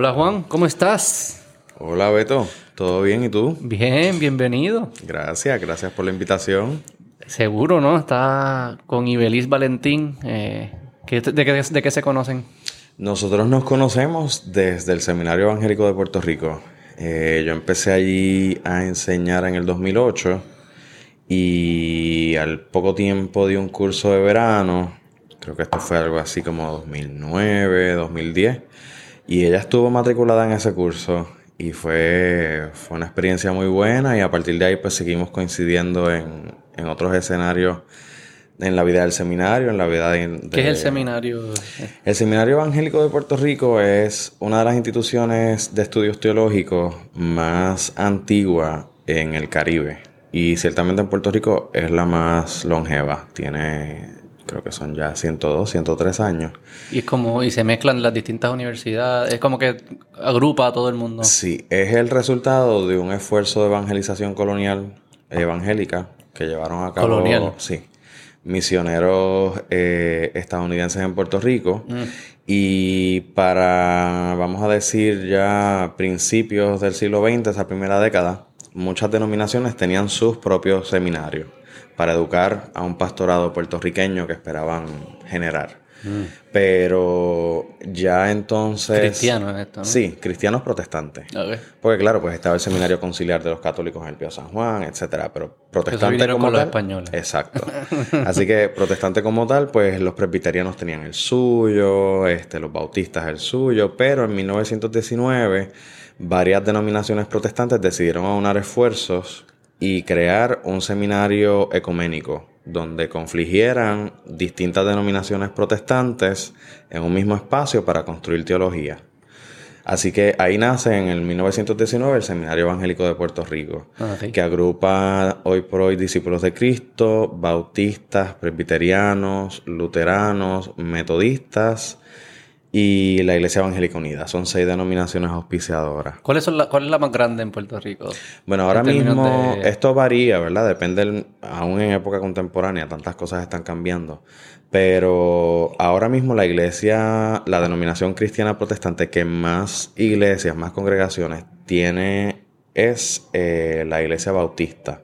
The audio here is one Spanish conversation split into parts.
Hola Juan, ¿cómo estás? Hola Beto, ¿todo bien y tú? Bien, bienvenido. Gracias, gracias por la invitación. Seguro, ¿no? Está con Ibelis Valentín. Eh, ¿qué- de, qué, de qué se conocen? Nosotros nos conocemos desde el Seminario Evangélico de Puerto Rico. Eh, yo empecé allí a enseñar en el 2008 y al poco tiempo di un curso de verano, creo que esto fue algo así como 2009, 2010, y ella estuvo matriculada en ese curso y fue, fue una experiencia muy buena y a partir de ahí pues seguimos coincidiendo en, en otros escenarios en la vida del seminario, en la vida de... de- ¿Qué es el seminario? el Seminario Evangélico de Puerto Rico es una de las instituciones de estudios teológicos más antigua en el Caribe. Y ciertamente en Puerto Rico es la más longeva. Tiene, creo que son ya 102, 103 años. Y es como, y se mezclan las distintas universidades, es como que agrupa a todo el mundo. Sí, es el resultado de un esfuerzo de evangelización colonial, evangélica, que llevaron a cabo. Colonial. Sí. Misioneros eh, estadounidenses en Puerto Rico. Y para, vamos a decir, ya principios del siglo XX, esa primera década, muchas denominaciones tenían sus propios seminarios para educar a un pastorado puertorriqueño que esperaban generar. Pero ya entonces... Cristiano es esto, ¿no? Sí, cristianos protestantes. Ok. Porque claro, pues estaba el seminario conciliar de los católicos en el Pío San Juan, etcétera, pero protestante como con los tal, españoles. Exacto. Así que protestante como tal, pues los presbiterianos tenían el suyo, este, los bautistas el suyo, pero en 1919 varias denominaciones protestantes decidieron aunar esfuerzos y crear un seminario ecuménico donde confligieran distintas denominaciones protestantes en un mismo espacio para construir teología. Así que ahí nace en el 1919 el Seminario Evangélico de Puerto Rico, Ah, que agrupa hoy por hoy discípulos de Cristo, bautistas, presbiterianos, luteranos, metodistas y la Iglesia Evangélica Unida. Son seis denominaciones auspiciadoras. ¿Cuáles son la, ¿Cuál es la más grande en Puerto Rico? Bueno, ahora mismo de- esto varía, ¿verdad? Depende, aún en época contemporánea, tantas cosas están cambiando. Pero ahora mismo la iglesia, la denominación cristiana protestante que más iglesias, más congregaciones tiene es eh, la iglesia bautista.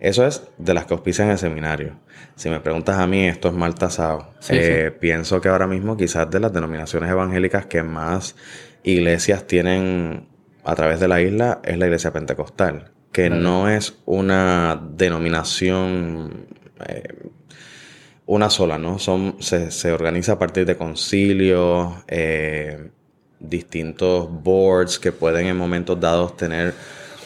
Eso es de las que auspician el seminario. Si me preguntas a mí, esto es mal tasado. Sí, Eh, Pienso que ahora mismo quizás de las denominaciones evangélicas que más iglesias tienen a través de la isla es la iglesia pentecostal, que no es una denominación eh, una sola, ¿no? Son, se, se organiza a partir de concilios, eh, distintos boards que pueden en momentos dados tener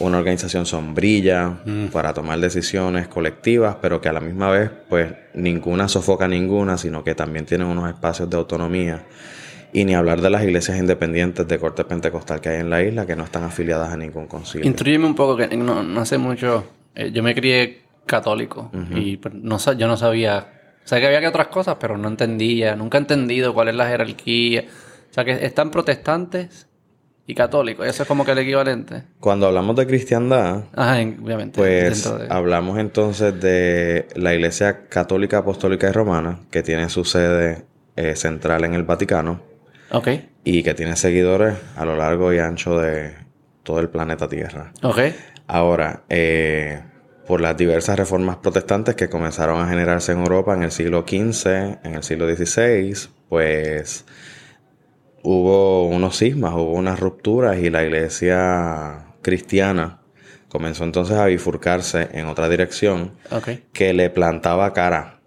una organización sombrilla para tomar decisiones colectivas, pero que a la misma vez, pues, ninguna sofoca ninguna, sino que también tienen unos espacios de autonomía. Y ni hablar de las iglesias independientes de corte pentecostal que hay en la isla, que no están afiliadas a ningún concilio. Instruyeme un poco, que no, no sé mucho. Eh, yo me crié católico y pues, no, yo no sabía. Sabía que había que otras cosas, pero no entendía. Nunca he entendido cuál es la jerarquía. O sea, que están protestantes y católicos. Eso es como que el equivalente. Cuando hablamos de cristiandad, Ajá, obviamente. Pues de- hablamos entonces de la Iglesia Católica Apostólica y Romana, que tiene su sede eh, central en el Vaticano Ok, y que tiene seguidores a lo largo y ancho de todo el planeta Tierra. ok. Ahora, eh, por las diversas reformas protestantes que comenzaron a generarse en Europa en el siglo XV, en el siglo XVI, pues hubo unos sismas, hubo unas rupturas y la iglesia cristiana comenzó entonces a bifurcarse en otra dirección que le plantaba cara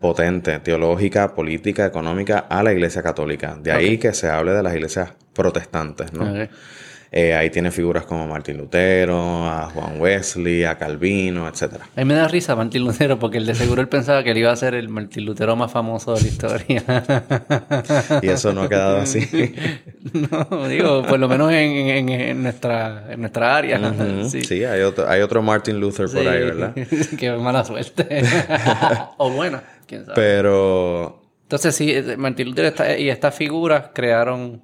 potente, teológica, política, económica a la iglesia católica. De ahí que se hable de las iglesias protestantes, ¿no? Eh, ahí tiene figuras como Martín Lutero, a Juan Wesley, a Calvino, etcétera. A mí me da risa Martín Lutero porque el de seguro él pensaba que él iba a ser el Martín Lutero más famoso de la historia. Y eso no ha quedado así. no, digo, por lo menos en, en- en nuestra, en nuestra área. Sí. sí. hay otro, hay otro Martin Luther por ahí, ¿verdad? Qué mala suerte. o buena, quién sabe. Pero Entonces sí, Martín Lutero y estas figuras crearon...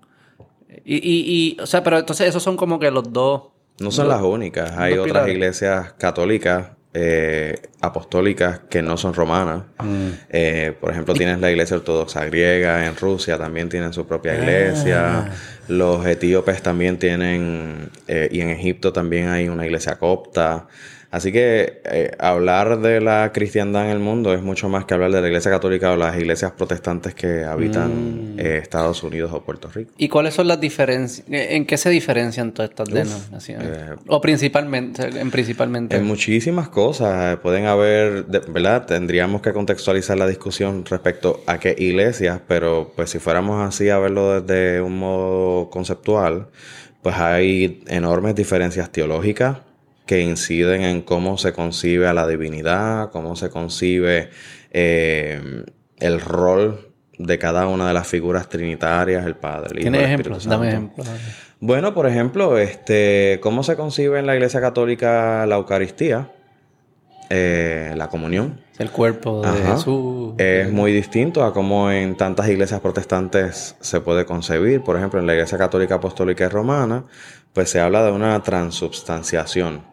Y, y, y, o sea, pero entonces esos son como que los dos... no son las únicas. Hay otras pilares. iglesias católicas, eh, apostólicas, que no son romanas. Mm. Eh, por ejemplo, tienes la iglesia ortodoxa griega en Rusia, también tienen su propia iglesia. Los etíopes también tienen, eh, y en Egipto también hay una iglesia copta. Así que eh, hablar de la cristiandad en el mundo es mucho más que hablar de la iglesia católica o las iglesias protestantes que habitan mm. eh, Estados Unidos o Puerto Rico. ¿Y cuáles son las diferencias? ¿En qué se diferencian todas estas denominaciones? Eh, o principalmente, en principalmente. En muchísimas cosas. Pueden haber, ¿verdad? Tendríamos que contextualizar la discusión respecto a qué iglesias, pero pues si fuéramos así a verlo desde un modo conceptual, pues hay enormes diferencias teológicas que inciden en cómo se concibe a la divinidad, cómo se concibe eh, el rol de cada una de las figuras trinitarias, el Padre, el Hijo, el ejemplos? Dame ejemplos. Bueno, por ejemplo, este, cómo se concibe en la Iglesia Católica la Eucaristía, eh, la comunión. El cuerpo de Jesús. Es muy distinto a cómo en tantas iglesias protestantes se puede concebir. Por ejemplo, en la Iglesia Católica Apostólica y Romana, pues se habla de una transubstanciación.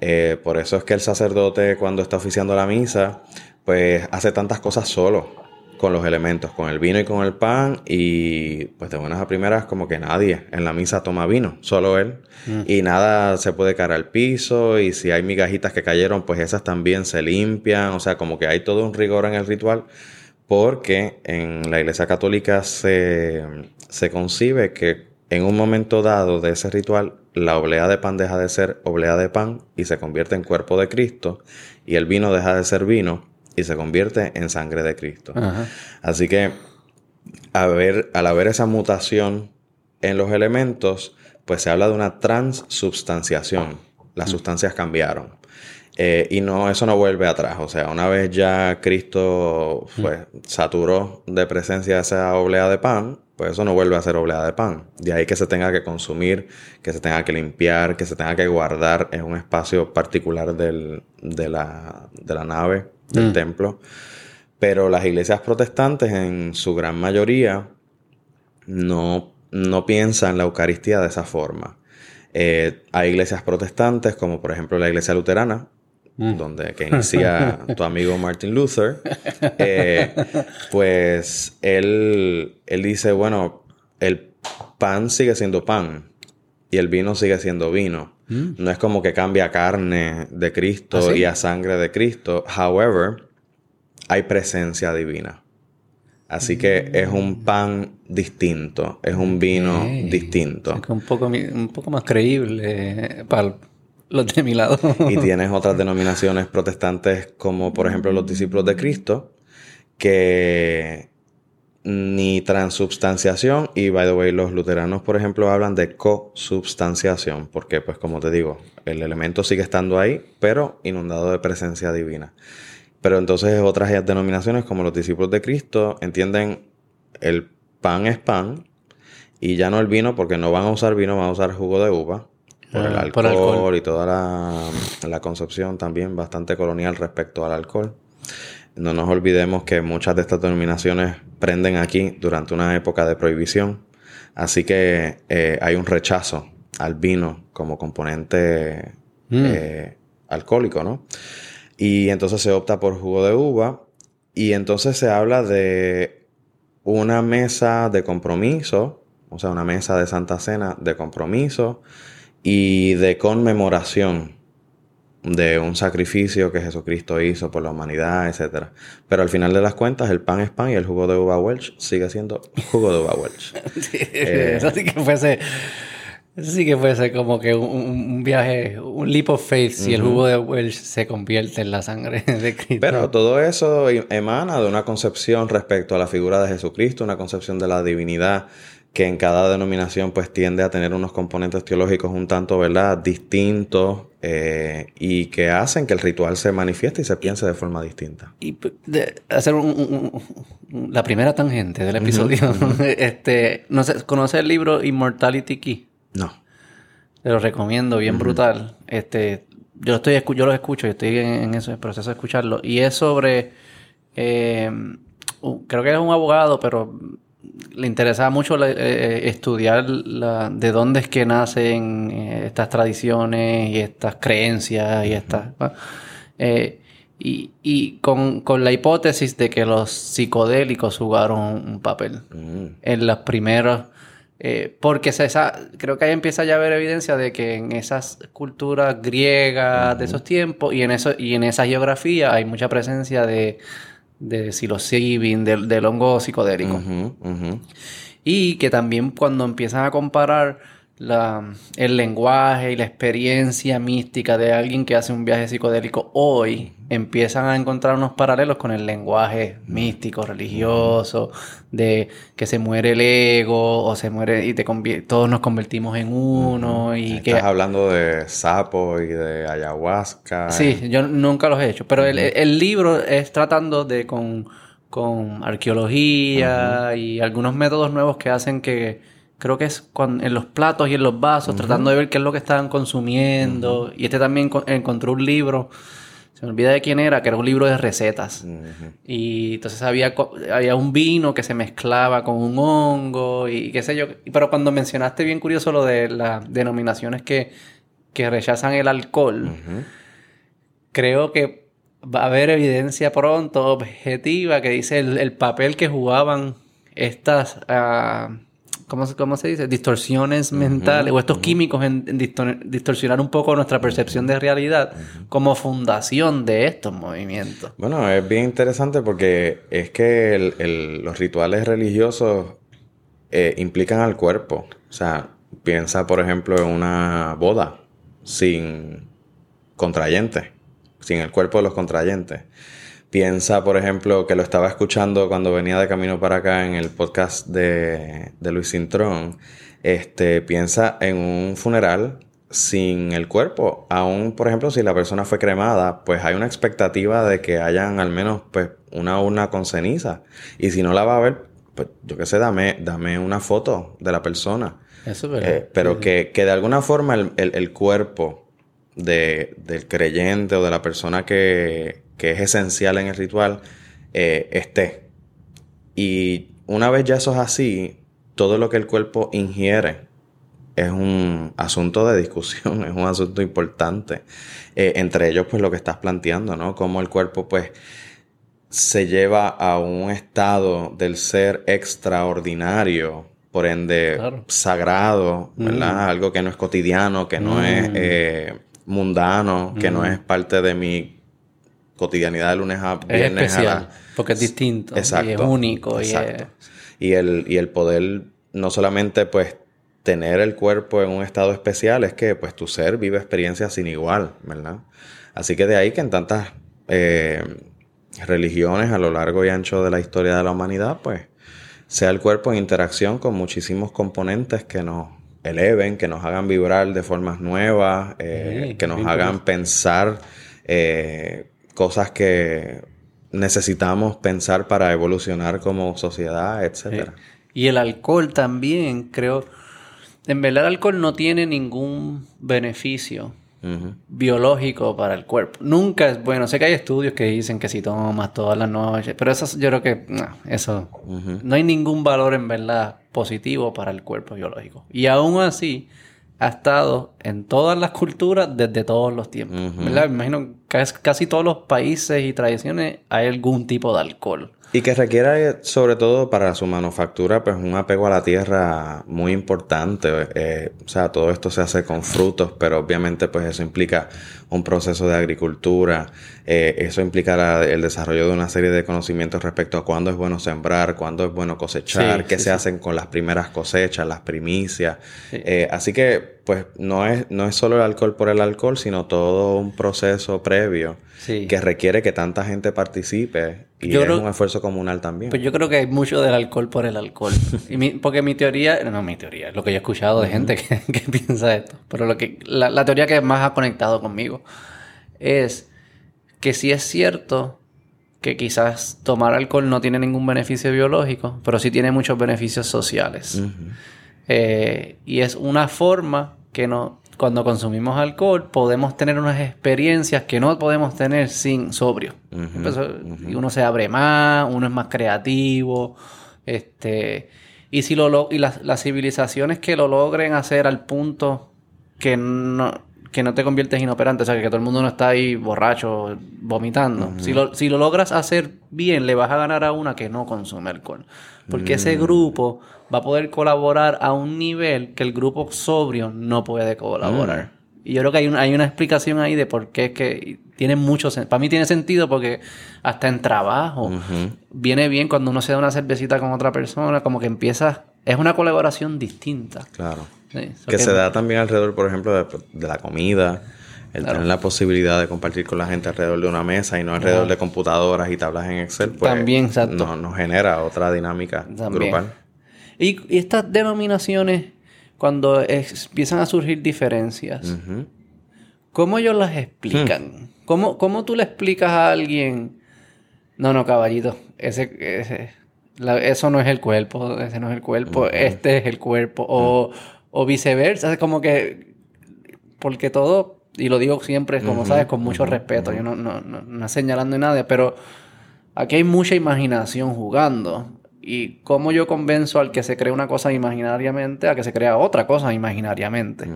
Eh, por eso es que el sacerdote cuando está oficiando la misa, pues hace tantas cosas solo con los elementos, con el vino y con el pan y pues de buenas a primeras como que nadie en la misa toma vino, solo él mm. y nada se puede caer al piso y si hay migajitas que cayeron pues esas también se limpian, o sea como que hay todo un rigor en el ritual porque en la iglesia católica se, se concibe que en un momento dado de ese ritual la oblea de pan deja de ser oblea de pan y se convierte en cuerpo de Cristo, y el vino deja de ser vino y se convierte en sangre de Cristo. Así que ver, al haber esa mutación en los elementos, pues se habla de una transubstanciación. Las mm. sustancias cambiaron. Eh, y no, eso no vuelve atrás. O sea, una vez ya Cristo pues, saturó de presencia esa oblea de pan, pues eso no vuelve a ser oblea de pan. De ahí que se tenga que consumir, que se tenga que limpiar, que se tenga que guardar en un espacio particular del, de, la, de, la, nave, del mm. templo. Pero las iglesias protestantes, en su gran mayoría, no, no piensan la Eucaristía de esa forma. Eh, hay iglesias protestantes, como por ejemplo la iglesia luterana, Mm. donde que inicia tu amigo Martin Luther, eh, pues él, él dice, bueno, el pan sigue siendo pan y el vino sigue siendo vino. Mm. No es como que cambia carne de Cristo ¿Ah, y a sangre de Cristo. However, hay presencia divina. Así que es un mm. pan distinto, es un vino distinto. Es un poco, un poco más creíble para, los de mi lado. y tienes otras denominaciones protestantes como por ejemplo los discípulos de Cristo, que ni transubstanciación y by the way los luteranos por ejemplo hablan de consubstanciación porque pues como te digo el elemento sigue estando ahí pero inundado de presencia divina pero entonces otras denominaciones como los discípulos de Cristo entienden el pan es pan y ya no el vino porque no van a usar vino van a usar jugo de uva por, el ah, alcohol, y toda la, concepción también bastante colonial respecto al alcohol. No nos olvidemos que muchas de estas denominaciones prenden aquí durante una época de prohibición, así que eh, hay un rechazo al vino como componente mm. eh, alcohólico, ¿no? Y entonces se opta por jugo de uva y entonces se habla de una mesa de compromiso, o sea, una mesa de Santa Cena de compromiso y de conmemoración de un sacrificio que Jesucristo hizo por la humanidad, etc. Pero al final de las cuentas, el pan es pan y el jugo de uva Welch sigue siendo jugo de uva Welch. Eh, eso sí que fuese... Eso sí que fuese como que un, viaje, un leap of faith, si el jugo de Welch se convierte en la sangre de Cristo. Pero todo eso emana de una concepción respecto a la figura de Jesucristo, una concepción de la divinidad que en cada denominación pues tiende a tener unos componentes teológicos un tanto, ¿verdad?, distintos eh, y que hacen que el ritual se manifieste y se piense de forma distinta. Y hacer la primera tangente del episodio, este, no sé, ¿conoce el libro Immortality Key? No. Te lo recomiendo, bien brutal. Este, yo lo estoy yo lo escucho, yo estoy en, ese proceso de escucharlo y es sobre eh, creo que es un abogado, pero le interesaba mucho eh, estudiar de dónde es que nacen eh, estas tradiciones y estas creencias y estas... Eh, y, con, la hipótesis de que los psicodélicos jugaron un papel mm. en los primeros Eh, porque se, esa, creo que ahí empieza ya a haber evidencia de que en esas culturas griegas de esos tiempos y en, eso, y en esa geografía hay mucha presencia de, de psilocibin, del, del hongo psicodélico. Y que también cuando empiezan a comparar la, el lenguaje y la experiencia mística de alguien que hace un viaje psicodélico hoy empiezan a encontrar unos paralelos con el lenguaje místico, religioso, de que se muere el ego o se muere y te todos nos convertimos en uno y Estás hablando de sapo y de ayahuasca. Sí, yo nunca los he hecho, pero el, el, libro es tratando de con, con arqueología y algunos métodos nuevos que hacen que creo que es en los platos y en los vasos, tratando de ver qué es lo que estaban consumiendo. Y este también encontró un libro, se me olvida de quién era, que era un libro de recetas. Y entonces había, había un vino que se mezclaba con un hongo y qué sé yo. Pero cuando mencionaste bien curioso lo de las denominaciones que, que rechazan el alcohol, creo que va a haber evidencia pronto objetiva que dice el, papel que jugaban estas... Ah, ¿cómo, se dice? Distorsiones mentales o estos químicos en, distorsionar un poco nuestra percepción de realidad como fundación de estos movimientos. Bueno, es bien interesante porque es que los rituales religiosos eh, implican al cuerpo. O sea, piensa por ejemplo en una boda sin contrayentes, sin el cuerpo de los contrayentes. Piensa, por ejemplo, que lo estaba escuchando cuando venía de camino para acá en el podcast de, de Luis Cintrón. Este, piensa en un funeral sin el cuerpo. Aún, por ejemplo, si la persona fue cremada, pues hay una expectativa de que hayan al menos pues, una urna con ceniza. Y si no la va a ver, pues yo qué sé, dame, dame una foto de la persona. Eso es eh, pero que, que, de alguna forma el, el, el cuerpo de, del creyente o de la persona que, que es esencial en el ritual, eh, esté. Y una vez ya eso es así, todo lo que el cuerpo ingiere es un asunto de discusión, es un asunto importante. Eh, entre ellos, pues lo que estás planteando, ¿no? Cómo el cuerpo, pues, se lleva a un estado del ser extraordinario, por ende, sagrado, ¿verdad? Mm. Algo que no es cotidiano, que no es mm. eh, mundano, que no mm. es parte de mi cotidianidad de lunes a viernes. Es especial, porque es distinto. Exacto. Y es único. Y, el, y el poder no solamente pues tener el cuerpo en un estado especial, es que pues tu ser vive experiencias sin igual, ¿verdad? Así que de ahí que en tantas eh, religiones a lo largo y ancho de la historia de la humanidad, pues sea el cuerpo en interacción con muchísimos componentes que nos eleven, que nos hagan vibrar de formas nuevas, eh, que nos hagan pensar eh, cosas que necesitamos pensar para evolucionar como sociedad, etcétera. Y el alcohol también, creo. En verdad, el alcohol no tiene ningún beneficio biológico para el cuerpo. Nunca es bueno. Sé que hay estudios que dicen que si tomas todas las noches, pero eso yo creo que no, eso no hay ningún valor en verdad positivo para el cuerpo biológico. Y aún así, ha estado en todas las culturas desde todos los tiempos. ¿verdad? Me imagino que casi todos los países y tradiciones hay algún tipo de alcohol. Y que requiera, sobre todo para su manufactura, pues un apego a la tierra muy importante. Eh, o sea, todo esto se hace con frutos, pero obviamente pues eso implica un proceso de agricultura. Eh, eso implica el desarrollo de una serie de conocimientos respecto a cuándo es bueno sembrar, cuándo es bueno cosechar, qué se hacen con las primeras cosechas, las primicias. Eh, así que pues no es, no es solo el alcohol por el alcohol, sino todo un proceso previo que requiere que tanta gente participe y es un esfuerzo comunal también. Pues yo creo que hay mucho del alcohol por el alcohol. y porque mi teoría, no mi teoría, lo que yo he escuchado de gente que, piensa esto, pero lo que la, la teoría que más ha conectado conmigo es que sí es cierto que quizás tomar alcohol no tiene ningún beneficio biológico, pero sí tiene muchos beneficios sociales. Eh, y es una forma que no, cuando consumimos alcohol podemos tener unas experiencias que no podemos tener sin sobrio. Y uno se abre más, uno es más creativo. Este, y si lo, y las, civilizaciones que lo logren hacer al punto que no que no te conviertes inoperante, o sea, que todo el mundo no está ahí borracho, vomitando. si, lo, si lo logras hacer bien, le vas a ganar a una que no consume alcohol. Porque ese Mm. grupo va a poder colaborar a un nivel que el grupo sobrio no puede colaborar. Y yo creo que hay, un- hay una explicación ahí de por qué es que tiene mucho sentido. Para mí tiene sentido porque hasta en trabajo viene bien cuando uno se da una cervecita con otra persona, como que empieza... Es una colaboración distinta. Claro. Sí, so Que se da también alrededor, por ejemplo, de, de la comida, el Claro. tener la posibilidad de compartir con la gente alrededor de una mesa y no alrededor de computadoras y tablas en Excel, pues También, exacto. no- nos genera otra dinámica También. grupal. Y, y estas denominaciones, cuando es- empiezan a surgir diferencias. ¿cómo ellos las explican? ¿Cómo, ¿Cómo tú le explicas a alguien? No, no, caballito, ese, ese- la- eso no es el cuerpo, ese no es el cuerpo, este es el cuerpo, o, o viceversa, es como que, porque todo, y lo digo siempre, como sabes, con mucho respeto, yo no, no, no, no señalando a nadie, pero aquí hay mucha imaginación jugando. Y cómo yo convenzo al que se cree una cosa imaginariamente a que se crea otra cosa imaginariamente.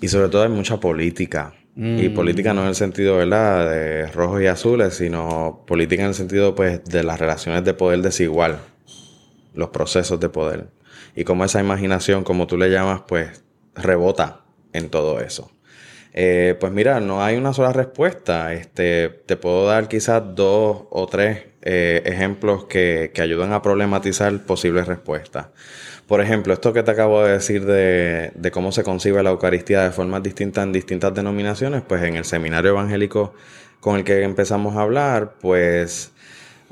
Y sobre todo hay mucha política. Y Mm. política no en el sentido, ¿verdad?, de rojos y azules, sino política en el sentido, pues, de las relaciones de poder desigual. Los procesos de poder. Y cómo esa imaginación, como tú le llamas, pues, rebota en todo eso. Eh, pues mira, no hay una sola respuesta. Este, te puedo dar quizás dos o tres eh, ejemplos que, que ayudan a problematizar posibles respuestas. Por ejemplo, esto que te acabo de decir de, de cómo se concibe la Eucaristía de formas distintas en distintas denominaciones, pues en el seminario evangélico con el que empezamos a hablar, pues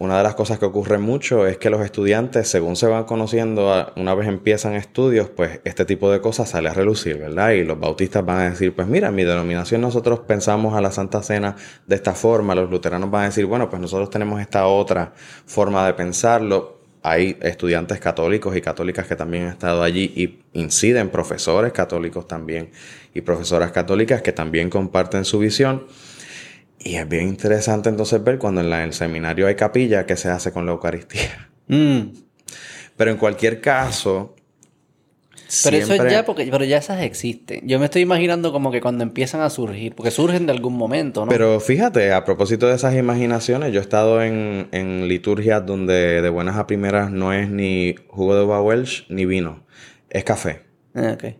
una de las cosas que ocurre mucho es que los estudiantes, según se van conociendo, una vez empiezan estudios, pues este tipo de cosas sale a relucir, ¿verdad? Y los bautistas van a decir, pues mira, mi denominación nosotros pensamos a la Santa Cena de esta forma, los luteranos van a decir, bueno, pues nosotros tenemos esta otra forma de pensarlo. Hay estudiantes católicos y católicas que también han estado allí y inciden profesores católicos también y profesoras católicas que también comparten su visión. Y es bien interesante entonces ver cuando en, la- en el seminario hay capilla, qué se hace con la Eucaristía. Mm. Pero en cualquier caso, Pero eso es ya porque pero ya esas existen. Yo me estoy imaginando como que cuando empiezan a surgir, porque surgen de algún momento, ¿no? Pero fíjate, a propósito de esas imaginaciones, yo he estado en, en liturgias donde de buenas a primeras no es ni jugo de uva Welsh ni vino, es café. Ah, ok.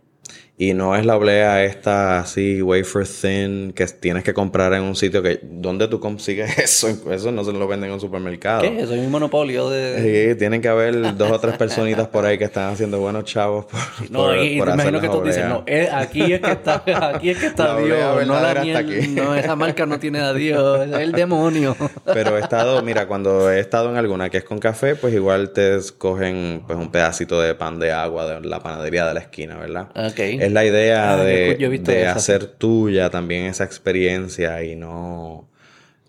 Y no es la oblea esta así, wafer thin, que tienes que comprar en un sitio que... ¿Dónde tú consigues eso? Eso no se lo venden en un supermercado. ¿Qué? Eso es un monopolio de... Sí, tienen que haber dos o tres personitas por ahí que están haciendo buenos chavos por, No, por- y, y por hacer imagino que tú dices, no, eh, aquí es que está, aquí es que está La Dios, no la miel, aquí. no, esa marca no tiene a Dios, es el demonio. Pero he estado, mira, cuando he estado en alguna que es con café, pues igual te escogen pues un pedacito de pan de agua de la panadería de la esquina, ¿verdad? Ok. Es la idea Ah, de, yo hacer tuya también esa experiencia y no...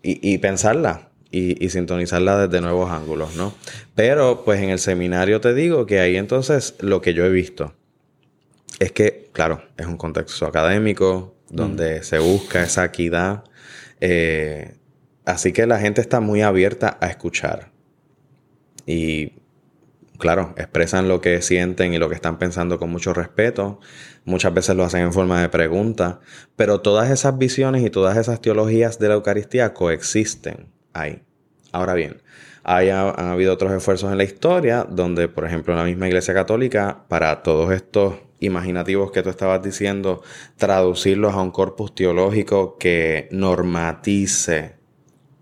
Y, y pensarla y, y sintonizarla desde nuevos ángulos, ¿no? Pero pues en el seminario te digo que ahí entonces lo que yo he visto es que, claro, es un contexto académico donde se busca esa equidad. eh, así que la gente está muy abierta a escuchar. Y, claro, expresan lo que sienten y lo que están pensando con mucho respeto. Muchas veces lo hacen en forma de pregunta. Pero todas esas visiones y todas esas teologías de la Eucaristía coexisten ahí. Ahora bien, hay, han habido otros esfuerzos en la historia donde, por ejemplo, en la misma Iglesia Católica, para todos estos imaginativos que tú estabas diciendo, traducirlos a un corpus teológico que normatice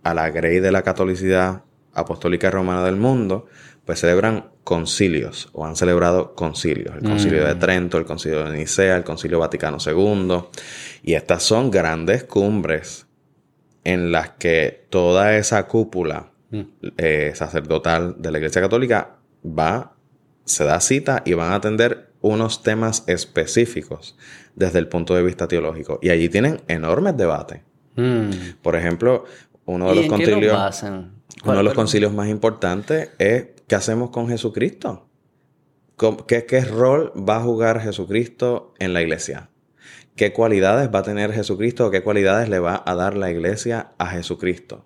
a la grey de la catolicidad apostólica romana del mundo, pues celebran concilios o han celebrado concilios. El concilio de Trento, el concilio de Nicea, el concilio Vaticano II. Y estas son grandes cumbres en las que toda esa cúpula eh, sacerdotal de la Iglesia Católica va, se da cita y van a atender unos temas específicos desde el punto de vista teológico. Y allí tienen enormes debates. Mm. Por ejemplo, uno de ¿Y los en qué lo concilios? Uno de ¿Cuál- los concilios más importantes es ¿qué hacemos con Jesucristo? ¿Cómo- ¿Qué, ¿Qué rol va a jugar Jesucristo en la iglesia? ¿Qué cualidades va a tener Jesucristo o qué cualidades le va a dar la iglesia a Jesucristo?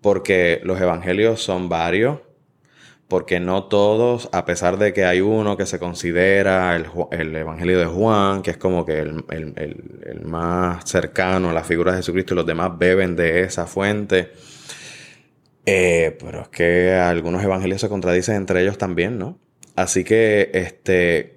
Porque los evangelios son varios, porque no todos, a pesar de que hay uno que se considera el, Evangelio de Juan, que es como que el, más cercano a la figura de Jesucristo y los demás beben de esa fuente, eh, pero es que algunos evangelios se contradicen entre ellos también, ¿no? Así que este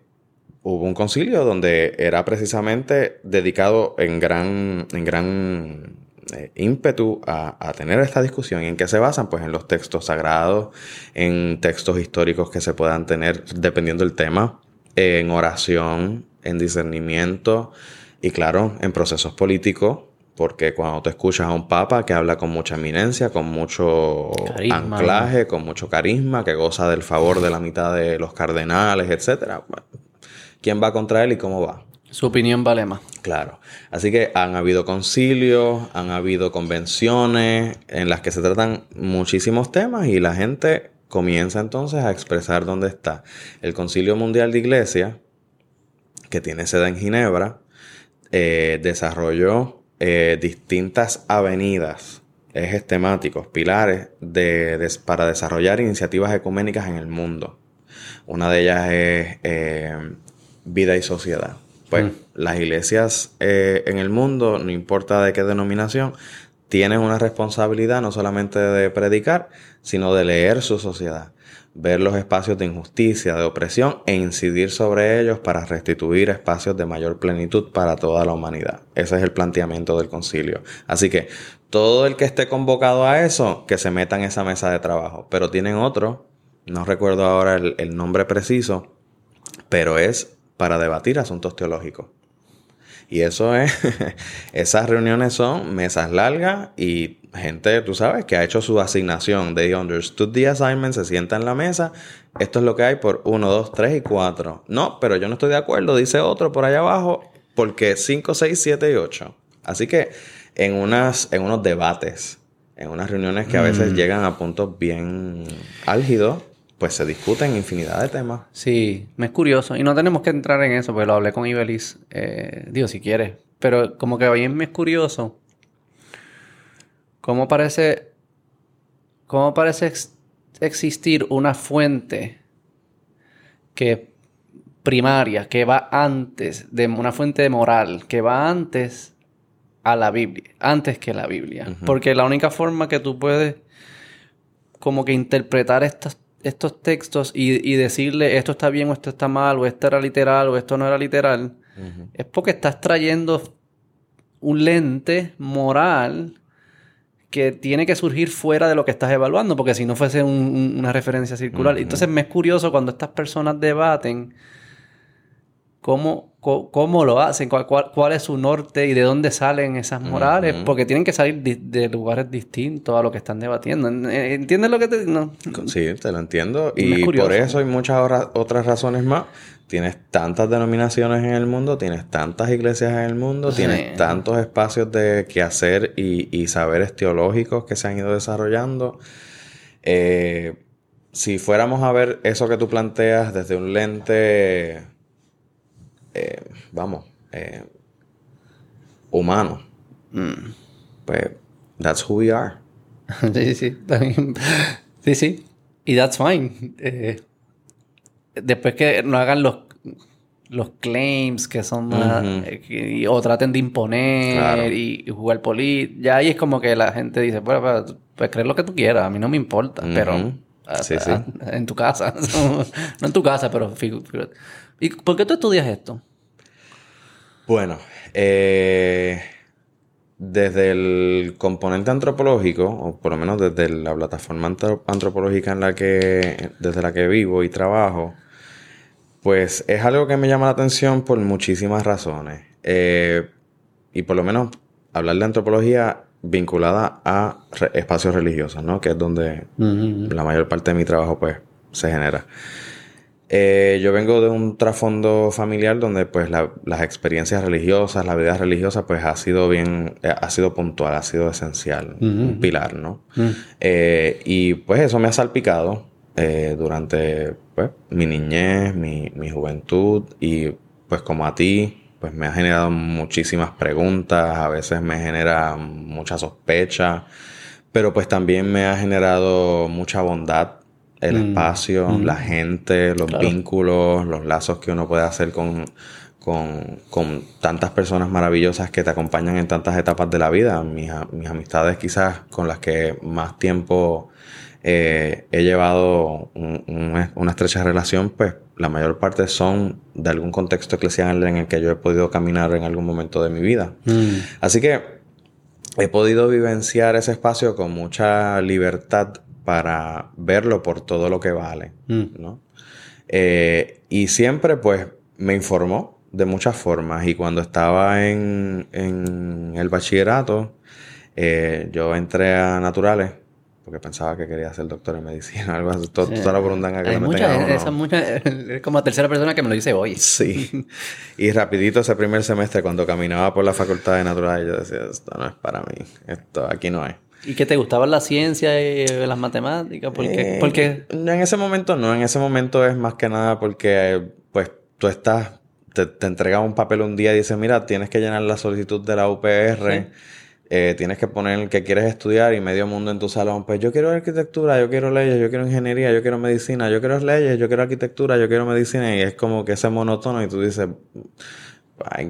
hubo un concilio donde era precisamente dedicado en gran, en gran eh, ímpetu a, tener esta discusión. ¿Y en qué se basan? Pues en los textos sagrados, en textos históricos que se puedan tener dependiendo del tema, en oración, en discernimiento y claro, en procesos políticos. Porque cuando te escuchas a un papa que habla con mucha eminencia, con mucho anclaje, con mucho carisma, que goza del favor de la mitad de los cardenales, etcétera, ¿quién va contra él y cómo va? Su opinión vale más. Claro. Así que han habido concilios, han habido convenciones en las que se tratan muchísimos temas y la gente comienza entonces a expresar dónde está. El Concilio Mundial de Iglesia, que tiene sede en Ginebra, eh, desarrolló eh, distintas avenidas, ejes temáticos, pilares de, para desarrollar iniciativas ecuménicas en el mundo. Una de ellas es eh, vida y sociedad. Pues mm. las iglesias eh, en el mundo, no importa de qué denominación, tienen una responsabilidad no solamente de predicar, sino de leer su sociedad, ver los espacios de injusticia, de opresión e incidir sobre ellos para restituir espacios de mayor plenitud para toda la humanidad. Ese es el planteamiento del concilio. Así que todo el que esté convocado a eso, que se meta en esa mesa de trabajo. Pero tienen otro, no recuerdo ahora el nombre preciso, pero es para debatir asuntos teológicos. Y eso es, esas reuniones son mesas largas y gente, tú sabes, que ha hecho su asignación. They understood the assignment, se sienta en la mesa. Esto es lo que hay por 1, 2, 3 y 4. No, pero yo no estoy de acuerdo, dice otro por allá abajo, porque 5, 6, 7 y 8. Así que en, unas, en unos debates, en unas reuniones que a veces mm. llegan a puntos bien álgidos, pues se discuten infinidad de temas. Sí, me es curioso. Y no tenemos que entrar en eso, porque lo hablé con Ibelis. Eh, digo, si quieres. Pero como que hoy me es curioso. ¿Cómo parece. ¿Cómo parece existir una fuente que primaria, que va antes, de una fuente moral, que va antes a la Biblia, antes que la Biblia? Porque la única forma que tú puedes como que interpretar estas estos textos y, decirle esto está bien o esto está mal, o esto era literal o esto no era literal, es porque estás trayendo un lente moral que tiene que surgir fuera de lo que estás evaluando, porque si no fuese una referencia circular. Entonces me es curioso cuando estas personas debaten cómo, cómo, lo hacen, cuál, es su norte y de dónde salen esas morales, porque tienen que salir de, lugares distintos a lo que están debatiendo. ¿Entiendes lo que te digo? Sí, te lo entiendo. Y por eso hay muchas otras razones más. Tienes tantas denominaciones en el mundo, tienes tantas iglesias en el mundo, tienes tantos espacios de quehacer y, y saberes teológicos que se han ido desarrollando. Eh, si fuéramos a ver eso que tú planteas desde un lente eh, vamos, eh, humano. Mm. Pues, that's who we are. sí, sí, sí, sí. Y that's fine. Eh, después que no hagan los, los claims que son o traten de imponer y, jugar polit, ya ahí es como que la gente dice, bueno, pues, pues creer lo que tú quieras, a mí no me importa, pero en tu casa, no en tu casa, pero ¿Y por qué tú estudias esto? Bueno, eh, desde el componente antropológico, o por lo menos desde la plataforma antropológica en la que, desde la que vivo y trabajo, pues es algo que me llama la atención por muchísimas razones. Eh, y por lo menos hablar de antropología vinculada a espacios religiosos, ¿no? Que es donde la mayor parte de mi trabajo, pues, se genera. Eh, yo vengo de un trasfondo familiar donde pues las experiencias religiosas, la vida religiosa pues ha sido bien, eh, ha sido puntual, ha sido esencial, un pilar, ¿no? Eh, y pues eso me ha salpicado durante pues, mi niñez, mi, mi juventud y pues como a ti pues me ha generado muchísimas preguntas, a veces me genera mucha sospecha, pero pues también me ha generado mucha bondad el Mm, espacio, mm. la gente, los Claro. vínculos, los lazos que uno puede hacer con, con, con tantas personas maravillosas que te acompañan en tantas etapas de la vida. Mis, mis amistades quizás con las que más tiempo eh, he llevado un- un- una estrecha relación, pues la mayor parte son de algún contexto eclesial en el que yo he podido caminar en algún momento de mi vida. Mm. Así que he podido vivenciar ese espacio con mucha libertad para verlo por todo lo que vale, Mm. ¿no? Eh, y siempre, pues, me informó de muchas formas. Y cuando estaba en, en el bachillerato, eh, yo entré a naturales porque pensaba que quería ser doctor en medicina, algo así. Todo, toda la burundanga que Hay meten muchas, esa mucha, es como la tercera persona que me lo dice hoy. Sí. Y rapidito ese primer semestre, cuando caminaba por la facultad de naturales, yo decía, esto no es para mí. Esto aquí no es. ¿Y que te gustaban la ciencia y las matemáticas? ¿Por qué? Eh, en ese momento no. En ese momento es más que nada porque, pues, tú estás... Te, te entregan un papel un día y dices, mira, tienes que llenar la solicitud de la UPR. Sí. eh, tienes que poner que quieres estudiar y medio mundo en tu salón. Pues yo quiero arquitectura, yo quiero leyes, yo quiero ingeniería, yo quiero medicina, yo quiero leyes, yo quiero arquitectura, yo quiero medicina. Y es como que ese monótono y tú dices,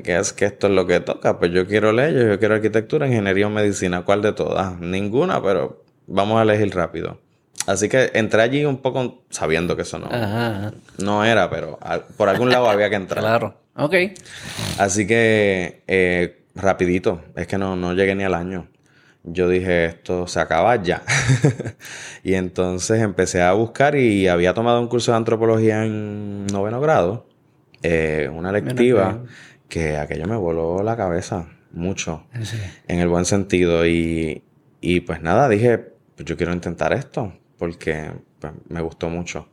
que es que esto es lo que toca. Pues yo quiero leyes, yo quiero arquitectura, ingeniería o medicina. ¿Cuál de todas? Ninguna, pero vamos a elegir rápido. Así que entré allí un poco sabiendo que eso no, Ajá, no era, pero por algún lado había que entrar. claro. Ok. Así que eh, rapidito, es que no, no llegué ni al año. Yo dije, esto se acaba ya. y entonces empecé a buscar y había tomado un curso de antropología en noveno grado, eh, una lectiva que aquello me voló la cabeza mucho, Sí. en el buen sentido. Y, y pues nada, dije, pues yo quiero intentar esto, porque pues, me gustó mucho.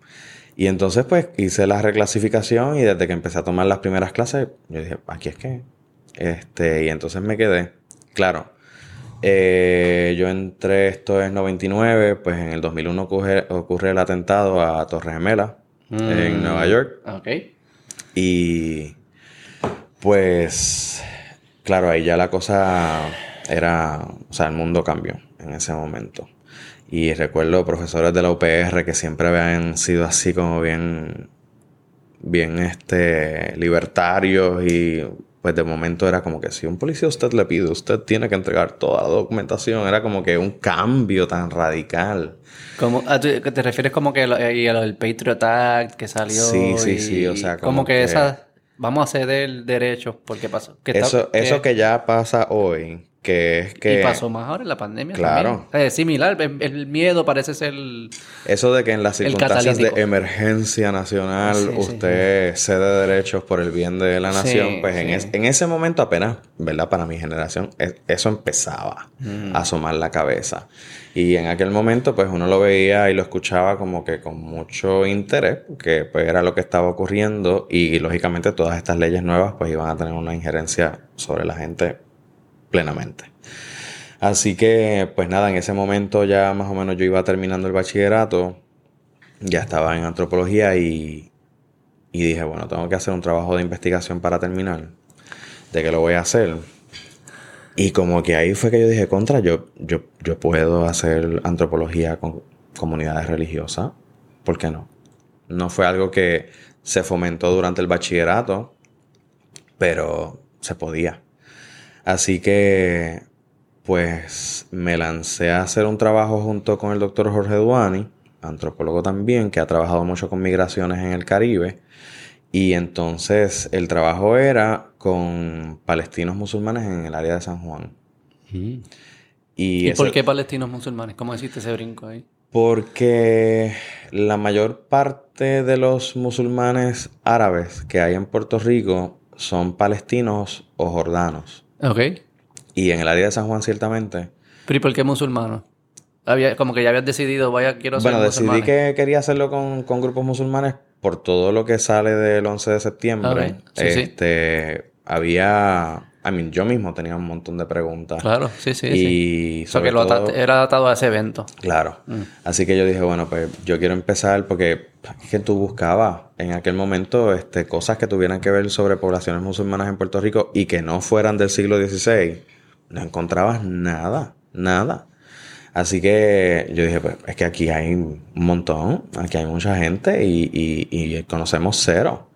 Y entonces pues hice la reclasificación y desde que empecé a tomar las primeras clases, yo dije, aquí es que... Este, y entonces me quedé. Claro, eh, yo entré, esto es 99, pues en el 2001 ocurre, ocurre el atentado a Torre Gemela en Mm. Nueva York. Ok. Y pues, claro, ahí ya la cosa era, o sea, el mundo cambió en ese momento. Y recuerdo profesores de la UPR que siempre habían sido así como bien, bien este, libertarios y pues de momento era como que si un policía usted le pide, usted tiene que entregar toda la documentación. Era como que un cambio tan radical. Como, ¿a tú- que ¿Te refieres como que lo, y a lo del Patriot Act que salió? Sí, sí, y- sí, o sea, como, como que, que- esa... Vamos a ceder derechos. ¿Por qué pasó? Que está- Eso, eso que ya pasa hoy, que es que... Y pasó más ahora en la pandemia Claro. también. Es similar. El, el miedo parece ser... el- Eso de que en las circunstancias de emergencia nacional Sí, sí, usted cede derechos por el bien de la nación, pues en, es- en ese momento apenas, ¿verdad? Para mi generación, es- eso empezaba Mm. a asomar la cabeza. Y en aquel momento, pues uno lo veía y lo escuchaba como que con mucho interés, que pues era lo que estaba ocurriendo y, lógicamente todas estas leyes nuevas pues iban a tener una injerencia sobre la gente plenamente. Así que, pues nada, en ese momento ya más o menos yo iba terminando el bachillerato, ya estaba en antropología y, dije, bueno, tengo que hacer un trabajo de investigación para terminar. ¿De qué lo voy a hacer? Y como que ahí fue que yo dije, contra, yo, yo, yo puedo hacer antropología con comunidades religiosas. ¿Por qué no? No fue algo que se fomentó durante el bachillerato, pero se podía. Así que, pues, me lancé a hacer un trabajo junto con el doctor Jorge Duani, antropólogo también, que ha trabajado mucho con migraciones en el Caribe. Y entonces el trabajo era con palestinos musulmanes en el área de San Juan. Y, ¿Y, por qué palestinos musulmanes? ¿Cómo hiciste ese brinco ahí? Porque la mayor parte de los musulmanes árabes que hay en Puerto Rico son palestinos o jordanos. Ok. Y en el área de San Juan, ciertamente. ¿Pero y por qué musulmanos? Había, como que ya habías decidido, vaya, quiero ser Bueno, decidí que quería hacerlo con, con grupos musulmanes por todo lo que sale del 11 de septiembre. Ok, sí, sí. este, había. I mean, yo mismo tenía un montón de preguntas. Claro, sí, sí, sí. Y sea, sobre que lo era atado a ese evento. Claro. Mm. Así que yo dije, bueno, pues yo quiero empezar porque es que tú buscabas en aquel momento este, cosas que tuvieran que ver sobre poblaciones musulmanas en Puerto Rico y que no fueran del siglo XVI. No encontrabas nada, nada. Así que yo dije, pues es que aquí hay un montón, aquí hay mucha gente y, y, y conocemos cero.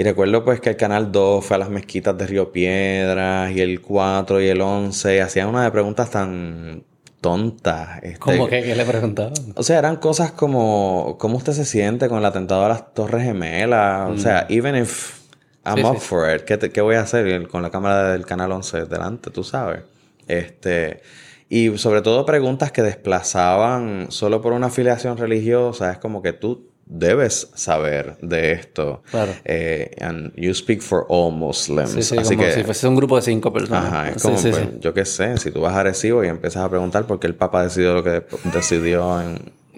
Y recuerdo pues que el canal 2 fue a las mezquitas de Río Piedras y el 4 y el 11 hacían una de preguntas tan tontas. Este, ¿Cómo que ¿Qué le preguntaban? O sea, eran cosas como ¿cómo usted se siente con el atentado a las Torres Gemelas? O sea, Mm. even if I'm up for it, ¿qué, te- qué voy a hacer con la cámara del canal 11 delante? Tú sabes. Este, y sobre todo preguntas que desplazaban solo por una afiliación religiosa. Es como que tú debes saber de esto. Claro. Eh, and you speak for all Muslims. Sí, sí, Así como que, si fuese un grupo de cinco personas. Ajá, es como, sí, pues, yo qué sé, si tú vas a Arecibo y empiezas a preguntar por qué el Papa decidió lo que decidió en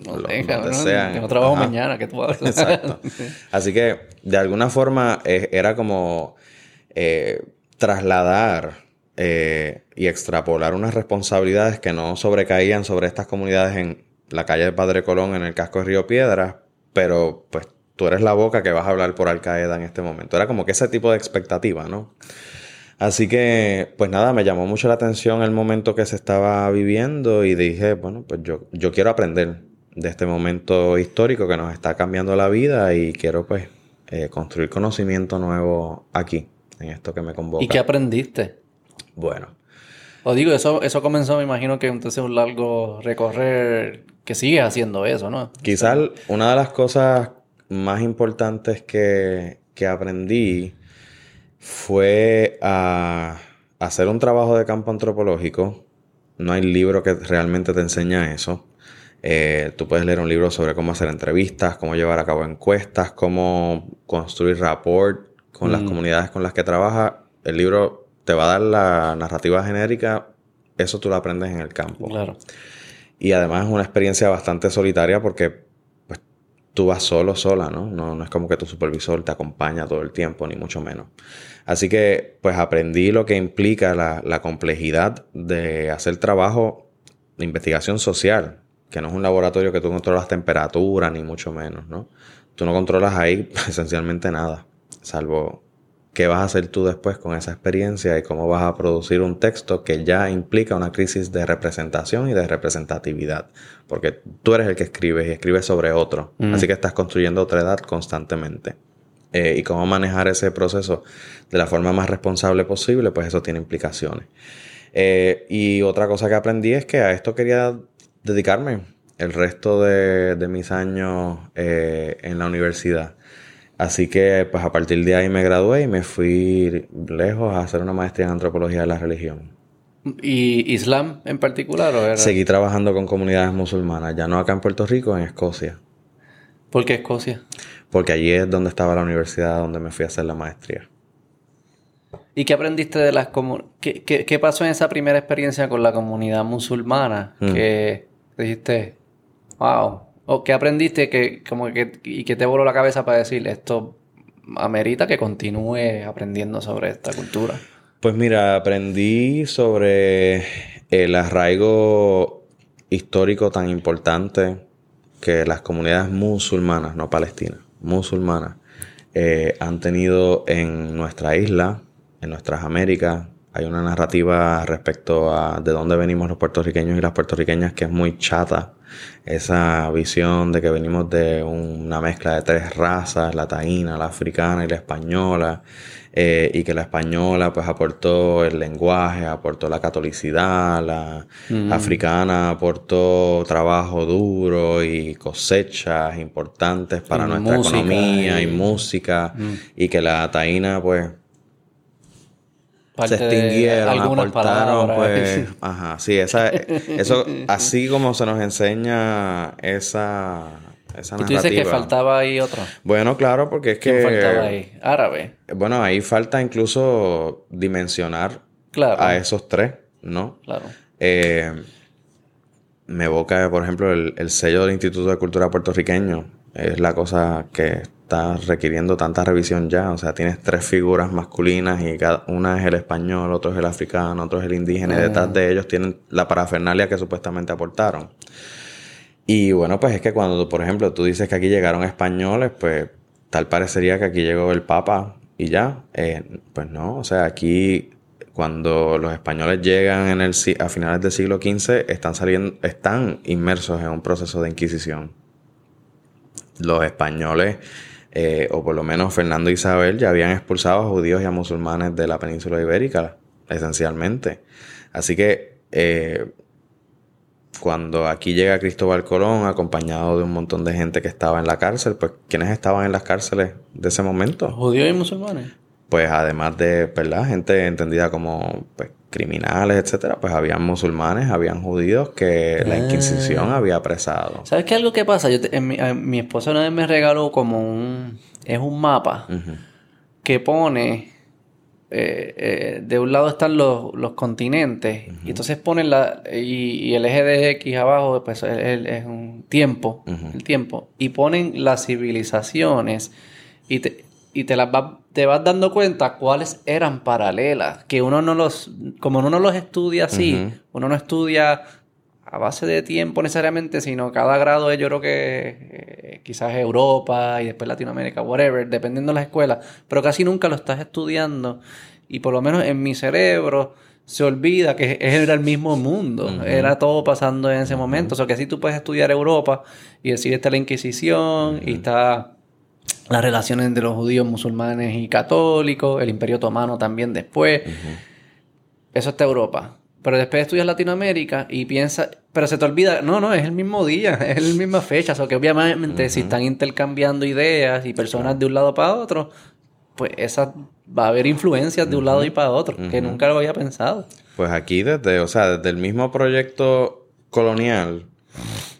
No lo- donde cabrón, sea. que no trabajo Ajá. mañana, que tú hablas. Exacto. Así que, de alguna forma, eh, era como eh, trasladar eh, y extrapolar unas responsabilidades que no sobrecaían sobre estas comunidades en la calle de Padre Colón, en el casco de Río Piedras, pero pues tú eres la boca que vas a hablar por Al Qaeda en este momento. Era como que ese tipo de expectativa, ¿no? Así que, pues nada, me llamó mucho la atención el momento que se estaba viviendo y dije, bueno, pues yo, yo quiero aprender de este momento histórico que nos está cambiando la vida y quiero pues eh, construir conocimiento nuevo aquí, en esto que me convoca. ¿Y qué aprendiste? Bueno, O digo, eso, eso comenzó, me imagino que entonces un largo recorrer que sigues haciendo eso, ¿no? quizás una de las cosas más importantes que, que aprendí fue a hacer un trabajo de campo antropológico. No hay libro que realmente te enseña eso. Eh, tú puedes leer un libro sobre cómo hacer entrevistas, cómo llevar a cabo encuestas, cómo construir rapport con las comunidades con las que trabajas. El libro te va a dar la narrativa genérica. Eso tú lo aprendes en el campo. Claro. Y además es una experiencia bastante solitaria porque pues, tú vas solo, sola, ¿no? ¿no? No es como que tu supervisor te acompaña todo el tiempo, ni mucho menos. Así que pues aprendí lo que implica la, la complejidad de hacer trabajo de investigación social, que no es un laboratorio que tú controlas temperatura, ni mucho menos, ¿no? Tú no controlas ahí esencialmente nada, salvo qué vas a hacer tú después con esa experiencia y cómo vas a producir un texto que ya implica una crisis de representación y de representatividad. Porque tú eres el que escribes y escribes sobre otro. Así que estás construyendo otra edad constantemente. Eh, y cómo manejar ese proceso de la forma más responsable posible, pues eso tiene implicaciones. Eh, y otra cosa que aprendí es que a esto quería dedicarme el resto de, de mis años eh, en la universidad. Así que pues a partir de ahí me gradué y me fui lejos a hacer una maestría en antropología de la religión. ¿Y Islam en particular? ¿o era? Seguí trabajando con comunidades musulmanas, ya no acá en Puerto Rico, en Escocia, ¿Por qué Escocia? porque allí es donde estaba la universidad donde me fui a hacer la maestría. ¿Y qué aprendiste de las comunidades? ¿Qué, qué, qué pasó en esa primera experiencia con la comunidad musulmana? Mm. Que dijiste, wow. ¿O qué aprendiste que, como que, y que te voló la cabeza para decir, esto amerita que continúe aprendiendo sobre esta cultura? Pues mira, aprendí sobre el arraigo histórico tan importante que las comunidades musulmanas, no palestinas, musulmanas, eh, han tenido en nuestra isla, en nuestras Américas. Hay una narrativa respecto a de dónde venimos los puertorriqueños y las puertorriqueñas que es muy chata. Esa visión de que venimos de una mezcla de tres razas, la taína, la africana y la española. eh, y que la española pues aportó el lenguaje, aportó la catolicidad, la africana aportó trabajo duro y cosechas importantes para Y nuestra economía y, y- música y que la taína pues Parte se extinguieron, aportaron, palabras. pues, ajá, sí, esa, eso, así como se nos enseña esa, esa Y tú dices que narrativa. faltaba ahí otro. Bueno, claro, porque es ¿Quién que, faltaba ahí? Árabe. bueno, ahí falta incluso dimensionar Claro. a esos tres, ¿no? Claro. Eh, me evoca, por ejemplo, el, el sello del Instituto de Cultura puertorriqueño. Es la cosa que está requiriendo tanta revisión ya. O sea, tienes tres figuras masculinas y cada una es el español, otro es el africano, otro es el indígena. Y detrás de ellos tienen la parafernalia que supuestamente aportaron. Y bueno, pues es que cuando, por ejemplo, tú dices que aquí llegaron españoles, pues tal parecería que aquí llegó el Papa y ya. Eh, pues no, o sea, aquí Cuando los españoles llegan en el, a finales del siglo XV, están, saliendo, están inmersos en un proceso de inquisición. Los españoles, eh, o por lo menos Fernando e Isabel, ya habían expulsado a judíos y a musulmanes de la península ibérica, esencialmente. Así que eh, cuando aquí llega Cristóbal Colón acompañado de un montón de gente que estaba en la cárcel, pues ¿quiénes estaban en las cárceles de ese momento? Judíos y musulmanes. Pues además de, ¿verdad? Gente entendida como pues, criminales, etcétera, pues habían musulmanes, habían judíos que la Inquisición ah. había apresado. ¿Sabes qué algo que pasa? Yo mi, esposa una vez me regaló como un... Es un mapa que pone eh, eh, de un lado están los, continentes y entonces ponen la y, el eje de X abajo pues es, un tiempo el tiempo y ponen las civilizaciones y te, y te las te vas dando cuenta cuáles eran paralelas que uno no los como uno no los estudia así uno no estudia a base de tiempo necesariamente, sino cada grado es yo creo que eh, quizás Europa y después Latinoamérica, whatever, dependiendo de las escuelas, pero casi nunca lo estás estudiando y por lo menos en mi cerebro se olvida que era el mismo mundo, era todo pasando en ese momento, o sea que así tú puedes estudiar Europa y decir está la Inquisición y está las relaciones entre los judíos, musulmanes y católicos, el Imperio Otomano también después. Eso está Europa. Pero después estudias Latinoamérica y piensas, pero se te olvida, no, no, es el mismo día, es la misma fecha. O sea, que obviamente si están intercambiando ideas y personas de un lado para otro, pues esa va a haber influencias de un lado y para otro, que nunca lo había pensado. Pues aquí desde, o sea, desde el mismo proyecto colonial,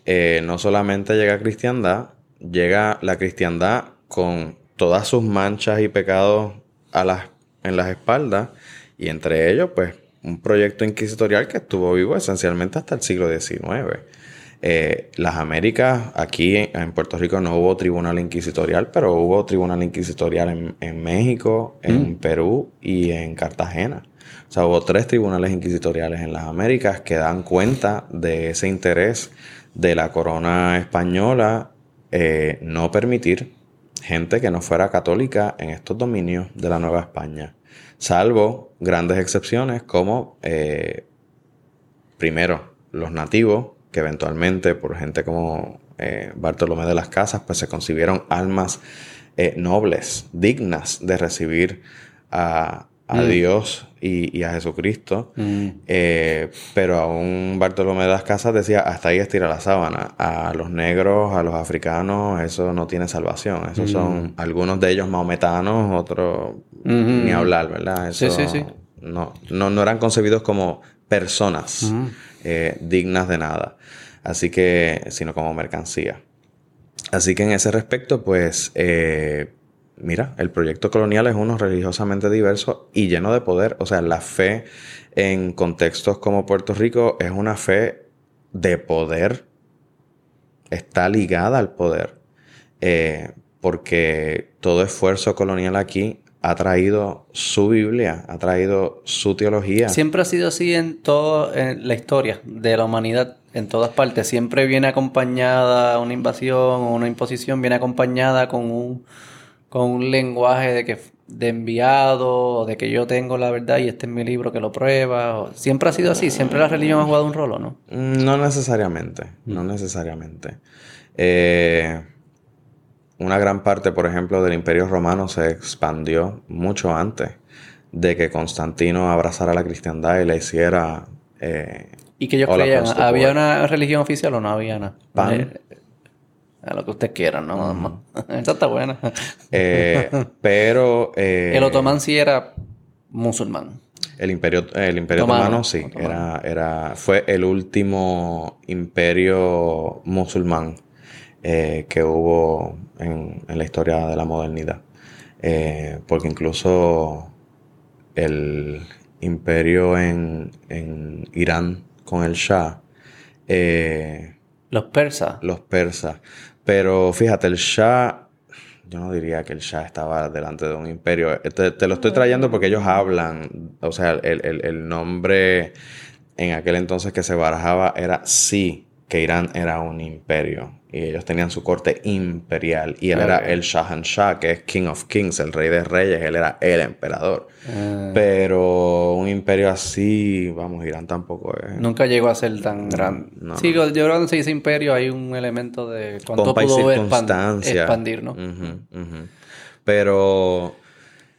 eh, no solamente llega cristiandad, llega la cristiandad con todas sus manchas y pecados a las, en las espaldas, y entre ellos, pues, un proyecto inquisitorial que estuvo vivo esencialmente hasta el siglo XIX. Eh, las Américas, aquí en Puerto Rico no hubo tribunal inquisitorial, pero hubo tribunal inquisitorial en, México, en mm. Perú y en Cartagena. O sea, hubo tres tribunales inquisitoriales en las Américas que dan cuenta de ese interés de la corona española eh, no permitir gente que no fuera católica en estos dominios de la Nueva España salvo grandes excepciones como, eh, primero, los nativos, que eventualmente por gente como eh, Bartolomé de las Casas, pues se concibieron almas eh, nobles, dignas de recibir a, a mm. Dios y, a Jesucristo. Mm. Eh, pero aún Bartolomé de las Casas decía, hasta ahí estira la sábana. A los negros, a los africanos, eso no tiene salvación. Esos mm. son algunos de ellos maometanos, otros ni hablar, ¿verdad? sí, sí, sí. No, no, eran concebidos como personas eh, dignas de nada. Así que, sino como mercancía. Así que en ese respecto, pues... Eh, mira, el proyecto colonial es uno religiosamente diverso y lleno de poder. O sea, la fe en contextos como Puerto Rico es una fe de poder. Está ligada al poder. Eh, porque todo esfuerzo colonial aquí ha traído su Biblia, ha traído su teología. Siempre ha sido así en toda la historia de la humanidad, en todas partes. Siempre viene acompañada una invasión una imposición, viene acompañada con un con un lenguaje de que de enviado, de que yo tengo la verdad y este es mi libro que lo prueba. Siempre ha sido así, siempre la religión ha jugado un rol, ¿no? Mm, no necesariamente, no mm. necesariamente. Eh, una gran parte, por ejemplo, del Imperio Romano se expandió mucho antes de que Constantino abrazara la cristiandad y la hiciera. Eh, ¿Y que ellos creían? ¿Había una religión oficial o no había nada? A lo que usted quiera, ¿no? Esta está buena. Eh, pero... Eh, el otomán sí era musulmán. El imperio, el imperio otomano, sí. Era, era, fue el último imperio musulmán eh, que hubo en, la historia de la modernidad. porque incluso el imperio en, en Irán con el Shah... los persas. Los persas pero fíjate, el Shah, yo no diría que el Shah estaba delante de un imperio. Te, lo estoy trayendo porque ellos hablan, o sea, el, nombre en aquel entonces que se barajaba era sí que Irán era un imperio. Y ellos tenían su corte imperial y él era el Shahanshah, que es King of Kings, el rey de reyes, él era el emperador. Ah. Pero un imperio así, vamos, Irán tampoco es. Nunca llegó a ser tan grande. Sí, yo creo que en se dice imperio hay un elemento de cuánto pudo expandir, ¿no? Pero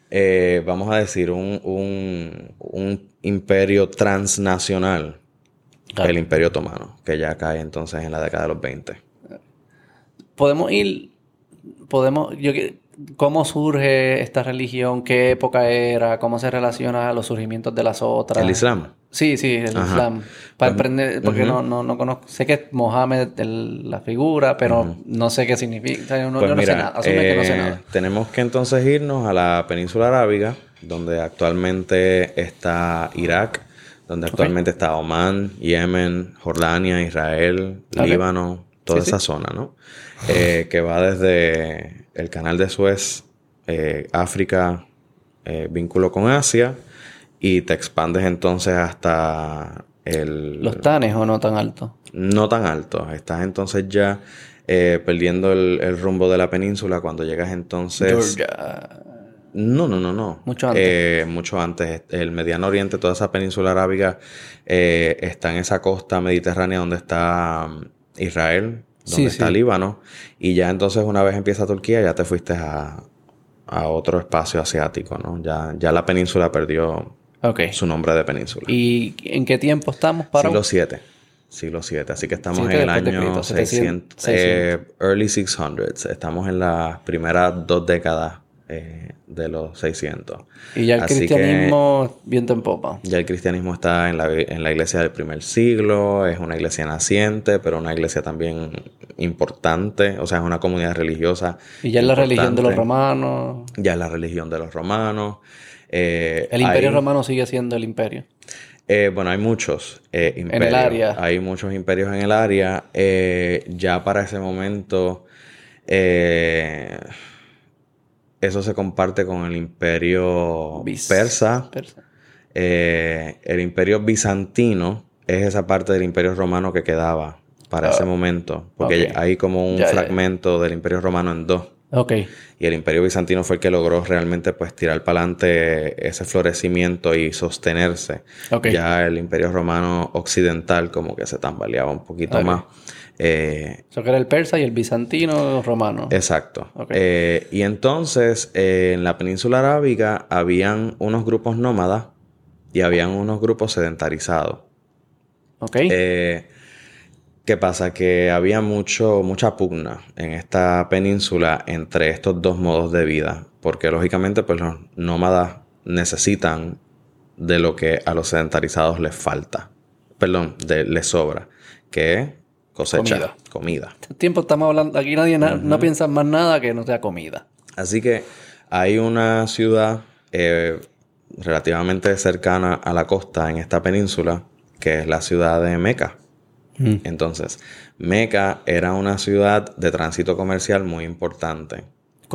eh, vamos a decir, un, un, un imperio transnacional. El imperio otomano, que ya cae entonces en la década de los 20 podemos ir, podemos, yo ¿Cómo surge esta religión? ¿Qué época era? ¿Cómo se relaciona a los surgimientos de las otras? ¿El Islam? Sí, sí, el Islam. Para aprender, porque no, no, no conozco. Sé que es Mohammed la figura, pero no sé qué significa. no, pues no sé nada. Asume que no sé eh, nada. Tenemos que entonces irnos a la península arábiga, donde actualmente está Irak, donde actualmente está Oman, Yemen, Jordania, Israel, Líbano, toda esa zona, ¿no? Eh, que va desde el canal de Suez, eh, África, eh, vínculo con Asia, y te expandes entonces hasta el... ¿Los tanes o no tan alto? No tan alto. Estás entonces ya perdiendo el, rumbo de la península cuando llegas entonces... No, no, no, no. Mucho antes. mucho antes. El Mediano Oriente, toda esa península arábiga está en esa costa mediterránea donde está mm, Israel, donde está Líbano. Y ya entonces una vez empieza Turquía, ya te fuiste a, otro espacio asiático, ¿no? Ya, ya la península perdió su nombre de península. ¿Y en qué tiempo estamos para? Siglo 7. Siglo 7. Así que estamos en el año 600, eh, early 600s. Estamos en las primeras dos décadas eh, de los 600. Y ya el cristianismo viento en popa. Ya el cristianismo está en la, en la iglesia del primer siglo, es una iglesia naciente, pero una iglesia también importante, o sea, es una comunidad religiosa. Y ya es la religión de los romanos. Ya es la religión de los romanos. Eh, el imperio romano sigue siendo el imperio. Eh, bueno, hay muchos imperios. En el área. Hay muchos imperios en el área. ya para ese momento eso se comparte con el imperio persa. Eh, el imperio bizantino es esa parte del imperio romano que quedaba para ese ah, momento. Porque hay como un fragmento del imperio romano en dos. Okay. Y el imperio bizantino fue el que logró realmente pues tirar para adelante ese florecimiento y sostenerse. Ya el imperio romano occidental como que se tambaleaba un poquito más. Eh, Eso que era el persa y el bizantino romano. Exacto. Eh, y entonces, eh, en la península arábiga habían unos grupos nómadas y habían unos grupos sedentarizados. Ok. ¿Qué pasa? Que había mucho, mucha pugna en esta península entre estos dos modos de vida. Porque lógicamente, pues los nómadas necesitan de lo que a los sedentarizados les falta. Perdón, les sobra. Que cosecha, comida. Este tiempo estamos hablando, aquí nadie no piensa más nada que no sea comida. Así que hay una ciudad eh, relativamente cercana a la costa en esta península, que es la ciudad de Meca. Mm. Entonces, Meca era una ciudad de tránsito comercial muy importante.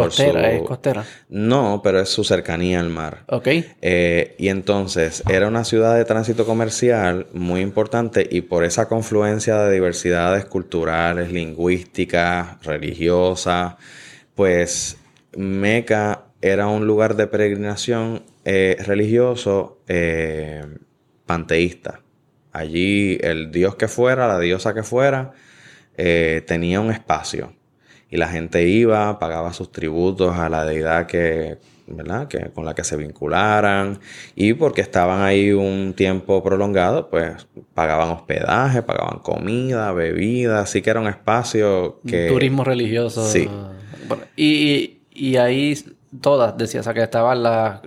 Costera, ¿es costera? No, pero es su cercanía al mar. Ok. Eh, y entonces era una ciudad de tránsito comercial muy importante y por esa confluencia de diversidades culturales, lingüísticas, religiosas, pues Meca era un lugar de peregrinación eh, religioso eh, panteísta. Allí el dios que fuera, la diosa que fuera, tenía un espacio y la gente iba, pagaba sus tributos a la deidad que, ¿verdad? Que, con la que se vincularan y porque estaban ahí un tiempo prolongado, pues pagaban hospedaje, pagaban comida, bebida, así que era un espacio que... Turismo religioso. Sí. y, y, ahí todas, decías, o sea, que estaban las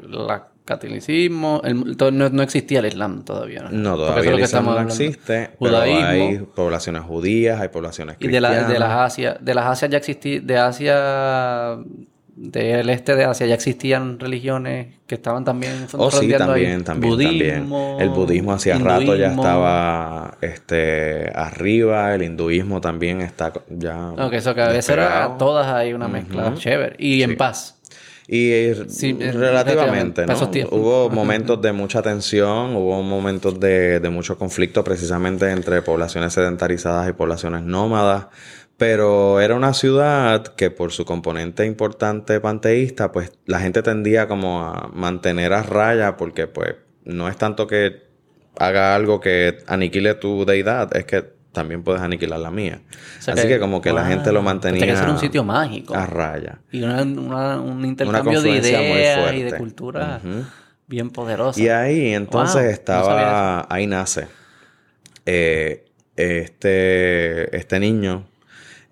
catolicismo, no, existía el Islam todavía. No, todavía el Islam no existe, judaísmo, pero hay poblaciones judías, hay poblaciones cristianas. Y de, las Asia, de las Asia ya existía, de Asia, del este de Asia ya existían religiones que estaban también Oh, sí, también, también, budismo, El budismo hacía rato ya estaba este arriba, el hinduismo también está ya Ok, eso que a veces era todas hay una mezcla chévere. Y en paz. Y relativamente, ¿no? Hubo momentos de mucha tensión, hubo momentos de, de mucho conflicto precisamente entre poblaciones sedentarizadas y poblaciones nómadas, Pero era una ciudad que por su componente importante panteísta, pues la gente tendía como a mantener a raya porque pues no es tanto que haga algo que aniquile tu deidad, es que también puedes aniquilar la mía. Así que, como que la gente lo mantenía Tiene que ser un sitio mágico. a raya. Y una, una- un intercambio de ideas y de cultura bien poderosa. Y ahí entonces Wow, estaba, ahí nace eh, este, este niño,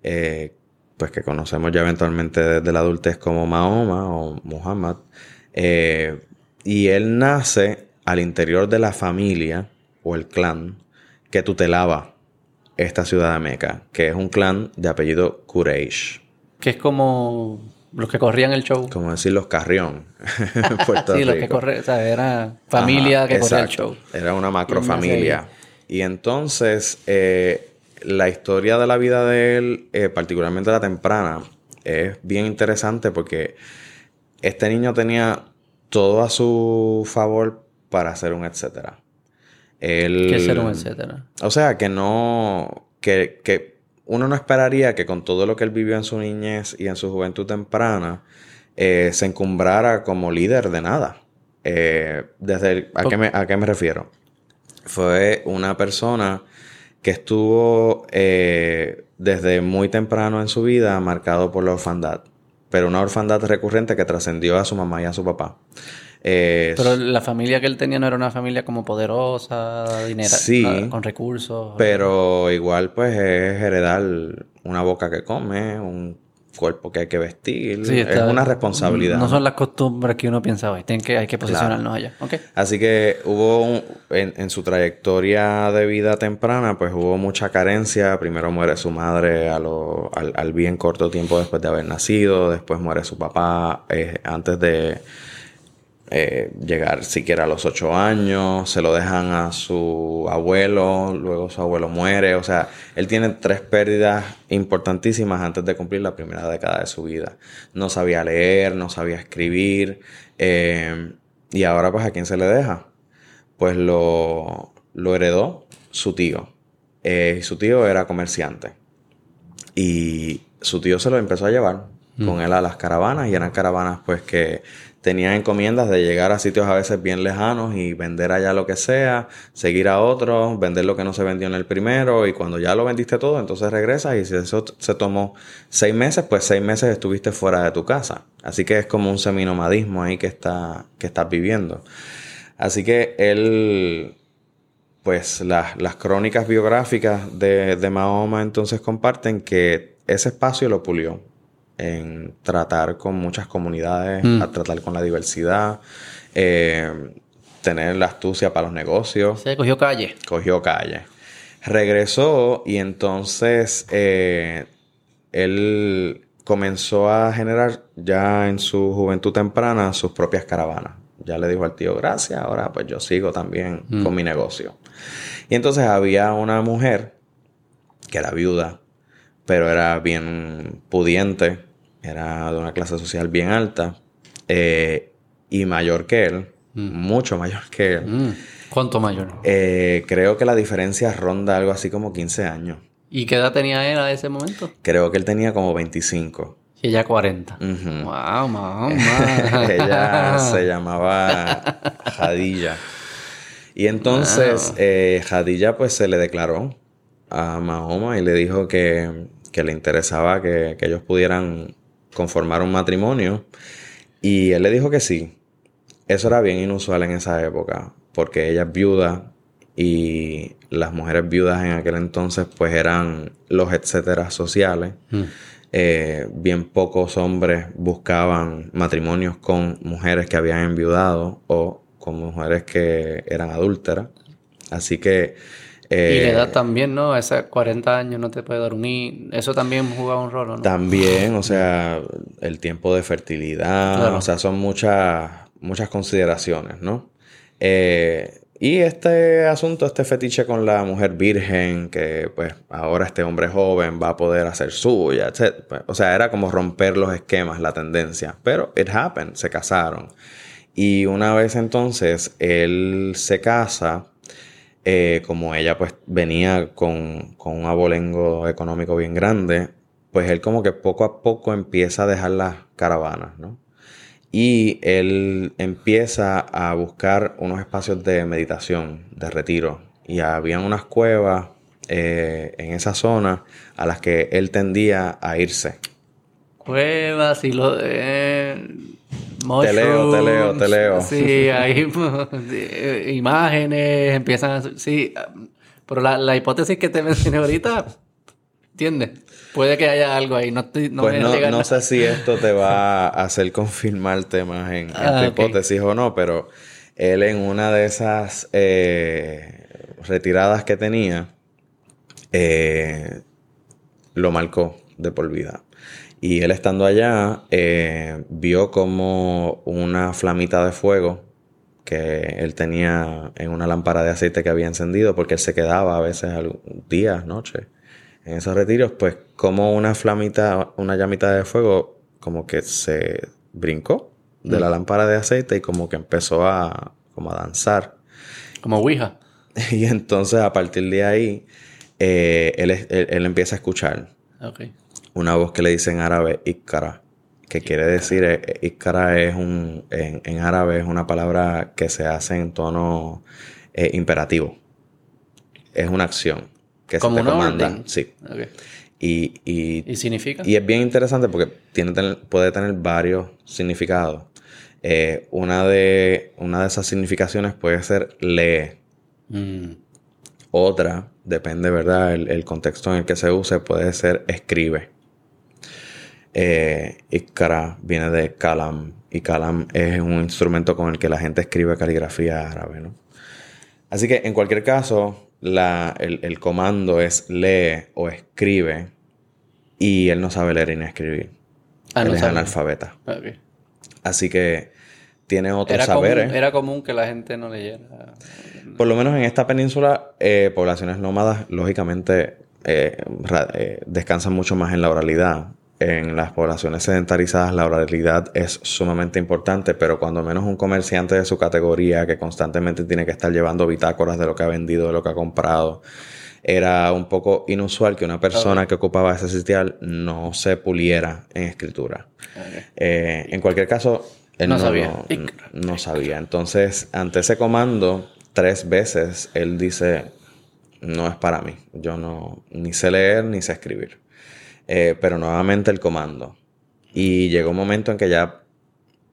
eh, pues que conocemos ya eventualmente desde la adultez como Mahoma o Muhammad, eh, y él nace al interior de la familia o el clan que tutelaba esta ciudad de Meca, que es un clan de apellido Quraysh, Que es como los que corrían el show. como decir los Carrión, Puerto sí, los que Rico. corrían. O sea, era familia Ajá, que corría el show. Era una macro Y nace familia. Y entonces, eh, la historia de la vida de él, eh, particularmente la temprana, es bien interesante porque este niño tenía todo a su favor para ser un etcétera. Él, Que ser un etcétera. o sea, que no. Que, que uno no esperaría que con todo lo que él vivió en su niñez y en su juventud temprana, eh, se encumbrara como líder de nada. Eh, desde el- ¿a, qué me, ¿A qué me refiero? Fue una persona que estuvo eh, desde muy temprano en su vida marcado por la orfandad. Pero una orfandad recurrente que trascendió a su mamá y a su papá. Eh, Pero la familia que él tenía no era una familia como poderosa, dinero, Sí. con recursos. Pero igual, pues, es heredar una boca que come, un cuerpo que hay que vestir. Sí, es una responsabilidad. No son las costumbres que uno piensa hoy. Tienen que, hay que posicionarnos allá. Así que hubo, un- en, en su trayectoria de vida temprana, pues hubo mucha carencia. Primero muere su madre a lo- al, al bien corto tiempo después de haber nacido. Después muere su papá eh, antes de eh, llegar siquiera a los ocho años. Se lo dejan a su abuelo. Luego su abuelo muere. O sea, él tiene tres pérdidas importantísimas antes de cumplir la primera década de su vida. No sabía leer, no sabía escribir. eh, y ahora, pues, ¿a quién se le deja? Pues lo, lo heredó su tío. Eh, su tío era comerciante. Y su tío se lo empezó a llevar con él a las caravanas. Y eran caravanas, pues, que tenían encomiendas de llegar a sitios a veces bien lejanos y vender allá lo que sea, seguir a otros, vender lo que no se vendió en el primero. Y cuando ya lo vendiste todo, entonces regresas. Y si eso se tomó seis meses, pues seis meses estuviste fuera de tu casa. Así que es como un seminomadismo ahí que, está, que estás viviendo. Así que él, pues las, las crónicas biográficas de, de Mahoma entonces comparten que ese espacio lo pulió en tratar con muchas comunidades, Mm. a tratar con la diversidad, eh, tener la astucia para los negocios Se cogió calle. cogió calle. Regresó y entonces eh, él comenzó a generar ya en su juventud temprana sus propias caravanas. Ya le dijo al tío, gracias, ahora pues yo sigo también Mm. con mi negocio. Y entonces había una mujer que era viuda, pero era bien pudiente, era de una clase social bien alta eh, y mayor que él, mucho mayor que él. Mm. ¿Cuánto mayor? Eh, creo que la diferencia ronda algo así como 15 años. ¿Y qué edad tenía él a ese momento? Creo que él tenía como 25. Y ella 40. Ujú. Wow, mamá. Ella se llamaba Jadilla. Y entonces Wow. eh, Jadilla pues se le declaró a Mahoma y le dijo que, que le interesaba que, que ellos pudieran conformar un matrimonio. Y él le dijo que sí. Eso era bien inusual en esa época, porque ella es viuda y las mujeres viudas en aquel entonces pues eran los etcétera sociales. Mm. Eh, bien pocos hombres buscaban matrimonios con mujeres que habían enviudado o con mujeres que eran adúlteras. Así que... eh, y la edad también, ¿no? Ese 40 años no te puede dar un hijo. Eso también jugaba un rol, ¿o ¿no? También, o sea, el tiempo de fertilidad, Claro. o sea, son muchas, muchas consideraciones, ¿no? Eh, y este asunto, este fetiche con la mujer virgen, que pues ahora este hombre joven va a poder hacer suya, etc. Pues, O sea, era como romper los esquemas, la tendencia. Pero it happened, se casaron. Y una vez entonces él se casa, eh, como ella pues venía con, con un abolengo económico bien grande, pues él como que poco a poco empieza a dejar las caravanas, ¿no? Y él empieza a buscar unos espacios de meditación, de retiro. Y había unas cuevas eh, en esa zona a las que él tendía a irse. Cuevas y lo de... Te leo, te leo, te leo. Sí, ahí imágenes empiezan a... Sí, pero la, la hipótesis que te mencioné ahorita, ¿entiendes? Puede que haya algo ahí. No, no, pues no, no sé si esto te va a hacer confirmarte más en, ah, tu hipótesis o no, pero él en una de esas eh, retiradas que tenía, eh, lo marcó de por vida. Y él estando allá, eh, vio como una flamita de fuego que él tenía en una lámpara de aceite que había encendido, porque él se quedaba a veces días, noches en esos retiros, pues como una flamita, una llamita de fuego, como que se brincó de la mm. lámpara de aceite y como que empezó a, como a danzar. Como Ouija. Y entonces a partir de ahí, eh, él, empieza a escuchar una voz que le dice en árabe Ikkara, que quiere decir, eh, Ikkara es un, en, árabe es una palabra que se hace en tono eh, imperativo. Es una acción que se te comanda. Sí. Y, y, significa? Y es bien interesante porque tiene, puede tener varios significados. Eh, una, de, una de esas significaciones puede ser lee. Mm. Otra, depende, ¿verdad? El, contexto en el que se use, puede ser escribe. Eh, viene de kalam. Y kalam es un instrumento con el que la gente escribe caligrafía árabe, ¿no? Así que en cualquier caso, el, comando es lee o escribe y él no sabe leer ni escribir. Ah, él es analfabeta. Así que tiene otros saberes. era común que la gente no leyera. Por lo menos en esta península, eh, poblaciones nómadas, lógicamente, eh, eh, descansan mucho más en la oralidad en las poblaciones sedentarizadas la oralidad es sumamente importante, pero cuando menos un comerciante de su categoría que constantemente tiene que estar llevando bitácoras de lo que ha vendido, de lo que ha comprado, era un poco inusual que una persona que ocupaba ese sitial no se puliera en escritura. Eh, en cualquier caso, él no, sabía. no sabía. Entonces, ante ese comando, tres veces él dice, no es para mí. Yo no ni sé leer ni sé escribir. Eh, pero nuevamente el comando. Y llegó un momento en que ya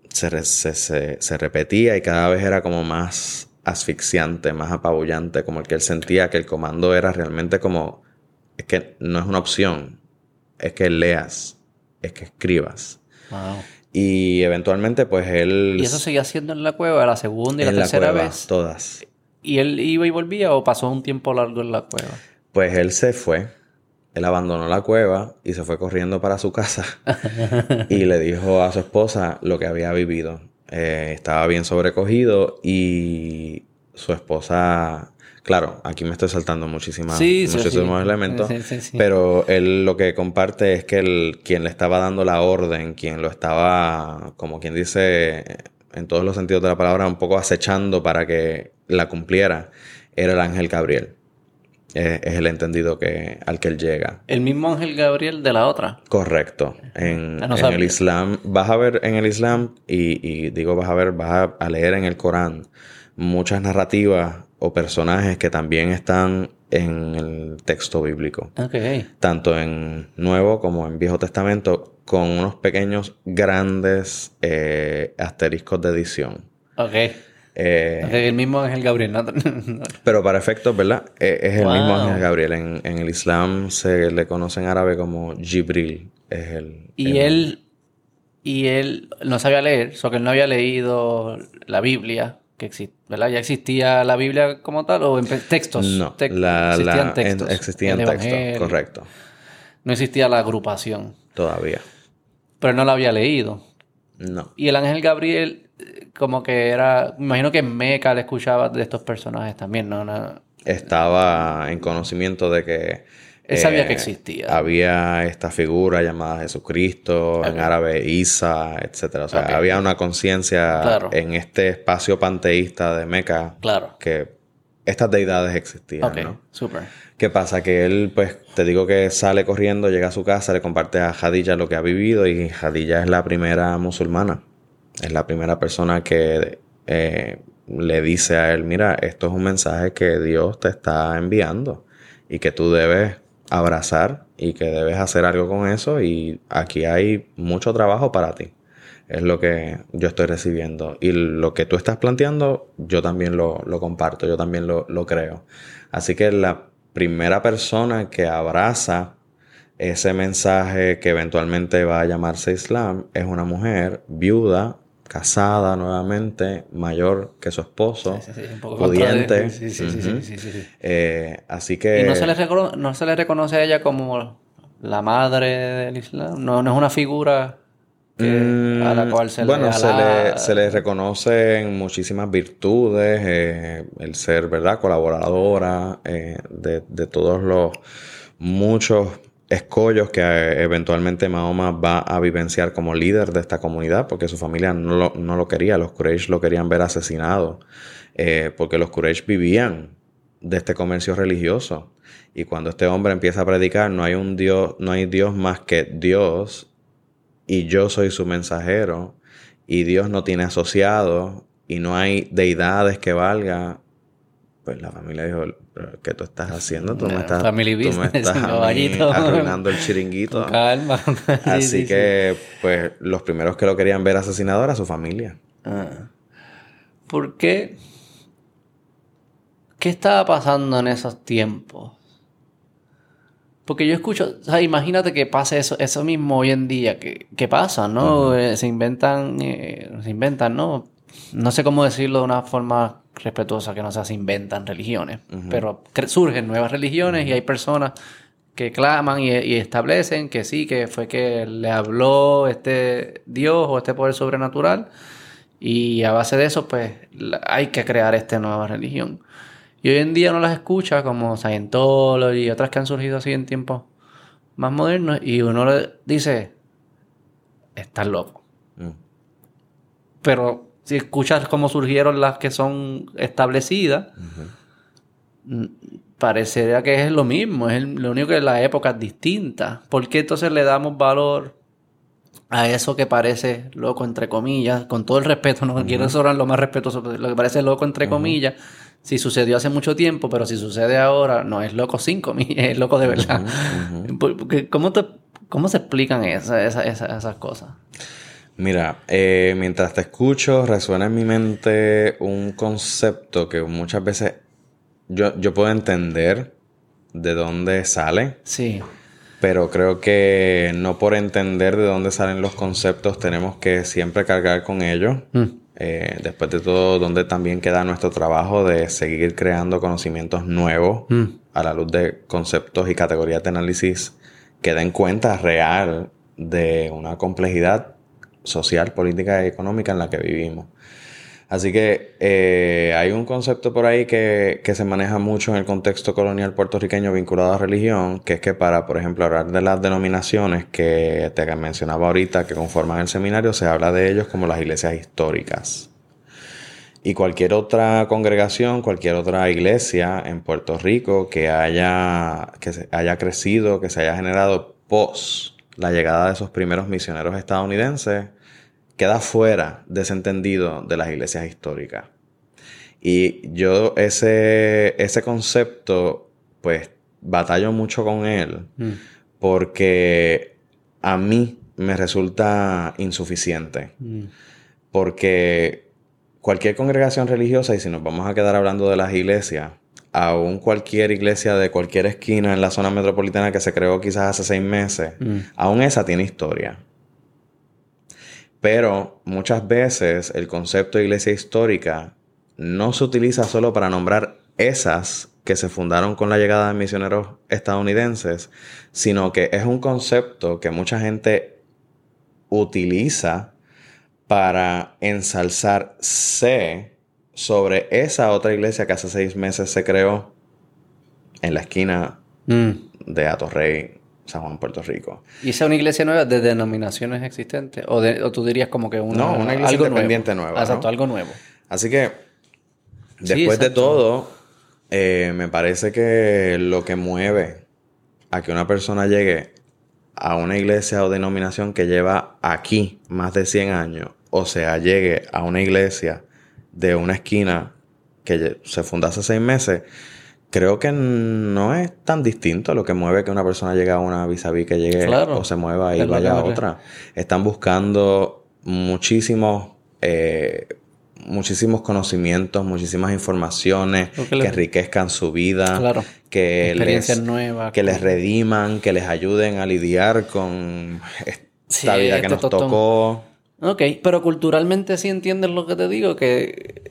se, se, repetía y cada vez era como más asfixiante, más apabullante, como el que él sentía que el comando era realmente como, es que no es una opción, es que leas, es que escribas. Y eventualmente pues él... ¿Y eso seguía haciendo en la cueva la segunda y la tercera vez? Todas. ¿Y él iba y volvía o pasó un tiempo largo en la cueva? Pues él se fue él abandonó la cueva y se fue corriendo para su casa y le dijo a su esposa lo que había vivido. Eh, estaba bien sobrecogido y su esposa, claro, aquí me estoy saltando muchísimas, muchísimos elementos, pero él lo que comparte es que el, quien le estaba dando la orden, quien lo estaba, como quien dice, en todos los sentidos de la palabra, un poco acechando para que la cumpliera, era el ángel Gabriel es, el entendido que, al que él llega. El mismo ángel Gabriel de la otra. Correcto. En, ah, el Islam, vas a ver en el Islam, y, digo vas a ver, vas a, leer en el Corán muchas narrativas o personajes que también están en el texto bíblico. Okay. Tanto en Nuevo como en Viejo Testamento, con unos pequeños, grandes eh, asteriscos de edición. Ok. Eh, el mismo Ángel Gabriel. pero para efectos, ¿verdad? Eh, es el mismo Ángel Gabriel. En, el Islam se le conoce en árabe como Jibril. Es el, y él y él no sabía leer, o que él no había leído la Biblia, que existe, ¿verdad? ¿Ya existía la Biblia como tal o en textos? No, existían textos. existían textos, correcto. No existía la agrupación. Todavía. Pero no la había leído. No. Y el ángel Gabriel como que era, me imagino que Meca le escuchaba de estos personajes también, ¿no? Estaba en conocimiento de que... Él sabía que eh, existía. Había esta figura llamada Jesucristo, en árabe Isa, etcétera. O sea, había una conciencia en este espacio panteísta de Meca claro. que estas deidades existían, Ok, ¿no? súper. ¿Qué pasa? Que él, pues, te digo que sale corriendo, llega a su casa, le comparte a Hadilla lo que ha vivido y Hadilla es la primera musulmana. Es la primera persona que eh, le dice a él, mira, esto es un mensaje que Dios te está enviando y que tú debes abrazar y que debes hacer algo con eso y aquí hay mucho trabajo para ti. Es lo que yo estoy recibiendo. Y lo que tú estás planteando, yo también lo, lo comparto, yo también lo, lo creo. Así que la primera persona que abraza ese mensaje que eventualmente va a llamarse Islam es una mujer viuda, casada nuevamente, mayor que su esposo, Sí, sí, sí, un poco pudiente. Eh, así que... Y no se, le no se le reconoce a ella como la madre del Islam. No, no es una figura que- a la cual se Mm, bueno, le... se le, se le reconocen muchísimas virtudes, eh, el ser, ¿verdad?, colaboradora eh, de, de todos los muchos escollos que eh, eventualmente Mahoma va a vivenciar como líder de esta comunidad, porque su familia no lo, no lo quería, los Quraysh lo querían ver asesinado, eh, porque los Quraysh vivían de este comercio religioso. Y cuando este hombre empieza a predicar, no hay un Dios, no hay Dios más que Dios y yo soy su mensajero y Dios no tiene asociados y no hay deidades que valga, pues la familia dijo, "¿Pero ¿qué tú estás haciendo? Tú me estás, family tú me business, estás a mí caballito". arruinando el chiringuito. Con calma. Sí, Así sí, sí. que, pues, los primeros que lo querían ver asesinado era su familia. Ah. ¿Por qué? ¿Qué estaba pasando en esos tiempos? Porque yo escucho, o sea, imagínate que pase eso, eso mismo hoy en día, que, que pasa, ¿no? Eh, se inventan, eh, se inventan, ¿no? No sé cómo decirlo de una forma respetuosa, que no sea se inventan religiones, pero surgen nuevas religiones y hay personas que claman y, y establecen que sí, que fue que le habló este Dios o este poder sobrenatural y a base de eso, pues hay que crear esta nueva religión. Y hoy en día uno las escucha como Scientology y otras que han surgido así en tiempos más modernos y uno le dice, estás loco. Mm. Pero si escuchas cómo surgieron las que son establecidas, mm, parecería que es lo mismo. Es el- lo único que la época es distinta. ¿Por qué entonces le damos valor a eso que parece loco, entre comillas? Con todo el respeto, no quiero sonar lo más respetuoso, pero lo que parece loco, entre comillas, si sucedió hace mucho tiempo, pero si sucede ahora, no es loco sin comillas, es loco de verdad. ¿cómo, te- ¿Cómo se explican esa- esa- esa- esas cosas? Mira, eh, mientras te escucho, resuena en mi mente un concepto que muchas veces yo, yo puedo entender de dónde sale, Sí. pero creo que no por entender de dónde salen los conceptos tenemos que siempre cargar con ellos. Mm. Eh, después de todo, donde también queda nuestro trabajo de seguir creando conocimientos nuevos Mm. a la luz de conceptos y categorías de análisis que den cuenta real de una complejidad social, política y económica en la que vivimos. Así que eh, hay un concepto por ahí que, que se maneja mucho en el contexto colonial puertorriqueño vinculado a religión, que es que para, por ejemplo, hablar de las denominaciones que te mencionaba ahorita que conforman el seminario, se habla de ellos como las iglesias históricas. Y cualquier otra congregación, cualquier otra iglesia en Puerto Rico que haya, que haya crecido, que se haya generado post la llegada de esos primeros misioneros estadounidenses, queda fuera de ese entendido de las iglesias históricas. Y yo ese, ese concepto, pues, batallo mucho con él Mm. porque a mí me resulta insuficiente. Mm. Porque cualquier congregación religiosa, y si nos vamos a quedar hablando de las iglesias, aún cualquier iglesia de cualquier esquina en la zona metropolitana que se creó quizás hace seis meses, Mm. aún esa tiene historia. Pero muchas veces el concepto de iglesia histórica no se utiliza solo para nombrar esas que se fundaron con la llegada de misioneros estadounidenses, sino que es un concepto que mucha gente utiliza para ensalzarse sobre esa otra iglesia que hace seis meses se creó en la esquina Mm. de Atorrey, San Juan, Puerto Rico. ¿Y esa es una iglesia nueva de denominaciones existentes? ¿O, de- o tú dirías como que una, No, una iglesia algo independiente nuevo? nueva, Exacto, ¿no? algo nuevo. Así que, Sí, después de todo, Eh, me parece que lo que mueve a que una persona llegue a una iglesia o denominación que lleva aquí más de 100 años, o sea, llegue a una iglesia de una esquina que se fundó hace seis meses, creo que no es tan distinto a lo que mueve que una persona llegue a una vis a vis que llegue o se mueva y vaya a otra. Están buscando muchísimos eh, muchísimos conocimientos, muchísimas informaciones que, enriquezcan su vida, que, les, que les rediman, que les ayuden a lidiar con esta vida que nos tocó. Ok, pero culturalmente sí entiendes lo que te digo, que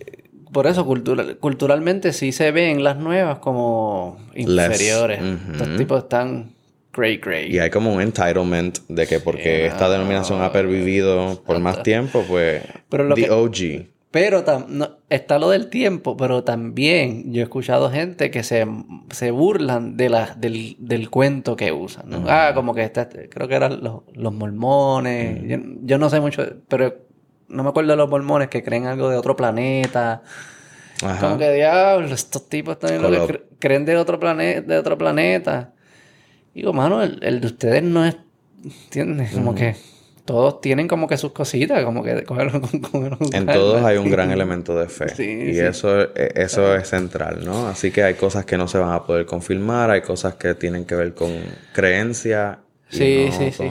por eso cultural, culturalmente sí se ven las nuevas como inferiores. Estos tipos están great, great. Y hay como un entitlement de que porque esta denominación ha pervivido por más tiempo, pues pero the OG. Pero está lo del tiempo, pero también yo he escuchado gente que se, burlan de la, del, cuento que usan. Ah, como que está, creo que eran los, mormones. yo, no sé mucho, pero no me acuerdo de los mormones que creen algo de otro planeta. Como que diablo, estos tipos también creen de otro planeta, de otro planeta. Digo, mano, el, el de ustedes no es, ¿entiendes? Como que todos tienen como que sus cositas, como que En todos hay un gran elemento de fe. y eso, e, eso es central, ¿no? Así que hay cosas que no se van a poder confirmar, hay cosas que tienen que ver con creencia. sí, sí, sí.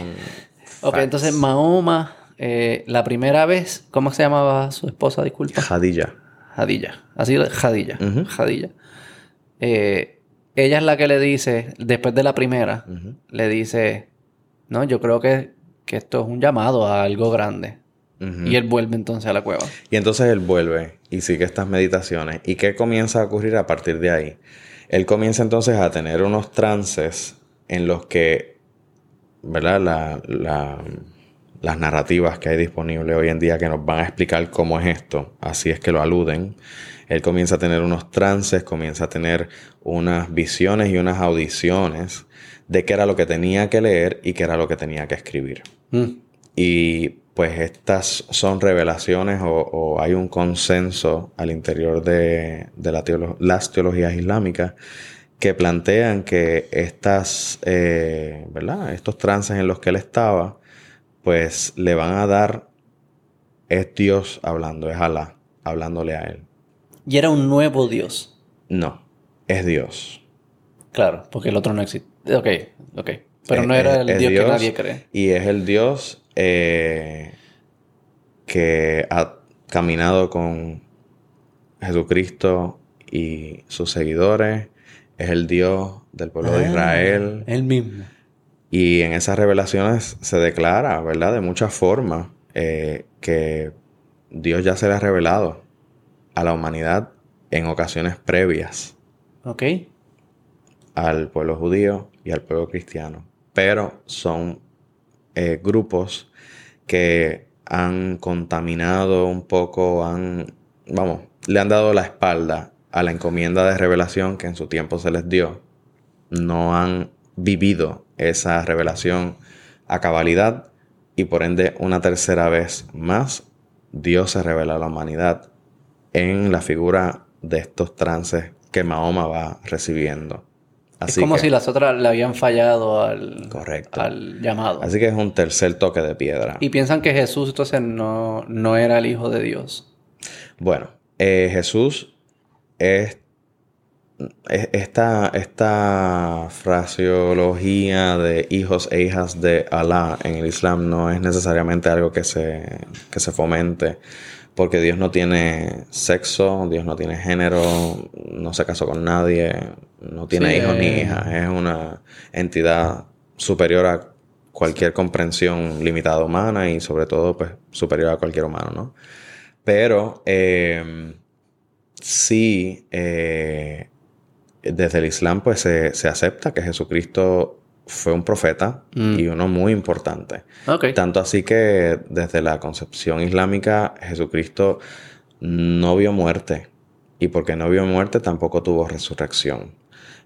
Ok, entonces Mahoma, eh, la primera vez, ¿cómo se llamaba su esposa? Disculpa. Jadilla. Jadilla. Así, Jadilla. Jadilla. Eh, ella es la que le dice, después de la primera, le dice, no, yo creo que que esto es un llamado a algo grande. Y él vuelve entonces a la cueva. Y entonces él vuelve y sigue estas meditaciones. ¿Y qué comienza a ocurrir a partir de ahí? Él comienza entonces a tener unos trances en los que, ¿verdad? Las narrativas que hay disponibles hoy en día que nos van a explicar cómo es esto, así es que lo aluden. Él comienza a tener unos trances, comienza a tener unas visiones y unas audiciones de qué era lo que tenía que leer y qué era lo que tenía que escribir. Mm. Y pues estas son revelaciones o, hay un consenso al interior de, las teologías islámicas que plantean que estas, eh, ¿verdad? estos trances en los que él estaba, pues le van a dar, es Dios hablando, es Alá hablándole a él. ¿Y era un nuevo Dios? No, es Dios. Claro, porque el otro no existe. Ok, ok. Pero no era el Dios, que nadie cree. Y es el Dios eh, que ha caminado con Jesucristo y sus seguidores. Es el Dios del pueblo de ah, Israel. El mismo. Y en esas revelaciones se declara, ¿verdad? De muchas formas, eh, que Dios ya se le ha revelado a la humanidad en ocasiones previas. Ok. Al pueblo judío y al pueblo cristiano pero son eh, grupos que han contaminado un poco, han, vamos, le han dado la espalda a la encomienda de revelación que en su tiempo se les dio. No han vivido esa revelación a cabalidad y por ende una tercera vez más Dios se revela a la humanidad en la figura de estos trances que Mahoma va recibiendo es como si las otras le habían fallado al, al llamado. Así que es un tercer toque de piedra. Y piensan que Jesús entonces no, no era el Hijo de Dios. Bueno, eh, Jesús es, esta, esta fraseología de hijos e hijas de Alá en el Islam no es necesariamente algo que se, que se fomente porque Dios no tiene sexo, Dios no tiene género, no se casó con nadie, no tiene hijos ni hijas, es una entidad superior a cualquier comprensión limitada humana y sobre todo pues superior a cualquier humano, ¿no? Pero em, sí, eh, desde el Islam pues se, se acepta que Jesucristo fue un profeta y mm. uno muy importante. Tanto así que desde la concepción islámica Jesucristo no vio muerte y porque no vio muerte tampoco tuvo resurrección.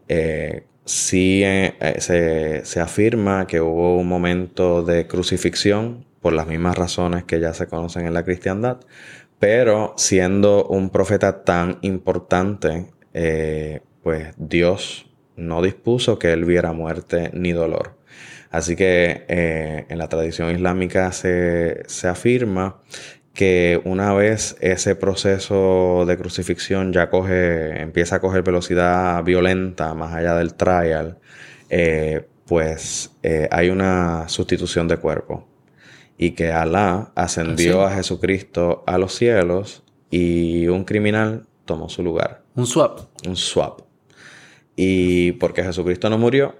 Eh, sí eh, eh, se, afirma que hubo un momento de crucifixión por las mismas razones que ya se conocen en la cristiandad, pero siendo un profeta tan importante, pues Dios no dispuso que él viera muerte ni dolor. Así que eh, en la tradición islámica se, se afirma que una vez ese proceso de crucifixión ya coge, empieza a coger velocidad violenta más allá del trial, eh, pues eh, hay una sustitución de cuerpo. Y que Alá ascendió a Jesucristo a los cielos y un criminal tomó su lugar. Un swap. Un swap. Y porque Jesucristo no murió,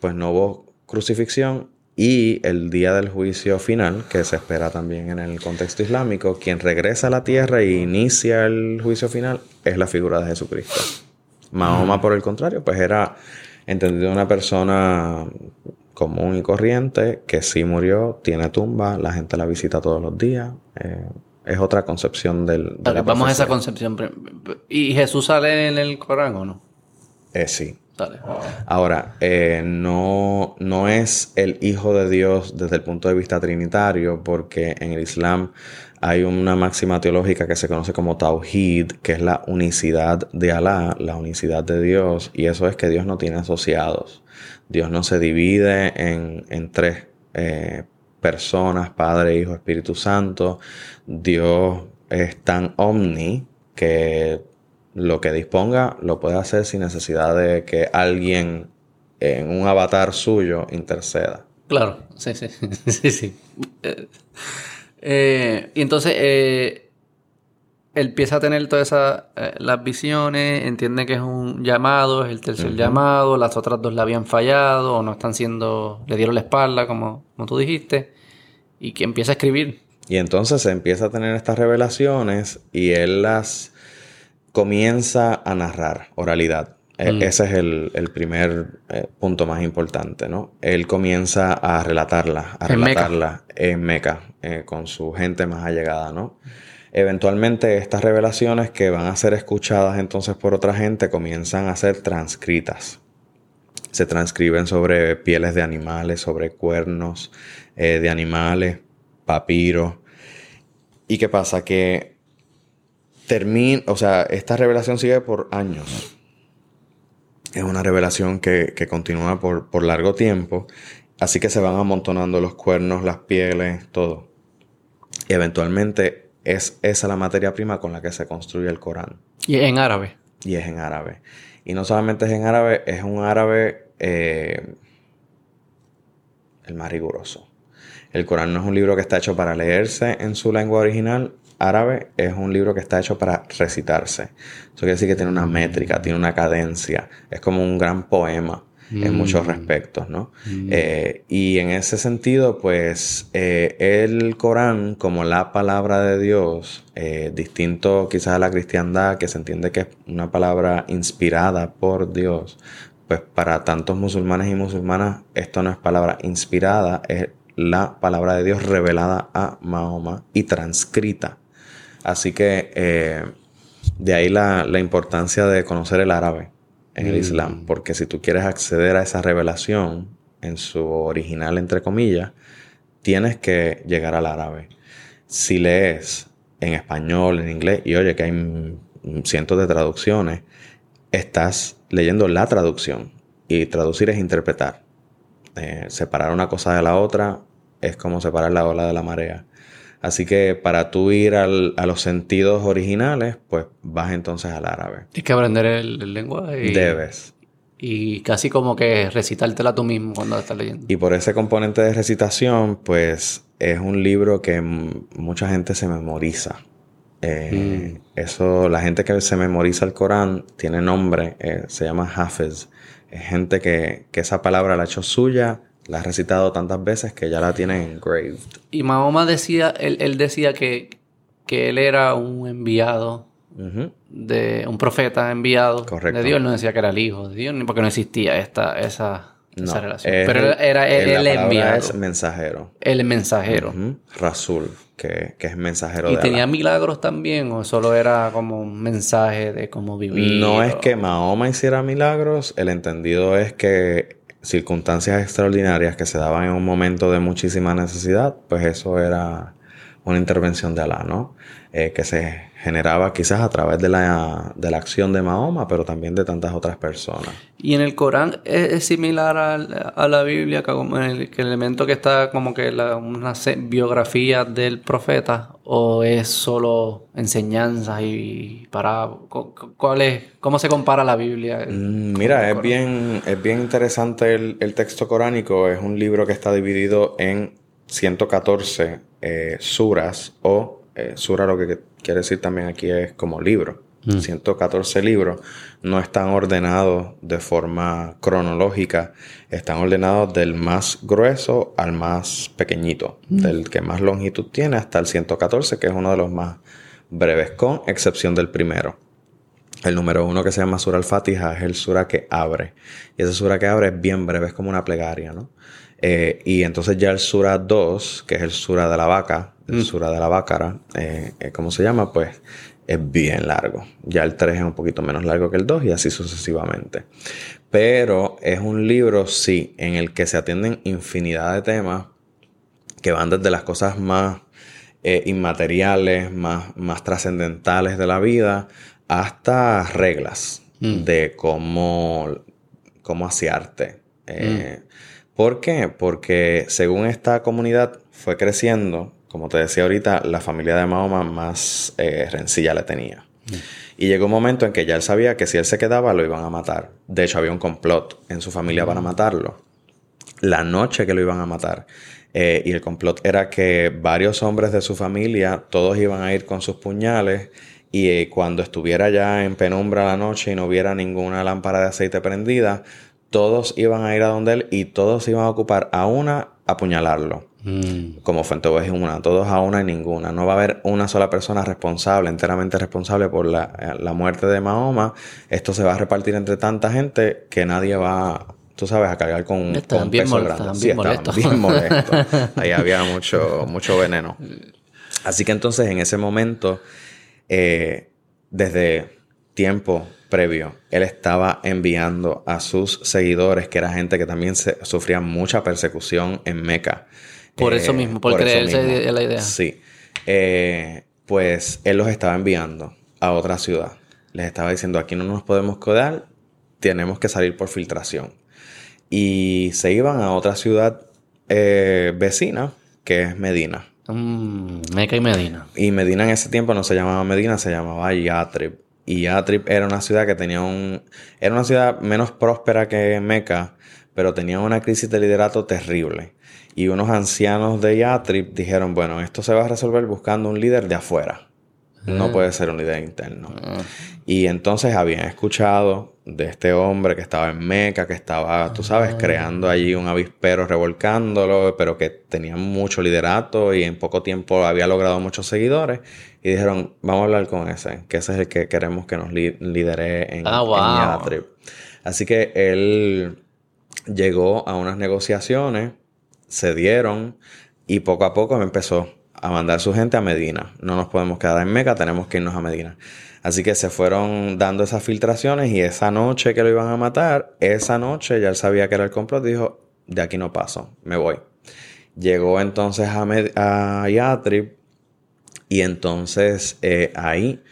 pues no hubo crucifixión y el día del juicio final, que se espera también en el contexto islámico, quien regresa a la tierra e inicia el juicio final es la figura de Jesucristo. Mahoma, por el contrario, pues era entendido una persona común y corriente que sí murió, tiene tumba, la gente la visita todos los días. Eh, es otra concepción del. De vamos a esa concepción. ¿Y Jesús sale en el Corán o no? Eh, sí. Ahora, eh, no, no es el Hijo de Dios desde el punto de vista trinitario, porque en el Islam hay una máxima teológica que se conoce como Tawhid, que es la unicidad de Alá, la unicidad de Dios, y eso es que Dios no tiene asociados. Dios no se divide en, en tres eh, personas, Padre, Hijo, Espíritu Santo. Dios es tan omni que lo que disponga lo puede hacer sin necesidad de que alguien en un avatar suyo interceda. Claro, sí, sí, sí, sí. Eh, y entonces eh, él empieza a tener todas esas eh, las visiones, entiende que es un llamado, es el tercer llamado, las otras dos le habían fallado o no están siendo, le dieron la espalda, como, como tú dijiste, y que empieza a escribir. Y entonces empieza a tener estas revelaciones y él las comienza a narrar oralidad. E, mm. Ese es el, primer eh, punto más importante, ¿no? Él comienza a relatarla, a relatarla en Meca, eh, con su gente más allegada, ¿no? Eventualmente estas revelaciones que van a ser escuchadas entonces por otra gente comienzan a ser transcritas. Se transcriben sobre pieles de animales, sobre cuernos eh, de animales, papiro. ¿Y qué pasa? Que termina, o sea, esta revelación sigue por años. Es una revelación que, continúa por, por, largo tiempo. Así que se van amontonando los cuernos, las pieles, todo. Y eventualmente es esa la materia prima con la que se construye el Corán. Y es en árabe. Y es en árabe. Y no solamente es en árabe, es un árabe eh, el más riguroso. El Corán no es un libro que está hecho para leerse en su lengua original, árabe es un libro que está hecho para recitarse. Eso quiere decir que tiene una métrica, tiene una cadencia. Es como un gran poema en mm. muchos respectos, ¿no? Mm. Eh, y en ese sentido, pues eh, el Corán, como la palabra de Dios, eh, distinto quizás a la cristiandad, que se entiende que es una palabra inspirada por Dios, pues para tantos musulmanes y musulmanas, esto no es palabra inspirada, es la palabra de Dios revelada a Mahoma y transcrita Así que eh, de ahí la, importancia de conocer el árabe en el mm. Islam, porque si tú quieres acceder a esa revelación en su original, entre comillas, tienes que llegar al árabe. Si lees en español, en inglés, y oye que hay cientos de traducciones, estás leyendo la traducción. Y traducir es interpretar. Eh, separar una cosa de la otra es como separar la ola de la marea. Así que para tú ir a los sentidos originales, pues vas entonces al árabe. Tienes que aprender el, lenguaje. Y, Debes. Y casi como que recitártela tú mismo cuando estás leyendo. Y por ese componente de recitación, pues es un libro que mucha gente se memoriza. Eh, mm. Eso, la gente que se memoriza el Corán tiene nombre, eh, se llama Hafiz. Es gente que, que esa palabra la ha hecho suya la ha recitado tantas veces que ya la tiene engraved. Y Mahoma decía, él, decía que, que, él era un enviado, de un profeta enviado de Dios. Él no decía que era el hijo de Dios, ni porque no existía esta, esa, relación. Pero era el, enviado. es mensajero. El mensajero. Rasul, que, es mensajero ¿Y tenía milagros también o solo era como un mensaje de cómo vivir? No es que Mahoma hiciera milagros, el entendido es que circunstancias extraordinarias que se daban en un momento de muchísima necesidad, pues eso era una intervención de Alá, ¿no? eh, que se generaba quizás a través de la, de la acción de Mahoma, pero también de tantas otras personas. ¿Y en el Corán es, similar a, la Biblia, que, el, elemento que está como que la, una biografía del profeta, o es solo enseñanzas y para cuál es, cómo se compara la Biblia? Mm, mira, es bien, es bien interesante el, el texto coránico, es un libro que está dividido en 114 eh, suras o eh, sura lo que quiere decir también aquí es como libro. 114 mm. libros no están ordenados de forma cronológica, están ordenados del más grueso al más pequeñito, mm. del que más longitud tiene hasta el 114, que es uno de los más breves, con excepción del primero. El número uno que se llama Sura al-Fatiha es el Sura que abre. Y esa Sura que abre es bien breve, es como una plegaria, ¿no? Eh, y entonces ya el Sura 2, que es el Sura de la vaca, el mm. Sura de la Bácara, eh, eh, ¿cómo se llama? Pues es bien largo. Ya el 3 es un poquito menos largo que el 2 y así sucesivamente. Pero es un libro, sí, en el que se atienden infinidad de temas que van desde las cosas más inmateriales, más, más trascendentales de la vida, hasta reglas mm. de cómo, cómo asearte. Mm. ¿Por qué? Porque según esta comunidad fue creciendo, como te decía ahorita, la familia de Mahoma más eh, rencilla le tenía. Mm. Y llegó un momento en que ya él sabía que si él se quedaba lo iban a matar. De hecho, había un complot en su familia para mm. matarlo. La noche que lo iban a matar. Eh, y el complot era que varios hombres de su familia, todos iban a ir con sus puñales y eh, cuando estuviera ya en penumbra la noche y no hubiera ninguna lámpara de aceite prendida, todos iban a ir a donde él y todos iban a ocupar a una apuñalarlo. Mm. Como Fuente es una, todos a una y ninguna. No va a haber una sola persona responsable, enteramente responsable por la, muerte de Mahoma. Esto se va a repartir entre tanta gente que nadie va, tú sabes, a cargar con, un bien peso grande. sí, bien molestos. Ahí había mucho, mucho veneno. Así que entonces en ese momento, eh, desde tiempo previo, él estaba enviando a sus seguidores, que era gente que también se, sufría mucha persecución en Meca. Por eso eh, mismo, por, creerse la idea. Sí. Eh, pues él los estaba enviando a otra ciudad. Les estaba diciendo, aquí no nos podemos quedar, tenemos que salir por filtración. Y se iban a otra ciudad eh, vecina, que es Medina. Mm, Meca y Medina. Y Medina en ese tiempo no se llamaba Medina, se llamaba Yatrib. Y Yatrib era una ciudad que tenía un... Era una ciudad menos próspera que Meca, pero tenía una crisis de liderato terrible. Y unos ancianos de Yatrib dijeron, bueno, esto se va a resolver buscando un líder de afuera. No ah. puede ser un líder interno. Ah. Y entonces habían escuchado de este hombre que estaba en Meca, que estaba, tú sabes, ah. creando allí un avispero, revolcándolo, pero que tenía mucho liderato y en poco tiempo había logrado muchos seguidores. Y dijeron, vamos a hablar con ese, que ese es el que queremos que nos lidere en, ah, Así que él llegó a unas negociaciones, se dieron y poco a poco me empezó a mandar su gente a Medina. No nos podemos quedar en Meca, tenemos que irnos a Medina. Así que se fueron dando esas filtraciones y esa noche que lo iban a matar, esa noche ya él sabía que era el complot, dijo, de aquí no paso, me voy. Llegó entonces a, a Yatrib y entonces eh, ahí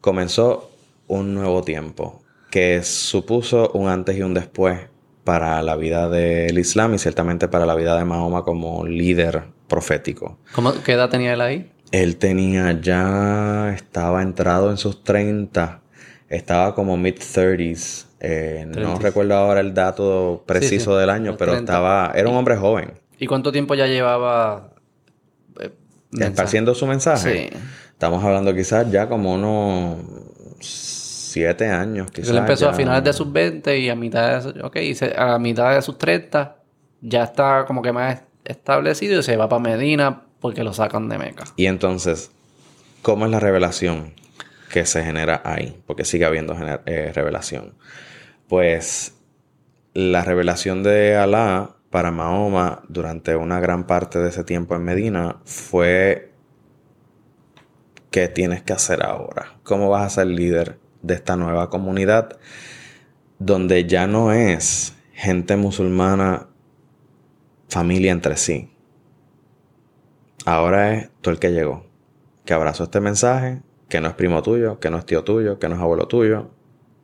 comenzó un nuevo tiempo que supuso un antes y un después para la vida del Islam y ciertamente para la vida de Mahoma como líder profético. ¿Qué edad tenía él ahí? Él tenía ya, estaba entrado en sus 30, estaba como mid-30s. Eh, no recuerdo ahora el dato preciso del año, pero estaba, era un hombre joven. ¿Y cuánto tiempo ya llevaba esparciendo su mensaje. Sí. Estamos hablando quizás ya como unos siete años. Quizás Él empezó a finales de sus 20 y a mitad de, okay, a mitad de sus 30 ya está como que más establecido y se va para Medina porque lo sacan de Meca. Y entonces, ¿cómo es la revelación que se genera ahí? Porque sigue habiendo eh, revelación. Pues la revelación de Alá para Mahoma durante una gran parte de ese tiempo en Medina fue ¿qué tienes que hacer ahora? ¿Cómo vas a ser líder de esta nueva comunidad donde ya no es gente musulmana familia entre sí? Ahora es tú el que llegó. que abrazó este mensaje, que no es primo tuyo, que no es tío tuyo, que no es abuelo tuyo,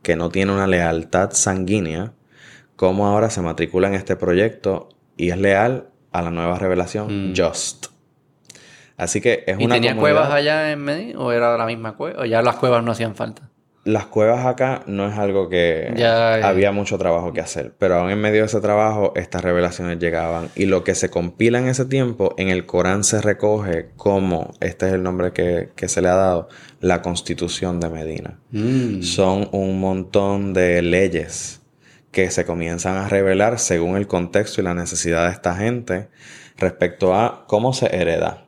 que no tiene una lealtad sanguínea, cómo ahora se matricula en este proyecto y es leal a la nueva revelación Mm. Just. Así que es ¿Y una tenía comunidad- cuevas allá en Medellín o era la misma cueva? ¿O ya las cuevas no hacían falta? Las cuevas acá no es algo que Ya, ya. había mucho trabajo que hacer, pero aún en medio de ese trabajo estas revelaciones llegaban y lo que se compila en ese tiempo en el Corán se recoge como, este es el nombre que, que se le ha dado, la constitución de Medina. Mm. Son un montón de leyes que se comienzan a revelar según el contexto y la necesidad de esta gente respecto a cómo se hereda,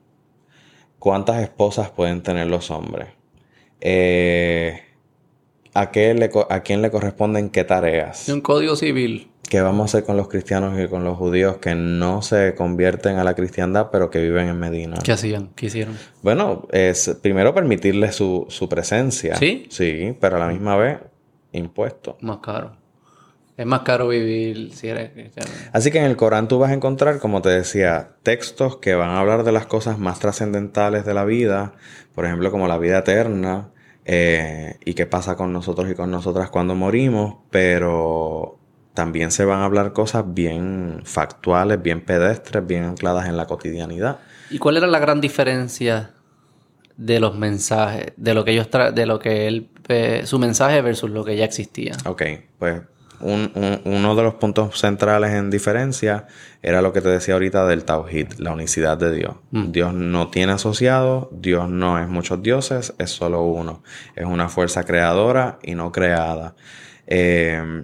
cuántas esposas pueden tener los hombres, eh, a, qué le a quién le corresponden qué tareas, un código civil. qué vamos a hacer con los cristianos y con los judíos que no se convierten a la cristiandad pero que viven en Medina. ¿Qué hacían? ¿Qué hicieron? Bueno, es primero permitirles su, su presencia. ¿Sí? Sí, pero a la misma vez impuesto. Más caro. Es más caro vivir si eres cristiano. Así que en el Corán tú vas a encontrar, como te decía, textos que van a hablar de las cosas más trascendentales de la vida, por ejemplo, como la vida eterna eh, y qué pasa con nosotros y con nosotras cuando morimos, pero también se van a hablar cosas bien factuales, bien pedestres, bien ancladas en la cotidianidad. ¿Y cuál era la gran diferencia de los mensajes, de lo que ellos tra- de lo que él, eh, su mensaje versus lo que ya existía? Ok, pues un- un- uno de los puntos centrales en diferencia era lo que te decía ahorita del Tawhid, la unicidad de Dios. Mm. Dios no tiene asociados, Dios no es muchos dioses, es solo uno. Es una fuerza creadora y no creada. Eh,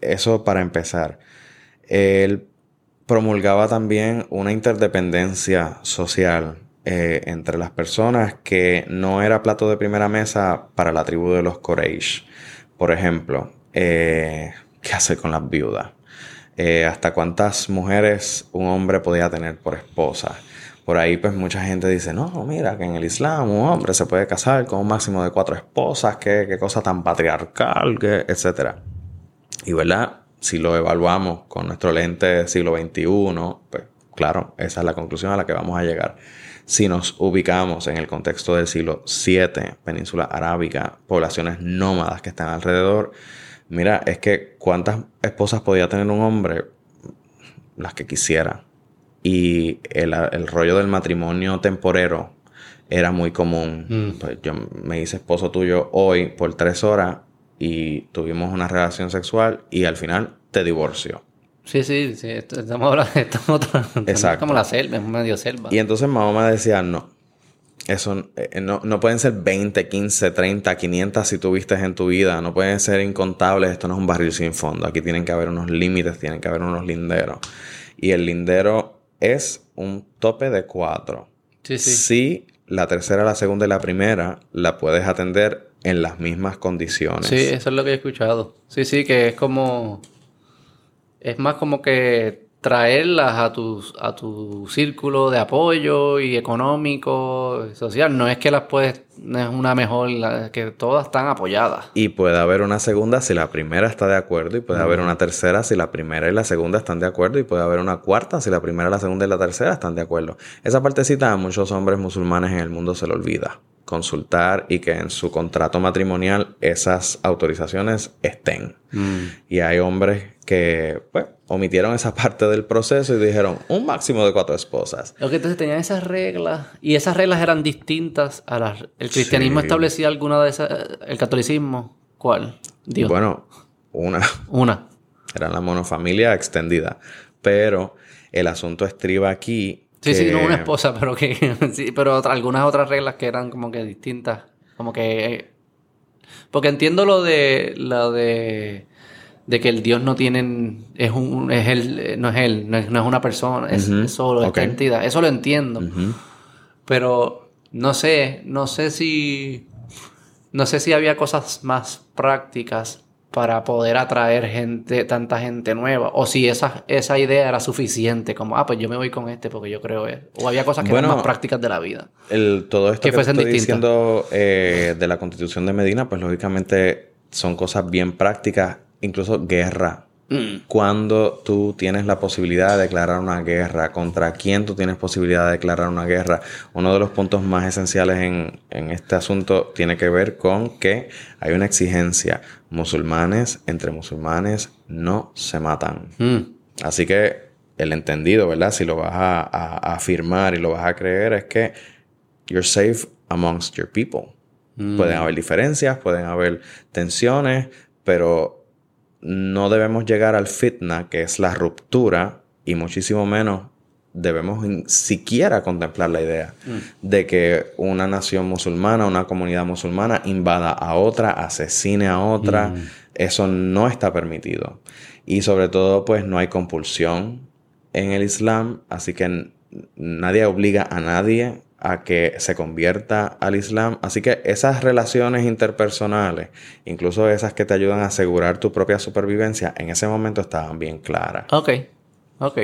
eso para empezar. Él promulgaba también una interdependencia social eh, entre las personas que no era plato de primera mesa para la tribu de los Quraysh. Por ejemplo, eh, ¿qué hacer con las viudas? Eh, ¿Hasta cuántas mujeres un hombre podía tener por esposa? Por ahí pues mucha gente dice, no, mira, que en el Islam un hombre se puede casar con un máximo de cuatro esposas, qué, qué cosa tan patriarcal, que, etcétera. Y verdad, si lo evaluamos con nuestro lente siglo XXI, pues claro, esa es la conclusión a la que vamos a llegar. Si nos ubicamos en el contexto del siglo VII, península arábica, poblaciones nómadas que están alrededor, mira, es que cuántas esposas podía tener un hombre, las que quisiera. Y el, el rollo del matrimonio temporero era muy común. Mm. Pues yo me hice esposo tuyo hoy por tres horas y tuvimos una relación sexual y al final te divorcio. Sí, sí, sí. Estamos hablando de estamos otra- Exacto. Es como la selva, es medio selva. Y entonces Mahoma decía, no, eso eh, no, no pueden ser 20, 15, 30, 500 si tuviste en tu vida, no pueden ser incontables, esto no es un barril sin fondo, aquí tienen que haber unos límites, tienen que haber unos linderos. Y el lindero es un tope de cuatro. Sí, sí. Si la tercera, la segunda y la primera la puedes atender en las mismas condiciones. Sí, eso es lo que he escuchado. Sí, sí, que es como. Es más como que traerlas a tu, a tu círculo de apoyo y económico, y social. No es que las puedes. No es una mejor. la- que todas están apoyadas. Y puede haber una segunda si la primera está de acuerdo, y puede haber una tercera si la primera y la segunda están de acuerdo, y puede haber una cuarta si la primera, la segunda y la tercera están de acuerdo. Esa partecita a muchos hombres musulmanes en el mundo se le olvida. Consultar y que en su contrato matrimonial esas autorizaciones estén. Y hay hombres que, pues, omitieron esa parte del proceso y dijeron un máximo de cuatro esposas. Lo que entonces tenían esas reglas. Y esas reglas eran distintas a las. ¿El cristianismo Sí. establecía alguna de esas? ¿El catolicismo? ¿Cuál? Dios. Bueno, una. Una. Era la monofamilia extendida. Pero el asunto estriba aquí. Sí, sí, no una esposa, pero que sí, pero otra- algunas otras reglas que eran como que distintas, como que porque entiendo lo de lo de de que el Dios no tiene es un es él no es él, no es, no es una persona, es, Ujú, es solo esta entidad, eso lo entiendo. Pero no sé, no sé si no sé si había cosas más prácticas para poder atraer gente, tanta gente nueva, o si esa, esa idea era suficiente, como, ah, pues yo me voy con este porque yo creo eso. O había cosas que Bueno, eran más prácticas de la vida. El- todo esto Que que, estoy distintas. diciendo eh, de la constitución de Medina, pues lógicamente son cosas bien prácticas, incluso guerra Mm. Cuando tú tienes la posibilidad de declarar una guerra, contra quién tú tienes posibilidad de declarar una guerra. Uno de los puntos más esenciales en, este asunto tiene que ver con que hay una exigencia. Musulmanes entre musulmanes no se matan. Mm. Así que el entendido, ¿verdad? Si lo vas a, afirmar y lo vas a creer, es que you're safe amongst your people. Mm. Pueden haber diferencias, pueden haber tensiones, pero no debemos llegar al fitna, que es la ruptura, y muchísimo menos debemos siquiera contemplar la idea mm. de que una nación musulmana, una comunidad musulmana invada a otra, asesine a otra. Mm. Eso no está permitido. Y sobre todo, pues no hay compulsión en el Islam, así que nadie obliga a nadie a que se convierta al Islam. Así que esas relaciones interpersonales, incluso esas que te ayudan a asegurar tu propia supervivencia, en ese momento estaban bien claras. Ok, ok.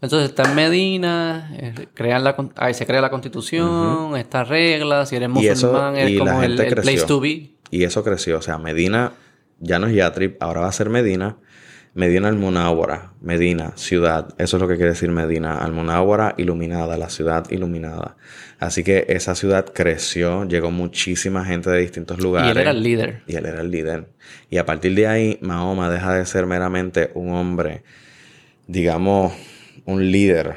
Entonces está en Medina, eh, crean la, ahí se crea la constitución, estas reglas, si eres musulmán es como el, place to be. Y eso creció, o sea, Medina ya no es Yatrib, ahora va a ser Medina. Medina al Medina, ciudad, eso es lo que quiere decir Medina, al iluminada, la ciudad iluminada. Así que esa ciudad creció, llegó muchísima gente de distintos lugares. Y él era el líder. Y él era el líder. Y a partir de ahí, Mahoma deja de ser meramente un hombre, digamos, un líder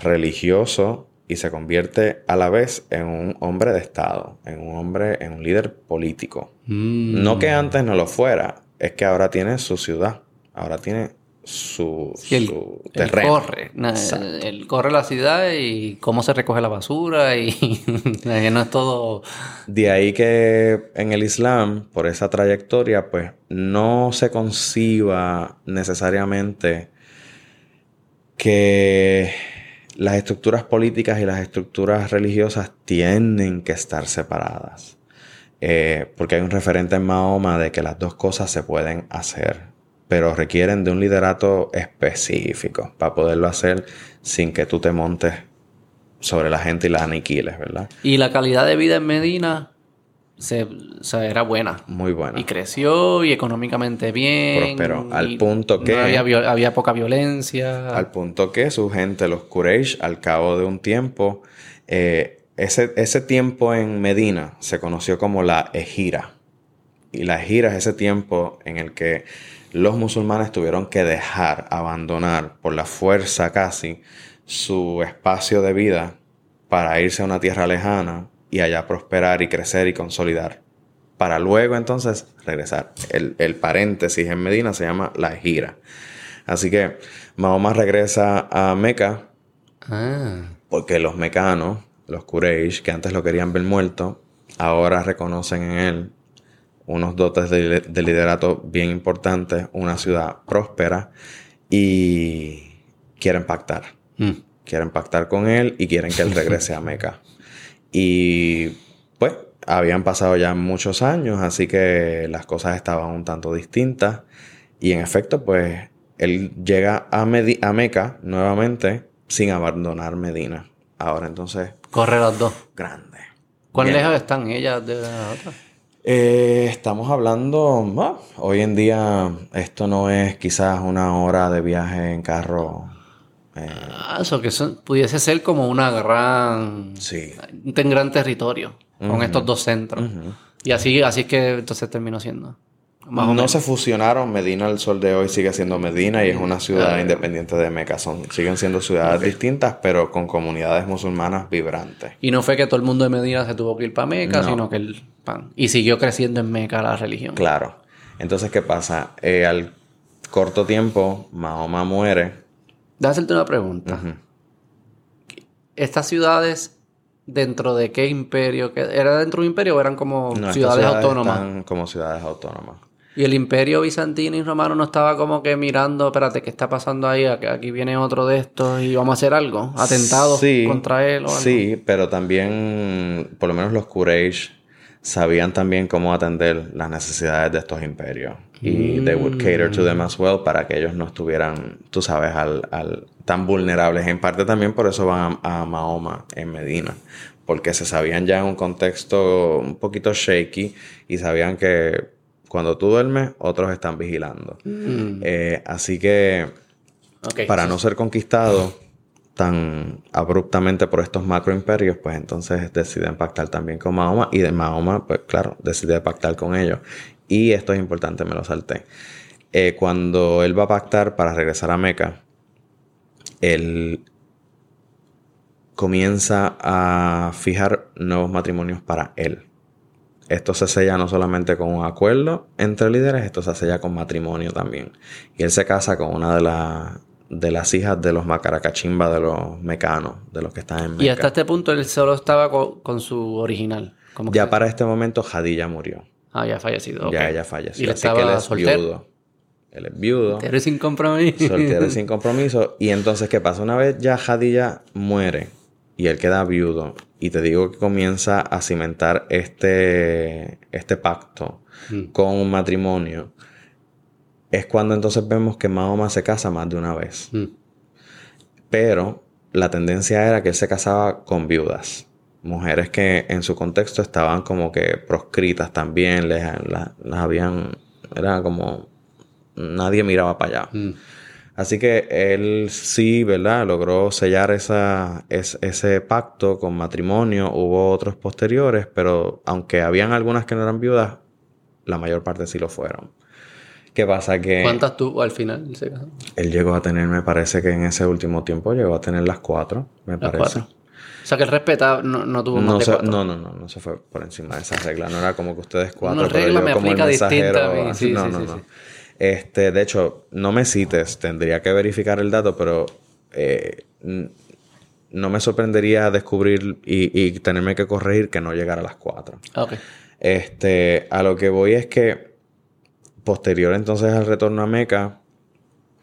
religioso y se convierte a la vez en un hombre de Estado, en un hombre, en un líder político. Mm. No que antes no lo fuera, es que ahora tiene su ciudad, ahora tiene su, terreno. corre, él corre la ciudad y cómo se recoge la basura y no es todo... De ahí que en el Islam, por esa trayectoria, pues no se conciba necesariamente que las estructuras políticas y las estructuras religiosas tienen que estar separadas. Eh, porque hay un referente en Mahoma de que las dos cosas se pueden hacer pero requieren de un liderato específico para poderlo hacer sin que tú te montes sobre la gente y la aniquiles, ¿verdad? Y la calidad de vida en Medina se, era buena. Muy buena. Y creció y económicamente bien. Pero al punto que... había, poca violencia. Al punto que su gente, los Quraysh, al cabo de un tiempo, eh, ese, ese tiempo en Medina se conoció como la Ejira. Y la Ejira es ese tiempo en el que los musulmanes tuvieron que dejar, abandonar por la fuerza casi su espacio de vida para irse a una tierra lejana y allá prosperar y crecer y consolidar. Para luego entonces regresar. El, paréntesis en Medina se llama la gira. Así que Mahoma regresa a Meca ah. porque los mecanos, los Quraysh, que antes lo querían ver muerto, ahora reconocen en él unos dotes de, liderato bien importantes, una ciudad próspera y quieren pactar. Mm. Quieren pactar con él y quieren que él regrese a Meca. Y pues habían pasado ya muchos años, así que las cosas estaban un tanto distintas. Y en efecto, pues él llega a, a Meca nuevamente sin abandonar Medina. Ahora entonces... Corre las dos. Grande. ¿Cuán lejos están ellas de la otra? Eh, estamos hablando, hoy en día esto no es quizás una hora de viaje en carro. Eh. Ah, eso que pudiese ser como una gran, sí. un gran territorio con estos dos centros. Y así, así que entonces terminó siendo no se fusionaron. Medina, el sol de hoy, sigue siendo Medina y es una ciudad independiente de Meca. Son, siguen siendo ciudades distintas, pero con comunidades musulmanas vibrantes. Y no fue que todo el mundo de Medina se tuvo que ir para Meca, sino que el pan. Y siguió creciendo en Meca la religión. Claro. Entonces, ¿qué pasa? Eh, al corto tiempo, Mahoma muere. Déjame hacerte una pregunta. Estas ciudades dentro de qué imperio? ¿Era dentro de un imperio o eran como ciudades, autónomas? como ciudades autónomas. Y el imperio bizantino y romano no estaba como que mirando, espérate, ¿qué está pasando ahí? Aquí viene otro de estos y vamos a hacer algo. Atentados contra él o algo. Sí, pero también, por lo menos los Quraysh sabían también cómo atender las necesidades de estos imperios. Y they would cater to them as well para que ellos no estuvieran, tú sabes, al, al tan vulnerables. En parte también por eso van a Mahoma en Medina. Porque se sabían ya en un contexto un poquito shaky y sabían que Cuando tú duermes, otros están vigilando. Mm. Eh, así que, para no ser conquistado tan abruptamente por estos macroimperios, pues entonces deciden pactar también con Mahoma. Y de Mahoma, pues claro, decide pactar con ellos. Y esto es importante, me lo salté. Eh, cuando él va a pactar para regresar a Meca, él comienza a fijar nuevos matrimonios para él. Esto se sella no solamente con un acuerdo entre líderes, esto se sella con matrimonio también. Y él se casa con una de, las de las hijas de los macaracachimba, de los mecanos, de los que están en Meca. Y hasta este punto él solo estaba co- con, su original. Como Ya que- para este momento Jadilla murió. Ah, ya ha fallecido. Ya ella falleció. Y Así que él es soltero. viudo. Él es viudo. Soltero y sin compromiso. soltero y sin compromiso. Y entonces, ¿qué pasa? Una vez ya Jadilla muere y él queda viudo, y te digo que comienza a cimentar este, este pacto Mm. con un matrimonio, es cuando entonces vemos que Mahoma se casa más de una vez. Mm. Pero la tendencia era que él se casaba con viudas. Mujeres que en su contexto estaban como que proscritas también, les, la- las habían, era como, nadie miraba para allá. Mm. Así que él sí, ¿verdad? Logró sellar esa, es- ese pacto con matrimonio. Hubo otros posteriores, pero aunque habían algunas que no eran viudas, la mayor parte sí lo fueron. ¿Qué pasa? Que ¿Cuántas tuvo al final? se casó? él llegó a tener, me parece que en ese último tiempo llegó a tener las cuatro, me Las parece. cuatro. O sea que él respetaba, no, no tuvo más No, se- no, no, no, no se fue por encima de esa regla. No era como que ustedes cuatro, pero regla yo me como el aplica distinta a mí. Sí, no, sí, no, sí, no. Este, de hecho, no me cites, tendría que verificar el dato, pero eh, no me sorprendería descubrir y, y tenerme que corregir que no llegara a las cuatro. Ah, ok. Este, a lo que voy es que posterior entonces al retorno a Meca,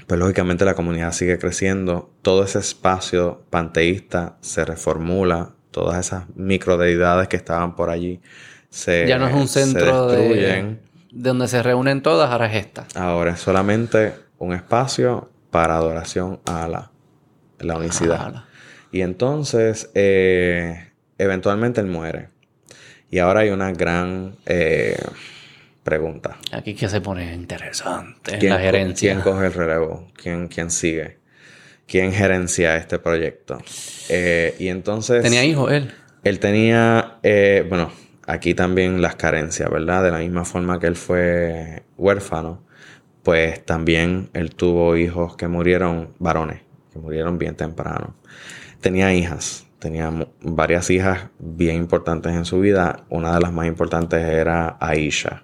pues lógicamente la comunidad sigue creciendo, todo ese espacio panteísta se reformula, todas esas microdeidades que estaban por allí se Ya no es un se centro de, destruyen. de donde se reúnen todas, ahora es esta. Ahora es solamente un espacio para adoración a la, la unicidad. Y entonces, eh, eventualmente él muere. Y ahora hay una gran eh, pregunta. Aquí que se pone interesante. ¿Quién, la co- gerencia. quién coge el relevo? ¿Quién, quién sigue? ¿Quién gerencia este proyecto? Eh, y entonces... Tenía hijos él. Él tenía, bueno, aquí también las carencias, ¿verdad? De la misma forma que él fue huérfano, pues también él tuvo hijos que murieron varones, que murieron bien temprano. Tenía hijas, tenía varias hijas bien importantes en su vida. Una de las más importantes era Aisha.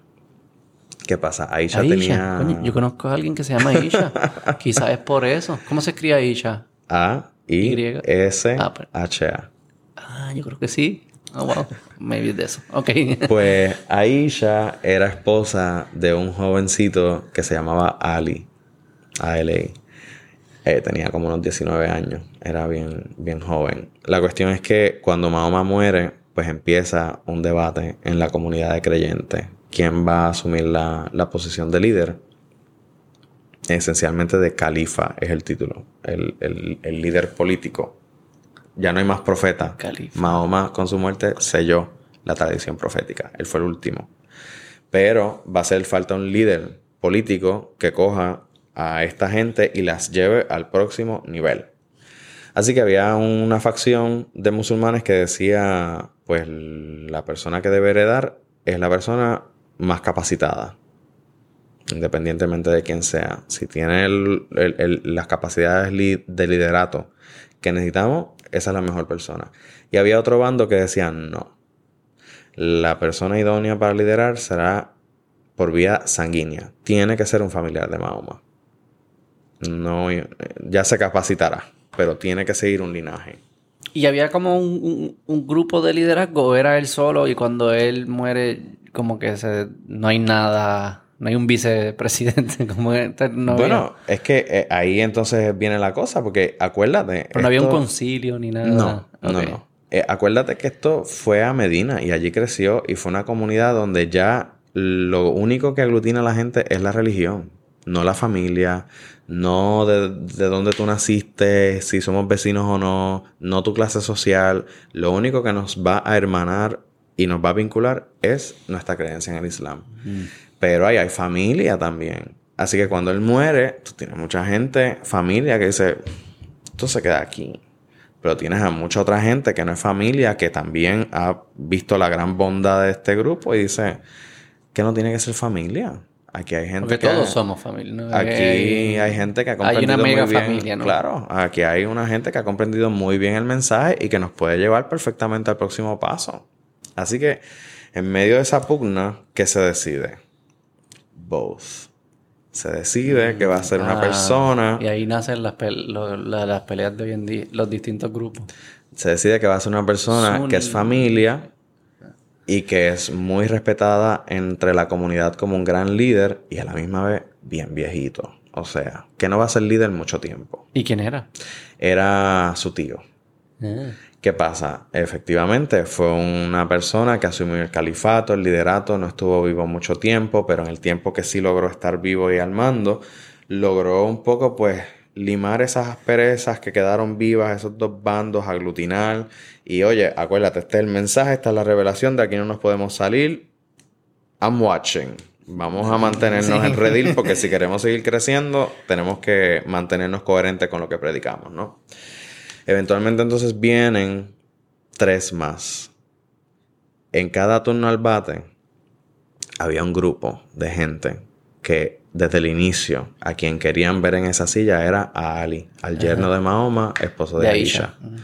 ¿Qué pasa? Aisha, Aisha. tenía Coño, yo conozco a alguien que se llama Aisha. Quizás es por eso. ¿Cómo se escribe Aisha? A I S Ah. H A. Ah, yo creo que sí. Oh, wow. Maybe eso. Ok. Pues Aisha era esposa de un jovencito que se llamaba Ali. A-L-I. Eh, tenía como unos 19 años. Era bien, bien joven. La cuestión es que cuando Mahoma muere, pues empieza un debate en la comunidad de creyentes. ¿Quién va a asumir la, la posición de líder? Esencialmente de califa es el título. El, el- el líder político. Ya no hay más profeta. Califa. Mahoma con su muerte selló la tradición profética. Él fue el último. Pero va a hacer falta un líder político que coja a esta gente y las lleve al próximo nivel. Así que había una facción de musulmanes que decía, pues la persona que debe heredar es la persona más capacitada, independientemente de quién sea. Si tiene el- el- el- las capacidades li- de liderato que necesitamos, esa es la mejor persona. Y había otro bando que decía, no, la persona idónea para liderar será por vía sanguínea. Tiene que ser un familiar de Mahoma. No, eh, ya se capacitará, pero tiene que seguir un linaje. Y había como un, grupo de liderazgo, era él solo y cuando él muere, como que no hay nada, no hay un vicepresidente, como no había- bueno, es que eh, ahí entonces viene la cosa, porque acuérdate. pero no había un concilio ni nada. No, no, no. Eh, acuérdate que esto fue a Medina y allí creció y fue una comunidad donde ya lo único que aglutina a la gente es la religión, no la familia, no de, de dónde tú naciste, si somos vecinos o no, no tu clase social. Lo único que nos va a hermanar y nos va a vincular es nuestra creencia en el Islam. Mm. Pero ahí hay familia también. Así que cuando él muere, tú tienes mucha gente, familia, que dice, esto se queda aquí. Pero tienes a mucha otra gente que no es familia, que también ha visto la gran bondad de este grupo y dice que no tiene que ser familia. Aquí hay gente Porque que... todos somos familia. ¿no? Aquí Hay- hay gente que ha hay comprendido una mega muy bien. familia, ¿no? Claro, aquí hay una gente que ha comprendido muy bien el mensaje y que nos puede llevar perfectamente al próximo paso. Así que, en medio de esa pugna, ¿qué se decide? Both. Se decide que va a ser una Ah, persona. Y ahí nacen las, lo- la- las peleas de hoy en día, los distintos grupos. Se decide que va a ser una persona Son- que es familia y que es muy respetada entre la comunidad como un gran líder y a la misma vez bien viejito. O sea, que no va a ser líder mucho tiempo. ¿Y quién era? Era su tío. Ah. ¿Qué pasa? Efectivamente, fue una persona que asumió el califato, el liderato, no estuvo vivo mucho tiempo, pero en el tiempo que sí logró estar vivo y al mando, logró un poco, pues, limar esas asperezas que quedaron vivas, esos dos bandos, aglutinar. Y oye, acuérdate, este es el mensaje, esta es la revelación, de aquí no nos podemos salir. I'm watching. Vamos a mantenernos Sí. en redil porque si queremos seguir creciendo, tenemos que mantenernos coherentes con lo que predicamos, ¿no? Eventualmente entonces vienen tres más. En cada turno al bate había un grupo de gente que desde el inicio a quien querían ver en esa silla era a Ali, al yerno de Mahoma, esposo de, De Aisha. Aisha.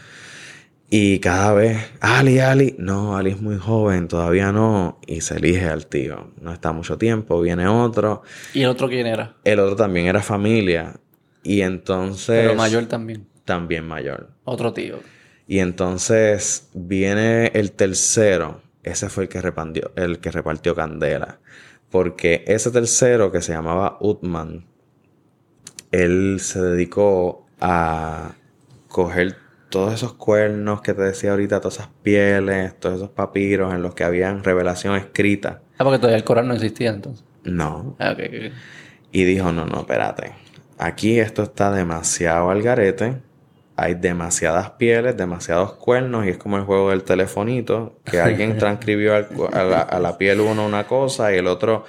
Y cada vez, Ali, Ali, no, Ali es muy joven, todavía no. Y se elige al tío. No está mucho tiempo, viene otro. ¿Y el otro quién era? El otro también era familia. Y entonces... Pero mayor también. También mayor. Otro tío. Y entonces viene el tercero. Ese fue el que repartió, el que repartió candela. Porque ese tercero que se llamaba Utman, él se dedicó a coger todos esos cuernos que te decía ahorita, todas esas pieles, todos esos papiros en los que habían revelación escrita. Ah, porque todavía el Corán no existía entonces. No. Ah, ok, ok. Y dijo, no, no, espérate. Aquí esto está demasiado al garete. Hay demasiadas pieles, demasiados cuernos y es como el juego del telefonito, que alguien transcribió al a, la, a la piel uno una cosa y el otro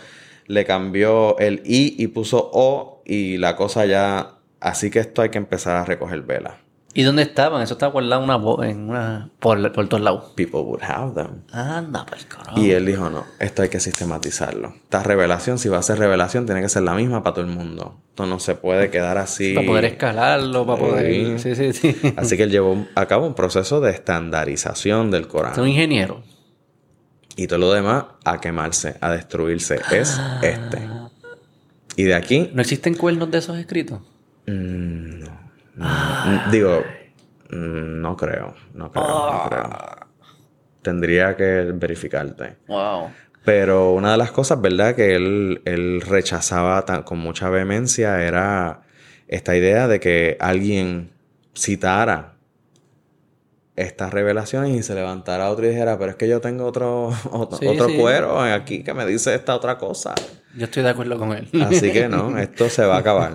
le cambió el I y puso O y la cosa ya... Así que esto hay que empezar a recoger velas. ¿Y dónde estaban? Eso estaba guardado en una, bo- en una por, por todos lados. People would have them. Anda, pues carajo. Y él dijo, no, esto hay que sistematizarlo. Esta revelación, si va a ser revelación, tiene que ser la misma para todo el mundo. Esto no se puede quedar así. Para poder escalarlo, para poder... Sí, sí, sí. Así que él llevó a cabo un proceso de estandarización del Es un Corán. ingeniero. Y todo lo demás a quemarse, a destruirse. Es este. Y de aquí, ¿No existen cuernos de esos escritos? mm, no, no. digo, mm, no creo, no creo, no creo. Tendría que verificarte. Wow. Pero una de las cosas, ¿verdad?, que él, él rechazaba tan- con mucha vehemencia era esta idea de que alguien citara estas revelaciones y se levantara otro y dijera, pero es que yo tengo otro, otro, Sí, otro sí. cuero aquí que me dice esta otra cosa. Yo estoy de acuerdo con él. Así que no, esto se va a acabar.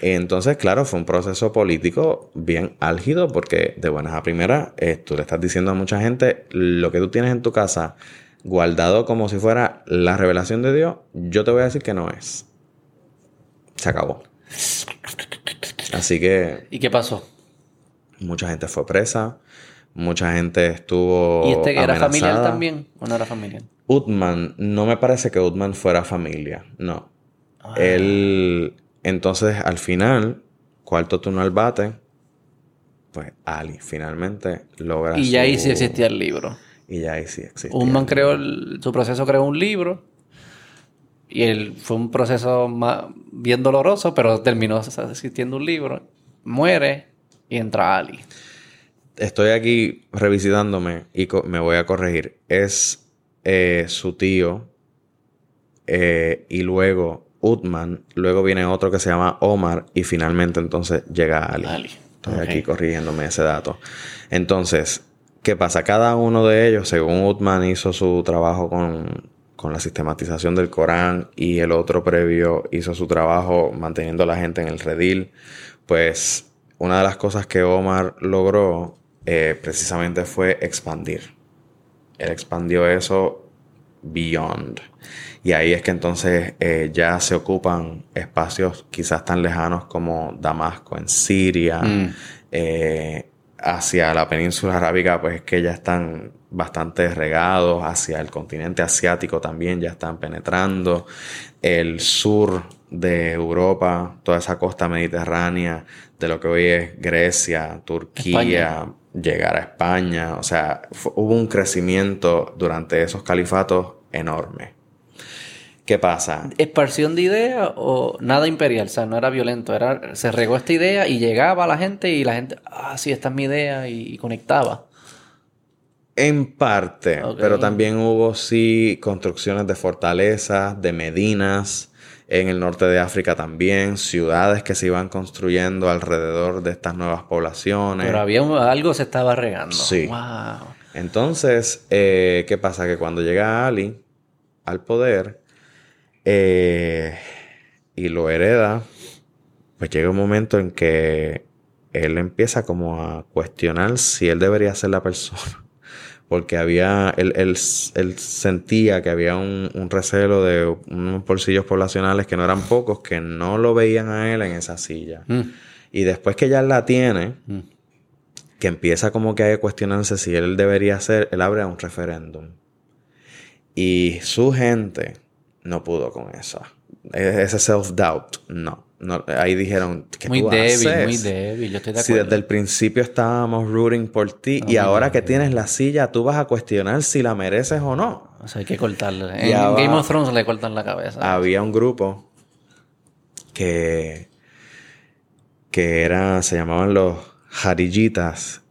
Entonces, claro, fue un proceso político bien álgido porque de buenas a primeras eh, tú le estás diciendo a mucha gente lo que tú tienes en tu casa guardado como si fuera la revelación de Dios, yo te voy a decir que no es. Se acabó. Así que ¿Y qué pasó? mucha gente fue presa, mucha gente estuvo ¿Y este que era familiar también? ¿O no era familiar? Utman, no me parece que Utman fuera familia, no. Él, entonces, al final, cuarto turno al bate, pues Ali finalmente logra Y ya ahí su- sí existía el libro. Y ya ahí sí existía. Un man creó, el- su proceso creó un libro. Y él fue un proceso más, bien doloroso, pero terminó existiendo un libro. Muere y entra Ali. Estoy aquí revisitándome y me voy a corregir. Es eh, su tío eh, y luego Utman, luego viene otro que se llama Omar y finalmente entonces llega Ali. Ali. Estoy aquí corrigiéndome ese dato. Entonces, ¿qué pasa? Cada uno de ellos, según Utman hizo su trabajo con, con la sistematización del Corán y el otro previo hizo su trabajo manteniendo a la gente en el redil, pues una de las cosas que Omar logró eh, precisamente fue expandir. Él expandió eso beyond. Y ahí es que entonces eh, ya se ocupan espacios quizás tan lejanos como Damasco en Siria, Mm. eh, hacia la península arábiga, pues que ya están bastante regados, hacia el continente asiático también ya están penetrando, el sur de Europa, toda esa costa mediterránea, de lo que hoy es Grecia, Turquía, llegar a España, o sea, hubo un crecimiento durante esos califatos enorme. ¿Qué pasa? ¿Expansión de idea o nada imperial? O sea, no era violento. Era, se regó esta idea y llegaba a la gente y la gente, ah, sí, esta es mi idea y, y conectaba. En parte, pero también hubo sí construcciones de fortalezas, de medinas, en el norte de África también, ciudades que se iban construyendo alrededor de estas nuevas poblaciones. Pero había un- algo se estaba regando. Sí. Wow. Entonces, eh, ¿qué pasa? Que cuando llega Ali al poder eh, y lo hereda, pues llega un momento en que él empieza como a cuestionar si él debería ser la persona. Porque había, él, él- él sentía que había un, un recelo de unos bolsillos poblacionales que no eran pocos, que no lo veían a él en esa silla. Mm. Y después que ya la tiene, Mm. que empieza como que a cuestionarse si él debería hacer, él abre un referéndum. Y su gente no pudo con eso. E- Ese self-doubt, no. No. Ahí dijeron, ¿qué Muy tú débil, haces? muy débil. Yo estoy de Si acuerdo. desde el principio estábamos rooting por ti y ahora que tienes la silla, tú vas a cuestionar si la mereces o no. O sea, hay que cortarle. En. Game of Thrones le cortan la cabeza. Había un grupo que, que era, se llamaban los Jarijitas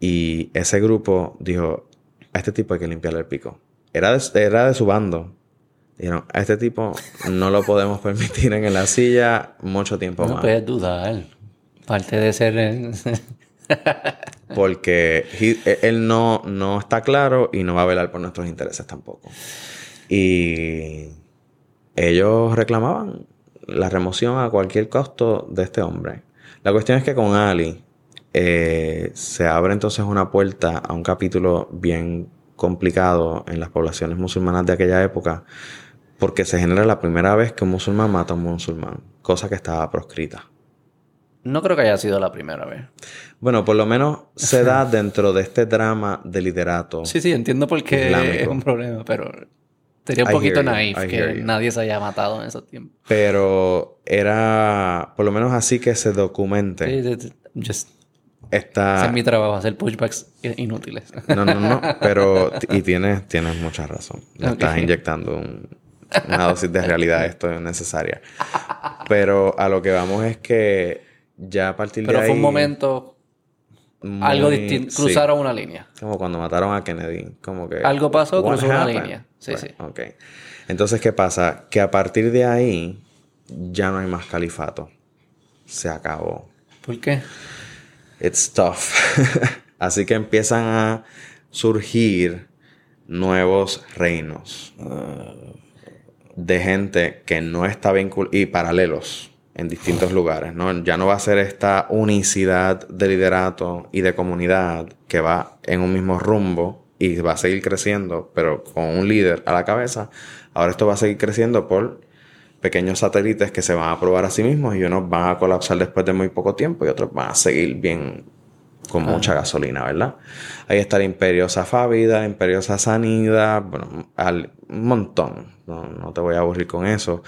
y ese grupo dijo, a este tipo hay que limpiarle el pico. Era de, era de su bando. Dijeron, a este tipo no lo podemos permitir en la silla mucho tiempo no más. puedes dudar. Parte de ser... Porque he- él no, no está claro y no va a velar por nuestros intereses tampoco. Y ellos reclamaban la remoción a cualquier costo de este hombre. La cuestión es que con Ali eh, se abre entonces una puerta a un capítulo bien complicado en las poblaciones musulmanas de aquella época, porque se genera la primera vez que un musulmán mata a un musulmán, cosa que estaba proscrita. no creo que haya sido la primera vez. Bueno, por lo menos se da dentro de este drama de liderato. Sí, sí, entiendo por qué Islámico. es un problema, pero sería un I poquito naif que nadie se haya matado en esos tiempos. Pero era por lo menos así que se documente Sí, sí, sí, just- esta... ese es mi trabajo, hacer pushbacks inútiles. No, no, no, pero... Y tienes, tienes mucha razón. Le Ok. estás inyectando un- una dosis de realidad. Esto es necesaria. Pero a lo que vamos es que ya a partir Pero de ahí... fue un momento, muy- algo distinto, sí. cruzaron una línea. Como cuando mataron a Kennedy. Como que... Algo pasó, cruzó una línea. Sí, sí. Ok. Entonces, ¿qué pasa? Que a partir de ahí ya no hay más califato. Se acabó. ¿Por qué? It's tough. Así que empiezan a surgir nuevos reinos de gente que no está vinculada y paralelos en distintos lugares, ¿no? Ya no va a ser esta unicidad de liderato y de comunidad que va en un mismo rumbo y va a seguir creciendo, pero con un líder a la cabeza. Ahora esto va a seguir creciendo por pequeños satélites que se van a probar a sí mismos y unos van a colapsar después de muy poco tiempo y otros van a seguir bien con mucha gasolina, ¿verdad? Ahí está el Imperio Safávida, el Imperio Sasanida, bueno, al- un montón. No, no te voy a aburrir con eso.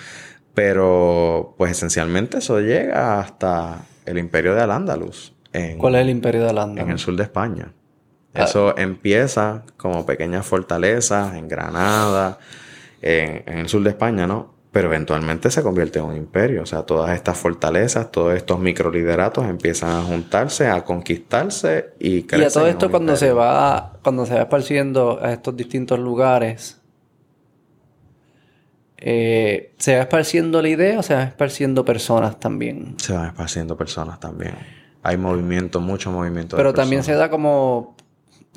Pero, pues esencialmente eso llega hasta el Imperio de Al-Ándalus. En, ¿Cuál es el imperio de Holanda? en el sur de España. Ah. Eso empieza como pequeñas fortalezas en Granada, en, en el sur de España, ¿no? Pero eventualmente se convierte en un imperio. O sea, todas estas fortalezas, todos estos microlideratos empiezan a juntarse, a conquistarse y Y crecen a todo esto cuando se va, cuando se va esparciendo a estos distintos lugares, eh, ¿se va esparciendo la idea o se va esparciendo personas también? Se van esparciendo personas también. Hay movimiento, mucho movimiento. de Pero también se da como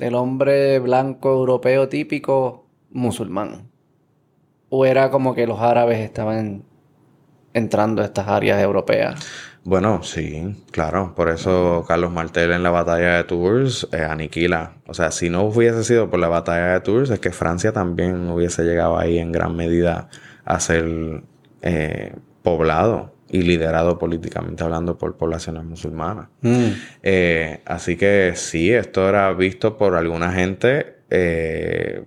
el hombre blanco europeo típico musulmán. O era como que los árabes estaban entrando a estas áreas europeas. Bueno, sí, claro. Por eso Carlos Martel en la batalla de Tours eh, aniquila. O sea, si no hubiese sido por la batalla de Tours, es que Francia también hubiese llegado ahí en gran medida a ser eh, poblado y liderado políticamente hablando por poblaciones musulmanas. Mm. Eh, así que sí, esto era visto por alguna gente eh,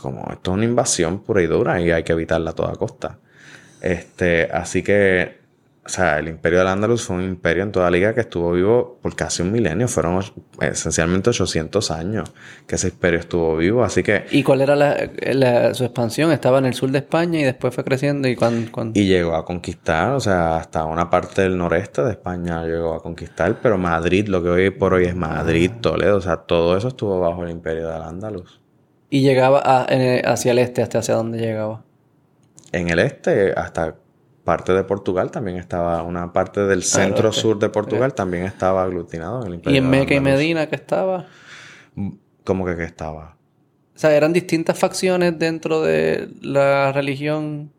como esto es una invasión pura y dura y hay que evitarla a toda costa. Este, así que, o sea, el imperio del Andalus fue un imperio en toda liga que estuvo vivo por casi un milenio. Fueron esencialmente 800 años que ese imperio estuvo vivo. Así que, ¿Y cuál era la, la- su expansión? Estaba en el sur de España y después fue creciendo y cuando... y llegó a conquistar, o sea, hasta una parte del noreste de España llegó a conquistar, pero Madrid, lo que hoy por hoy es Madrid, Toledo, o sea, todo eso estuvo bajo el imperio del Andalus. Y llegaba a- en- hacia el este, hasta hacia dónde llegaba. En el este, hasta parte de Portugal también estaba, una parte del centro oeste. sur de Portugal también estaba aglutinado en el imperio Y en Meca y. Medina que estaba. ¿Cómo que que estaba? O sea, eran distintas facciones dentro de la religión.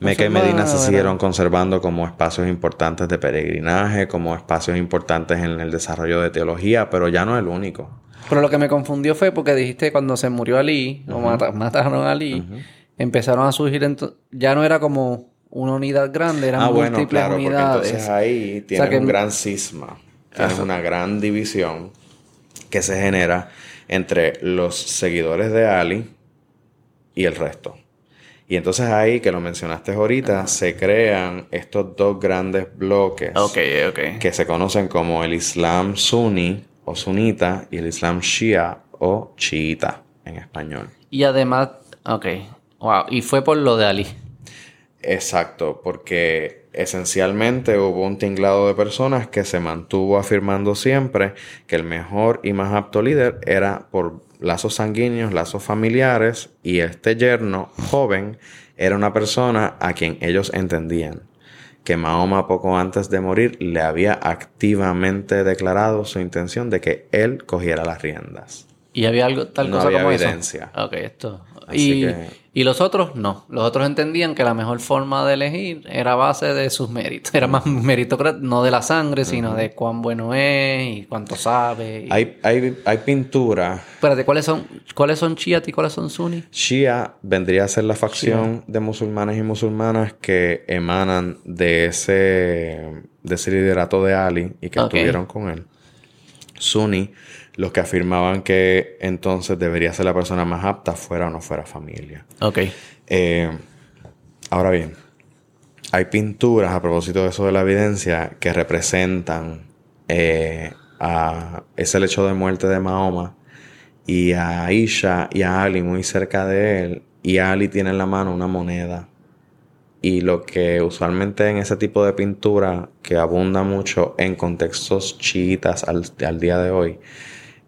Meca y Medina se siguieron conservando como espacios importantes de peregrinaje, como espacios importantes en el desarrollo de teología, pero ya no es el único. Pero lo que me confundió fue porque dijiste cuando se murió Ali, o mata- mataron a Ali, empezaron a surgir, ya no era como una unidad grande, eran ah, bueno, múltiples claro, porque entonces ahí tienes que- un gran cisma, tienes una gran división que se genera entre los seguidores de Ali y el resto. Y entonces ahí, que lo mencionaste ahorita, se crean estos dos grandes bloques Ok, ok. que se conocen como el Islam suní o sunita y el Islam shia o chiita en español. Y además, ok, wow, y fue por lo de Ali. Exacto, porque esencialmente hubo un tinglado de personas que se mantuvo afirmando siempre que el mejor y más apto líder era por lazos sanguíneos, lazos familiares, y este yerno joven era una persona a quien ellos entendían que Mahoma poco antes de morir le había activamente declarado su intención de que él cogiera las riendas. Y había algo, tal No cosa había como evidencia. eso. Ok, esto. Así Y, que- y los otros no. Los otros entendían que la mejor forma de elegir era a base de sus méritos. Era más meritocrático, no de la sangre, sino de cuán bueno es y cuánto sabe. y- Hay, hay, hay pintura Espérate, ¿cuáles son, ¿cuáles son chiat y cuáles son sunni? Shia vendría a ser la facción de musulmanes y musulmanas que emanan de ese, de ese liderato de Ali y que Ok. estuvieron con él. Sunni, los que afirmaban que entonces debería ser la persona más apta, fuera o no fuera familia. Ok. Eh, ahora bien, hay pinturas a propósito de eso de la evidencia que representan eh, a ese lecho de muerte de Mahoma y a Aisha y a Ali muy cerca de él y Ali tiene en la mano una moneda y lo que usualmente en ese tipo de pintura que abunda mucho en contextos chiitas al, al día de hoy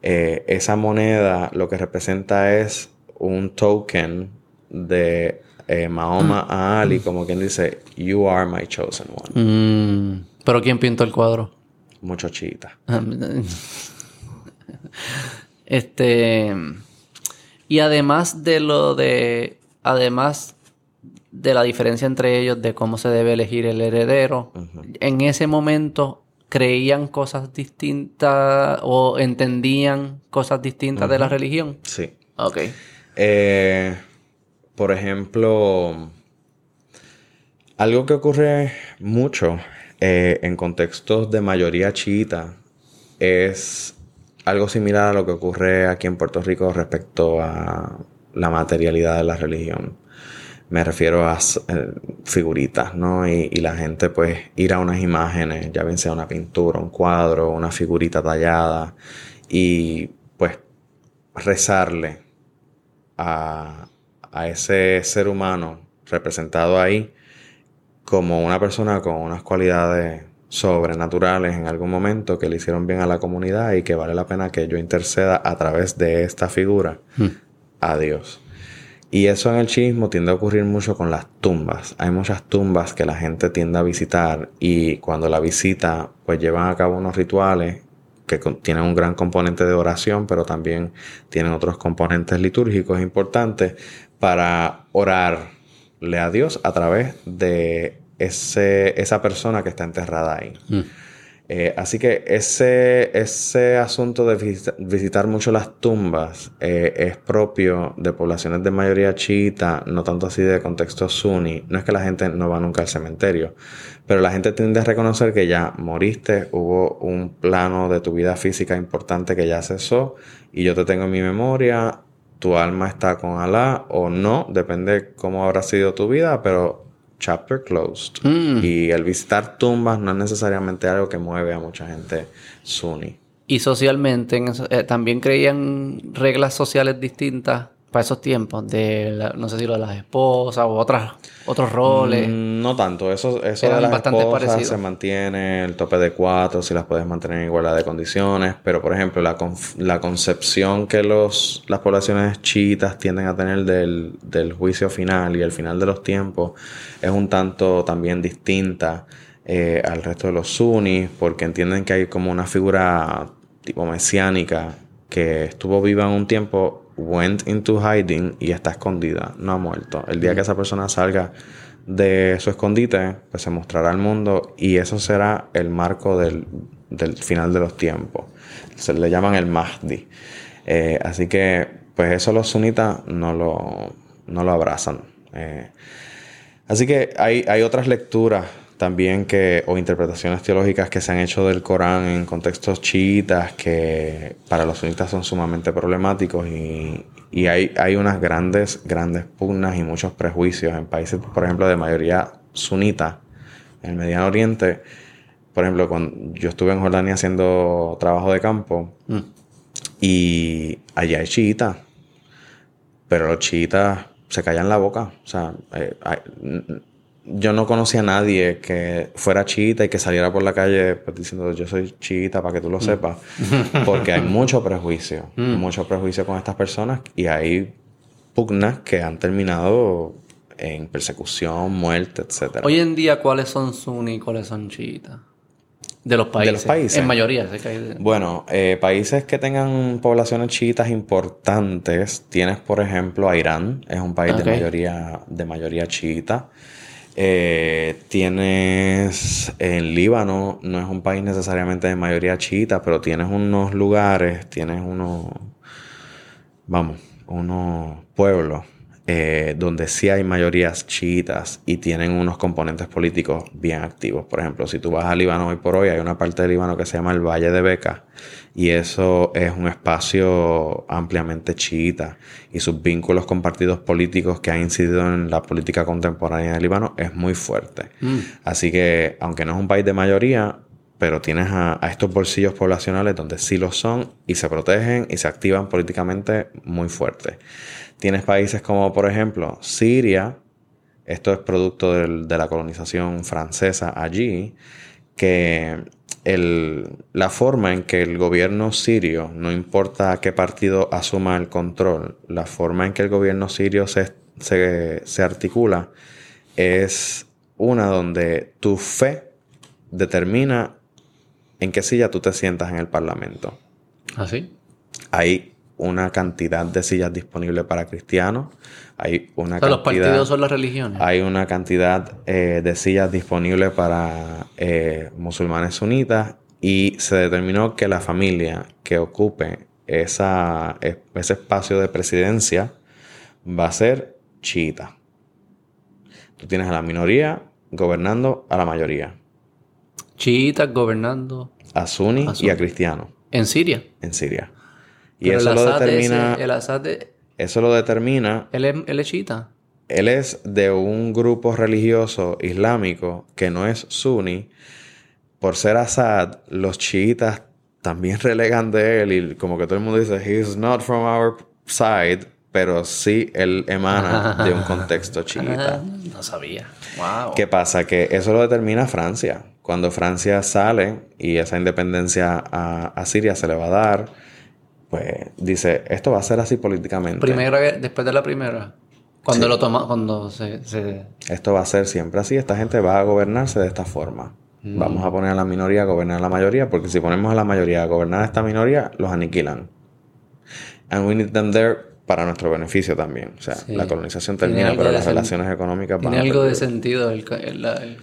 eh, esa moneda lo que representa es un token de eh, Mahoma a Ali, como quien dice, You are my chosen one. Mm, ¿Pero quién pintó el cuadro? Mucho chiita. Este. Y además de lo de. Además de la diferencia entre ellos de cómo se debe elegir el heredero, en ese momento creían cosas distintas o entendían cosas distintas de la religión. Sí. Ok. Eh, por ejemplo, algo que ocurre mucho eh, en contextos de mayoría chiita es algo similar a lo que ocurre aquí en Puerto Rico respecto a la materialidad de la religión. Me refiero a eh, figuritas, ¿no? Y, y la gente, pues, ir a unas imágenes, ya bien sea una pintura, un cuadro, una figurita tallada, y pues rezarle a, a ese ser humano representado ahí como una persona con unas cualidades sobrenaturales en algún momento que le hicieron bien a la comunidad y que vale la pena que yo interceda a través de esta figura a Dios. Y eso en el chiismo tiende a ocurrir mucho con las tumbas. Hay muchas tumbas que la gente tiende a visitar y cuando la visita pues llevan a cabo unos rituales que tienen un gran componente de oración, pero también tienen otros componentes litúrgicos importantes para orarle a Dios a través de ese, esa persona que está enterrada ahí. Mm. Eh, así que ese, ese asunto de visitar mucho las tumbas eh, es propio de poblaciones de mayoría chiita, no tanto así de contexto sunni. No es que la gente no va nunca al cementerio, pero la gente tiende a reconocer que ya moriste, hubo un plano de tu vida física importante que ya cesó y yo te tengo en mi memoria, tu alma está con Alá o no, depende cómo habrá sido tu vida, pero chapter closed. Mm. Y el visitar tumbas no es necesariamente algo que mueve a mucha gente sunni. Y socialmente, eh, también creían reglas sociales distintas para esos tiempos, de no sé si lo de las esposas o otras, otros roles. Mm, no tanto, eso, eso de las esposas se mantiene, el tope de cuatro, si las puedes mantener en igualdad de condiciones, pero por ejemplo, la, la concepción que los, las poblaciones chiitas tienden a tener del, del juicio final y el final de los tiempos es un tanto también distinta eh, al resto de los sunnis, porque entienden que hay como una figura tipo mesiánica que estuvo viva en un tiempo went into hiding y está escondida, no ha muerto. El día que esa persona salga de su escondite, pues se mostrará al mundo y eso será el marco del, final de los tiempos. Se le llaman el Mahdi. Eh, así que, pues eso los sunitas no lo, no lo abrazan. Eh, así que hay, hay otras lecturas también que, o interpretaciones teológicas que se han hecho del Corán en contextos chiitas que para los sunitas son sumamente problemáticos y, y hay, hay unas grandes, grandes pugnas y muchos prejuicios en países, por ejemplo, de mayoría sunita, en el Mediano Oriente. Por ejemplo, cuando yo estuve en Jordania haciendo trabajo de campo mm. y allá hay chiitas, pero los chiitas se callan la boca. O sea, eh, hay, yo no conocía a nadie que fuera chiita y que saliera por la calle pues, diciendo yo soy chiita para que tú lo mm. sepas. Porque hay mucho prejuicio, mm. mucho prejuicio con estas personas y hay pugnas que han terminado en persecución, muerte, etc. Hoy en día, ¿cuáles son sunni y cuáles son chiitas? De los países. De los países. En mayoría. Bueno, eh, países que tengan poblaciones chiitas importantes, tienes por ejemplo a Irán, es un país de mayoría, de mayoría chiita. Eh, tienes en Líbano, no es un país necesariamente de mayoría chiita, pero tienes unos lugares, tienes unos, vamos, unos pueblos eh, donde sí hay mayorías chiitas y tienen unos componentes políticos bien activos. Por ejemplo, si tú vas a Líbano hoy por hoy, hay una parte de Líbano que se llama el Valle de Beca y eso es un espacio ampliamente chiita y sus vínculos con partidos políticos que han incidido en la política contemporánea de Líbano es muy fuerte. Mm. Así que, aunque no es un país de mayoría, pero tienes a, estos bolsillos poblacionales donde sí lo son y se protegen y se activan políticamente muy fuerte. Tienes países como, por ejemplo, Siria, esto es producto de la colonización francesa allí, que la forma en que el gobierno sirio, no importa qué partido asuma el control, la forma en que el gobierno sirio se, se articula es una donde tu fe determina en qué silla tú te sientas en el Parlamento. ¿Ah, sí? Una cantidad de sillas disponibles para cristianos. Hay una cantidad, los partidos son las religiones. Hay una cantidad eh, de sillas disponibles para eh, musulmanes sunitas y se determinó que la familia que ocupe esa, ese espacio de presidencia va a ser chiita. Tú tienes a la minoría gobernando a la mayoría. Chiitas gobernando a Sunni y a cristianos. ¿En Siria? En Siria. Y eso lo determina. el Eso lo determina. Él es, él chiita. Él es de un grupo religioso islámico que no es sunni. Por ser Assad, los chiitas también relegan de él y como que todo el mundo dice, he's not from our side, pero sí él emana de un contexto chiita. No sabía. Wow. ¿Qué pasa? Que eso lo determina Francia. Cuando Francia sale y esa independencia a, a Siria se le va a dar pues dice, esto va a ser así políticamente. Primera, después de la primera. Cuando lo toma, cuando se, Esto va a ser siempre así. Esta gente va a gobernarse de esta forma. Mm. Vamos a poner a la minoría a gobernar a la mayoría, porque si ponemos a la mayoría a gobernar a esta minoría, los aniquilan. And we need them there para nuestro beneficio también. O sea, la colonización termina, pero las relaciones económicas van Tiene algo de sentido el,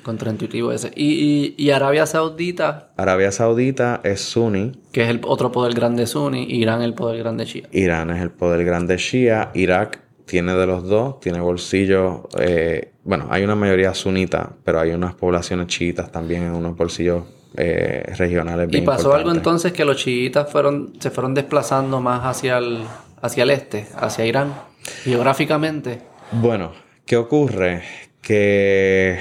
contraintuitivo ese. ¿Y, y, Arabia Saudita? Arabia Saudita es suní. Que es el otro poder grande suní. Irán el poder grande shia. Irán es el poder grande shia. Irak tiene de los dos. Tiene bolsillos... Eh, bueno, hay una mayoría sunita, pero hay unas poblaciones chiitas también en unos bolsillos eh, regionales. ¿Y pasó algo entonces que los chiitas fueron, se fueron desplazando más hacia el hacia el este, hacia Irán, geográficamente? Bueno, ¿qué ocurre? Que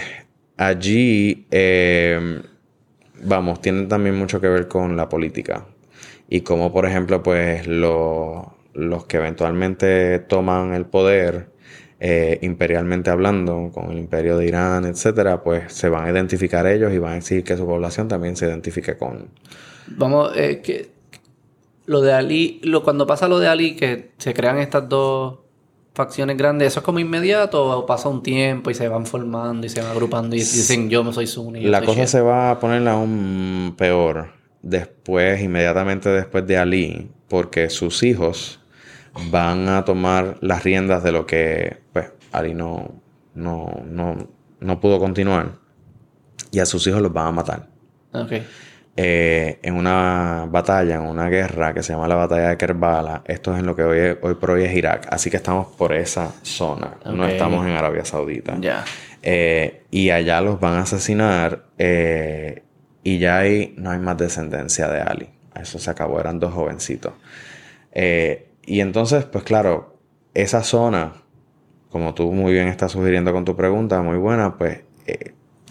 allí, eh, vamos, tiene también mucho que ver con la política. Y como, por ejemplo, pues los que eventualmente toman el poder, eh, imperialmente hablando, con el imperio de Irán, etcétera, pues se van a identificar ellos y van a decir que su población también se identifique con. Vamos, eh, que lo de Ali, lo, cuando pasa lo de Ali, que se crean estas dos facciones grandes, ¿eso es como inmediato o pasa un tiempo y se van formando y se van agrupando y dicen yo me soy Sunni? La cosa se va a poner aún peor después, inmediatamente después de Ali, porque sus hijos van a tomar las riendas de lo que pues Ali no, no, no, no pudo continuar y a sus hijos los van a matar. Okay. Eh, en una batalla, en una guerra que se llama la batalla de Kerbala. Esto es en lo que hoy, hoy por hoy es Irak. Así que estamos por esa zona. No estamos en Arabia Saudita. Eh, y allá los van a asesinar. Eh, y ya ahí no hay más descendencia de Ali. Eso se acabó. Eran dos jovencitos. y entonces, pues claro, esa zona, como tú muy bien estás sugiriendo con tu pregunta, muy buena, pues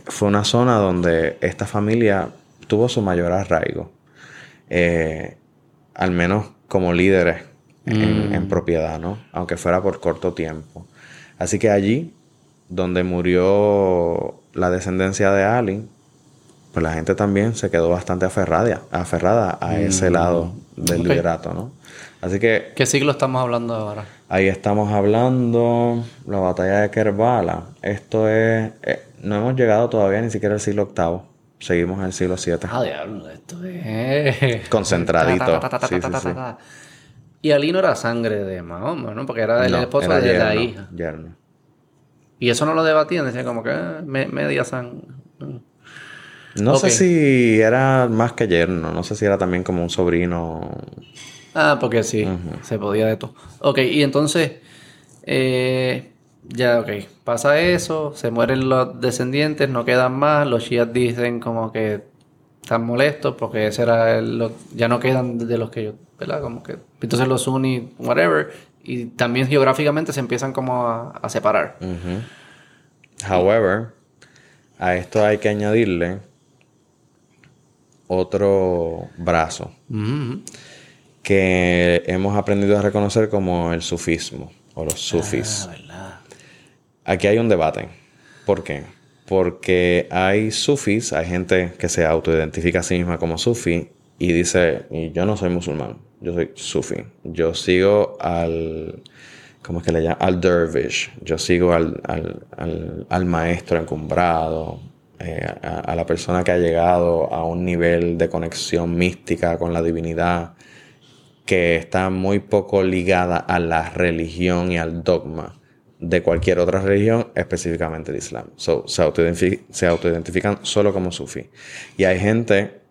fue una zona donde esta familia tuvo su mayor arraigo. Eh, al menos como líderes en, mm. propiedad, ¿no? Aunque fuera por corto tiempo. Así que allí, donde murió la descendencia de Ali, pues la gente también se quedó bastante aferrada, aferrada a ese mm. lado del liderato, ¿no? Así que... ¿Qué siglo estamos hablando ahora? Ahí estamos hablando la batalla de Kerbala. Esto es... Eh, no hemos llegado todavía ni siquiera al siglo VIII. Seguimos en el siglo VII. Ah, diablo, esto es. Concentradito. Y Ali no era sangre de Mahoma, ¿no? Porque era el esposo de la hija. Yerno. Y eso no lo debatían, decían como que ah, media sangre. No sé si era más que yerno, no sé si era también como un sobrino. Ah, porque sí, se podía de todo. Ok, y entonces, eh, ya, ok. Pasa eso, se mueren los descendientes, no quedan más. Los shias dicen como que están molestos porque ese era el, ya no quedan de los que ellos, ¿verdad? Como que entonces los sunni, whatever, y también geográficamente se empiezan como a, separar. However, a esto hay que añadirle otro brazo que hemos aprendido a reconocer como el sufismo o los sufis. Ah, Aquí hay un debate. ¿Por qué? Porque hay sufis, hay gente que se autoidentifica a sí misma como sufi y dice, yo no soy musulmán, yo soy sufi. Yo sigo al, ¿cómo es que le llama? Al dervish. Yo sigo al, al, maestro encumbrado, eh, a, la persona que ha llegado a un nivel de conexión mística con la divinidad que está muy poco ligada a la religión y al dogma de cualquier otra religión, específicamente el Islam. se, autoidentifican solo como sufi. Y hay gente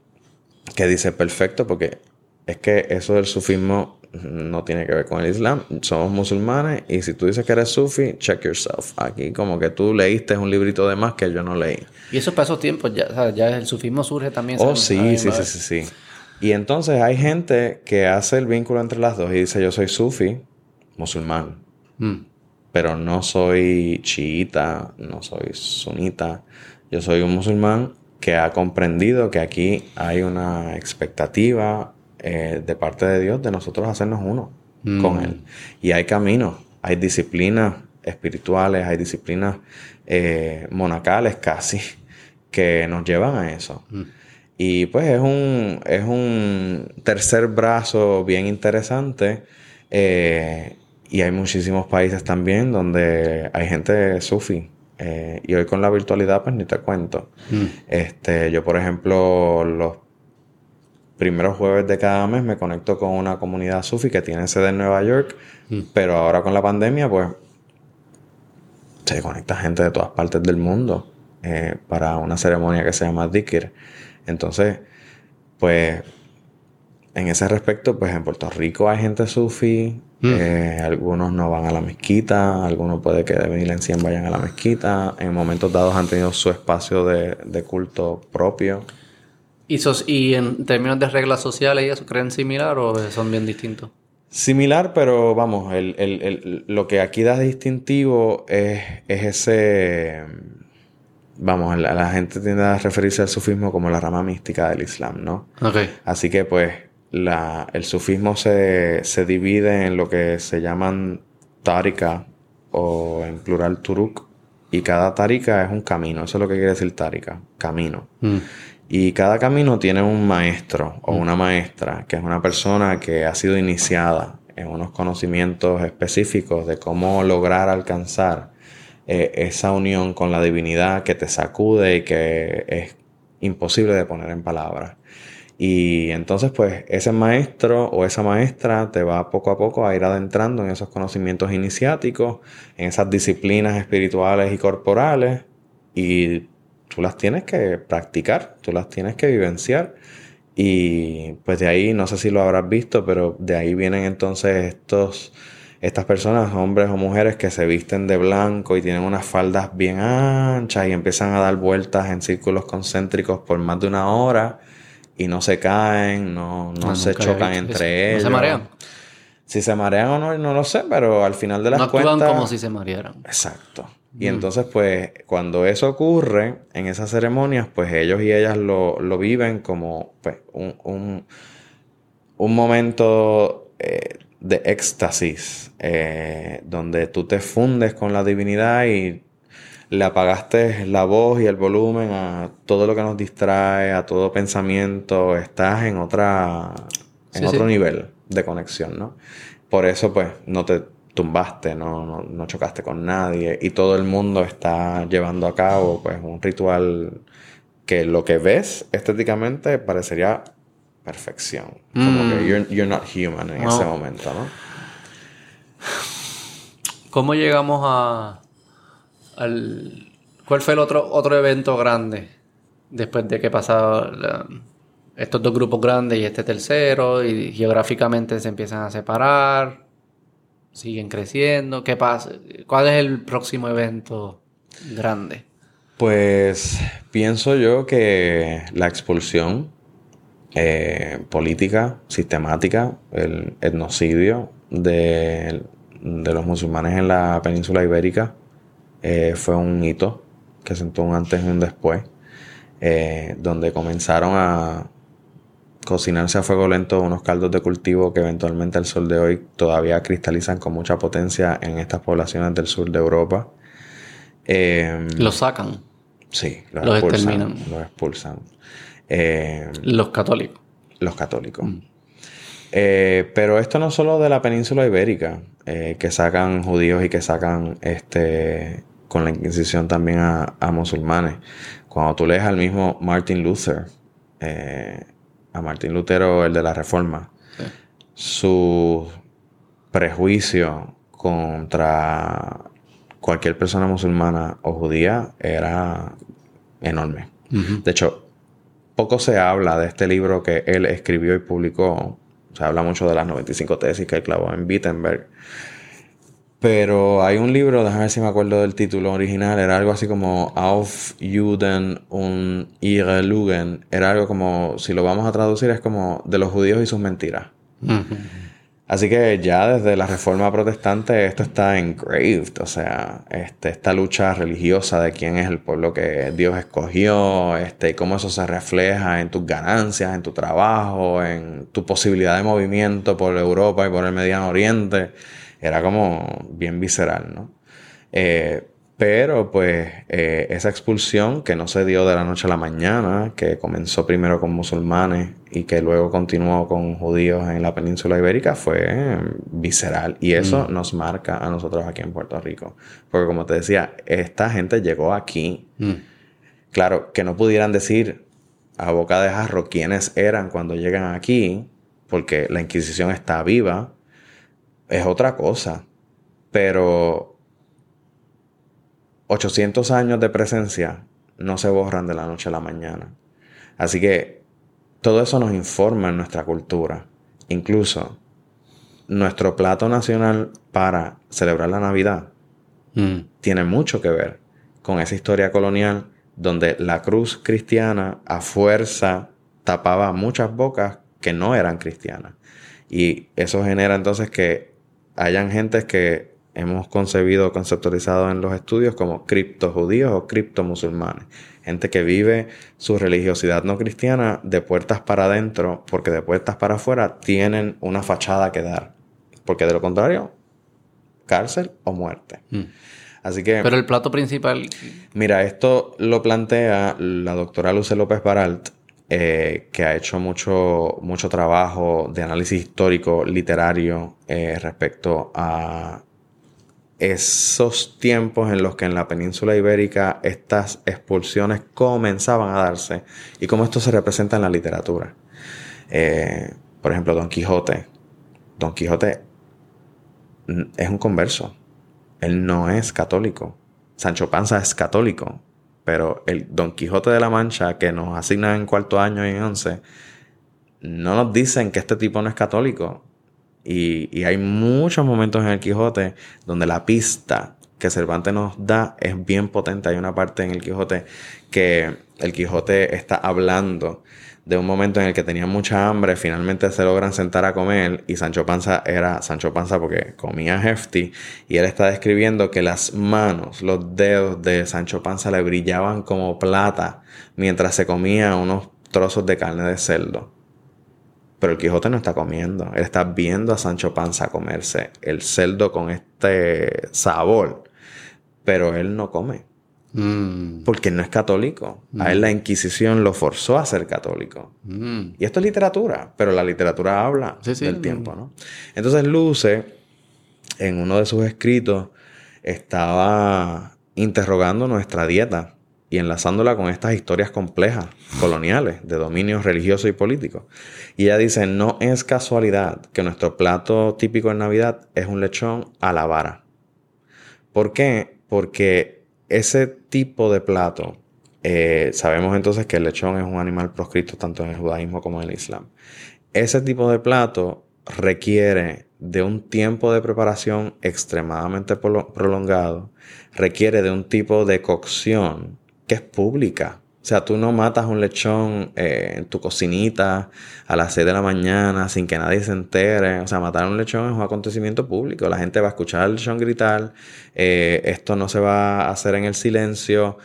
que dice, perfecto, porque es que eso del sufismo no tiene que ver con el Islam. Somos musulmanes y si tú dices que eres sufi, check yourself. Aquí como que tú leíste un librito de más que yo no leí. Y esos tiempos, ya, ya el sufismo surge también. Oh, sí, sí, sí, sí, sí. Y entonces hay gente que hace el vínculo entre las dos y dice, yo soy sufi, musulmán. Mm pero no soy chiita, no soy sunita. Yo soy un musulmán que ha comprendido que aquí hay una expectativa eh, de parte de Dios de nosotros hacernos uno con mm. Él. Y hay caminos, hay disciplinas espirituales, hay disciplinas eh, monacales casi que nos llevan a eso. Mm. Y pues es un, es un tercer brazo bien interesante. Eh, y hay muchísimos países también donde hay gente sufi. Eh, y hoy con la virtualidad, pues ni te cuento. Mm. Este, yo, por ejemplo, los primeros jueves de cada mes me conecto con una comunidad sufi que tiene sede en Nueva York, mm. pero ahora con la pandemia, pues se conecta gente de todas partes del mundo eh, para una ceremonia que se llama Dikir. Entonces, pues, en ese respecto, pues en Puerto Rico hay gente sufi, mm. eh, algunos no van a la mezquita, algunos puede que de venir en 100 vayan a la mezquita, en momentos dados han tenido su espacio de, de culto propio. ¿Y, ¿Y en términos de reglas sociales, ¿eso creen similar o son bien distintos? Similar, pero vamos, el, el, el, lo que aquí da distintivo es, es ese. Vamos, la, la, gente tiende a referirse al sufismo como la rama mística del Islam, ¿no? Okay. Así que, pues, la, el sufismo se, se divide en lo que se llaman tárika o en plural turuk. Y cada tárika es un camino, eso es lo que quiere decir tárika, camino. Mm. Y cada camino tiene un maestro o mm. una maestra, que es una persona que ha sido iniciada en unos conocimientos específicos de cómo lograr alcanzar eh, esa unión con la divinidad que te sacude y que es imposible de poner en palabras. Y entonces pues ese maestro o esa maestra te va poco a poco a ir adentrando en esos conocimientos iniciáticos, en esas disciplinas espirituales y corporales y tú las tienes que practicar, tú las tienes que vivenciar. Y pues de ahí, no sé si lo habrás visto, pero de ahí vienen entonces estos, estas personas, hombres o mujeres que se visten de blanco y tienen unas faldas bien anchas y empiezan a dar vueltas en círculos concéntricos por más de una hora y no se caen, no, no, se chocan entre ellos. ¿No se marean? Si se marean o no, no lo sé, pero al final de las cuentas... No como si se marearan. Exacto. Y entonces, pues, cuando eso ocurre en esas ceremonias, pues ellos y ellas lo, lo viven como pues, un, un, un momento eh, de éxtasis, eh, donde tú te fundes con la divinidad y le apagaste la voz y el volumen a todo lo que nos distrae, a todo pensamiento, estás en otra, en otro nivel de conexión, ¿no? Por eso, pues, no te tumbaste, no, no, chocaste con nadie y todo el mundo está llevando a cabo pues un ritual que lo que ves estéticamente parecería perfección. Como que mm. you're, not human en ese momento, ¿no? ¿Cómo llegamos a cuál fue el otro otro evento grande después de que pasaron estos dos grupos grandes y este tercero y geográficamente se empiezan a separar? siguen creciendo? ¿Qué pasa? ¿Cuál es el próximo evento grande? Pues pienso yo que la expulsión eh, política, sistemática, el etnocidio de, los musulmanes en la península ibérica eh, fue un hito que sentó un antes y un después, eh, donde comenzaron a cocinarse a fuego lento unos caldos de cultivo que eventualmente al sol de hoy todavía cristalizan con mucha potencia en estas poblaciones del sur de Europa. Eh, los sacan. Sí, los, los expulsan. Los expulsan. Eh, los católicos. Los católicos. Mm. Eh, pero esto no solo de la península ibérica, que sacan judíos y que sacan este con la Inquisición también a, a musulmanes. Cuando tú lees al mismo Martin Luther, a Martín Lutero, el de la Reforma, su prejuicio contra cualquier persona musulmana o judía era enorme. De hecho, poco se habla de este libro que él escribió y publicó. Se habla mucho de las 95 tesis que él clavó en Wittenberg. Pero hay un libro, déjame ver si me acuerdo del título original, era algo así como Auf Juden und ihre Lügen. Era algo como, si lo vamos a traducir, es como de los judíos y sus mentiras. Así que ya desde la reforma protestante esto está engraved, o sea, este, esta lucha religiosa de quién es el pueblo que Dios escogió, este, y cómo eso se refleja en tus ganancias, en tu trabajo, en tu posibilidad de movimiento por Europa y por el Mediano Oriente era como bien visceral, ¿no? Eh, pero pues eh, esa expulsión que no se dio de la noche a la mañana, que comenzó primero con musulmanes y que luego continuó con judíos en la península ibérica, fue visceral. Y eso mm. nos marca a nosotros aquí en Puerto Rico. Porque como te decía, esta gente llegó aquí. Mm. Claro, que no pudieran decir a boca de jarro quiénes eran cuando llegan aquí, porque la Inquisición está viva, es otra cosa. Pero 800 años de presencia no se borran de la noche a la mañana. Así que todo eso nos informa en nuestra cultura. Incluso nuestro plato nacional para celebrar la Navidad mm. tiene mucho que ver con esa historia colonial donde la cruz cristiana a fuerza tapaba muchas bocas que no eran cristianas. Y eso genera entonces que hayan gentes que hemos concebido, conceptualizado en los estudios como criptojudíos o criptomusulmanes. Gente que vive su religiosidad no cristiana de puertas para adentro, porque de puertas para afuera tienen una fachada que dar. Porque de lo contrario, cárcel o muerte. Mm. Así que. Pero el plato principal. Mira, esto lo plantea la doctora Luce López Baralt, eh, que ha hecho mucho, mucho trabajo de análisis histórico, literario, eh, respecto a esos tiempos en los que en la península ibérica estas expulsiones comenzaban a darse y cómo esto se representa en la literatura. Eh, por ejemplo, Don Quijote. Don Quijote es un converso. Él no es católico. Sancho Panza es católico. Pero el Don Quijote de la Mancha que nos asignan en cuarto año y en once, no nos dicen que este tipo no es católico. Y, y hay muchos momentos en el Quijote donde la pista que Cervantes nos da es bien potente. Hay una parte en el Quijote que el Quijote está hablando de un momento en el que tenía mucha hambre, finalmente se logran sentar a comer y Sancho Panza era Sancho Panza porque comía hefty y él está describiendo que las manos, los dedos de Sancho Panza le brillaban como plata mientras se comía unos trozos de carne de cerdo. Pero el Quijote no está comiendo, él está viendo a Sancho Panza comerse el cerdo con este sabor, pero él no come. Mm. Porque no es católico. A él la mm. Inquisición lo forzó a ser católico. Mm. Y esto es literatura, pero la literatura habla del tiempo, ¿no? Entonces Luce, en uno de sus escritos, estaba interrogando nuestra dieta y enlazándola con estas historias complejas, coloniales, de dominio religioso y político. Y ella dice, no es casualidad que nuestro plato típico en Navidad es un lechón a la vara. ¿Por qué? Porque ese tipo de plato, eh, sabemos entonces que el lechón es un animal proscrito tanto en el judaísmo como en el islam. Ese tipo de plato requiere de un tiempo de preparación extremadamente prolongado, requiere de un tipo de cocción que es pública. O sea, tú no matas un lechón eh, en tu cocinita a las 6 de la mañana sin que nadie se entere. O sea, matar un lechón es un acontecimiento público. La gente va a escuchar al lechón gritar. Eh, esto no se va a hacer en el silencio.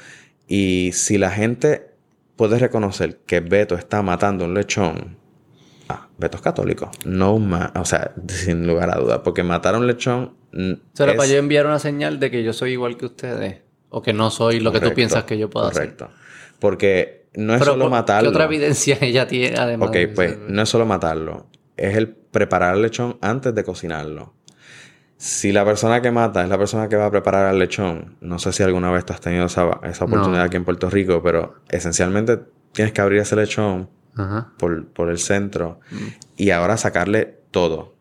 Y si la gente puede reconocer que Beto está matando un lechón, ah, Beto es católico. No más. O sea, sin lugar a dudas. Porque matar a un lechón. Será para yo enviar una señal de que yo soy igual que ustedes. O que no soy lo que tú piensas que yo puedo hacer. Correcto. Porque no es solo matarlo. ¿Qué otra evidencia ella tiene además? Ok, pues no es solo matarlo. Es el preparar el lechón antes de cocinarlo. Si la persona que mata es la persona que va a preparar el lechón, no sé si alguna vez tú has tenido esa, oportunidad aquí en Puerto Rico, pero esencialmente tienes que abrir ese lechón por, el centro mm. y ahora sacarle todo.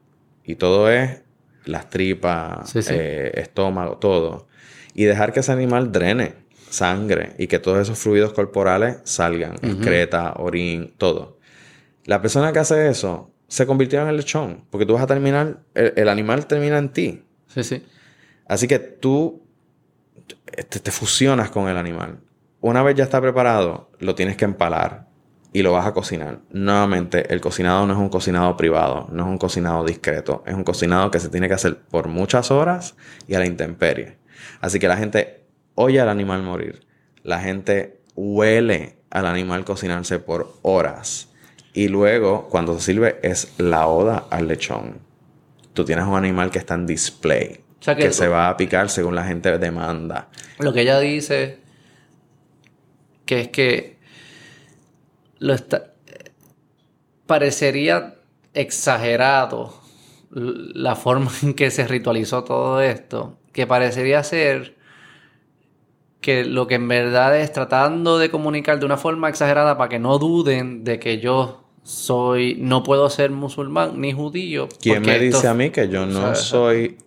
Y todo es las tripas, eh, estómago, todo. Y dejar que ese animal drene sangre y que todos esos fluidos corporales salgan, excreta, orín, todo. La persona que hace eso se convirtió en el lechón, porque tú vas a terminar, el, animal termina en ti. Sí, sí. Así que tú te, fusionas con el animal. Una vez ya está preparado, lo tienes que empalar y lo vas a cocinar. Nuevamente, el cocinado no es un cocinado privado, no es un cocinado discreto, es un cocinado que se tiene que hacer por muchas horas y a la intemperie. Así que la gente oye al animal morir. La gente huele al animal cocinarse por horas. Y luego, cuando se sirve, es la oda al lechón. Tú tienes un animal que está en display. que, se va a picar según la gente demanda. Lo que ella dice, que es que lo está, parecería exagerado la forma en que se ritualizó todo esto, que parecería ser que lo que en verdad es tratando de comunicar de una forma exagerada para que no duden de que yo soy, no puedo ser musulmán ni judío. ¿Quién me dice a mí que yo no soy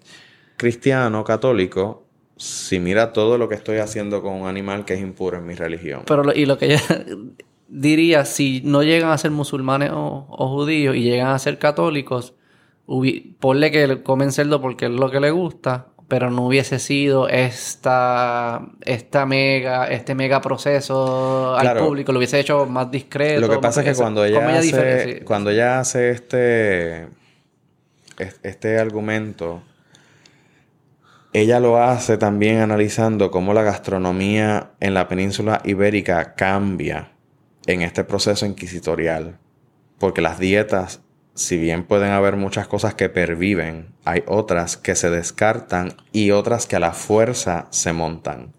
cristiano, católico, si mira todo lo que estoy haciendo con un animal que es impuro en mi religión? Pero y lo que yo diría, si no llegan a ser musulmanes o, judíos y llegan a ser católicos, ponle que comen cerdo porque es lo que le gusta, pero no hubiese sido esta, esta mega, este mega proceso al público, lo hubiese hecho más discreto. Lo que pasa es que cuando ella, hace, cuando ella hace este, este argumento, ella lo hace también analizando cómo la gastronomía en la península ibérica cambia en este proceso inquisitorial, porque las dietas si bien pueden haber muchas cosas que perviven, hay otras que se descartan y otras que a la fuerza se montan.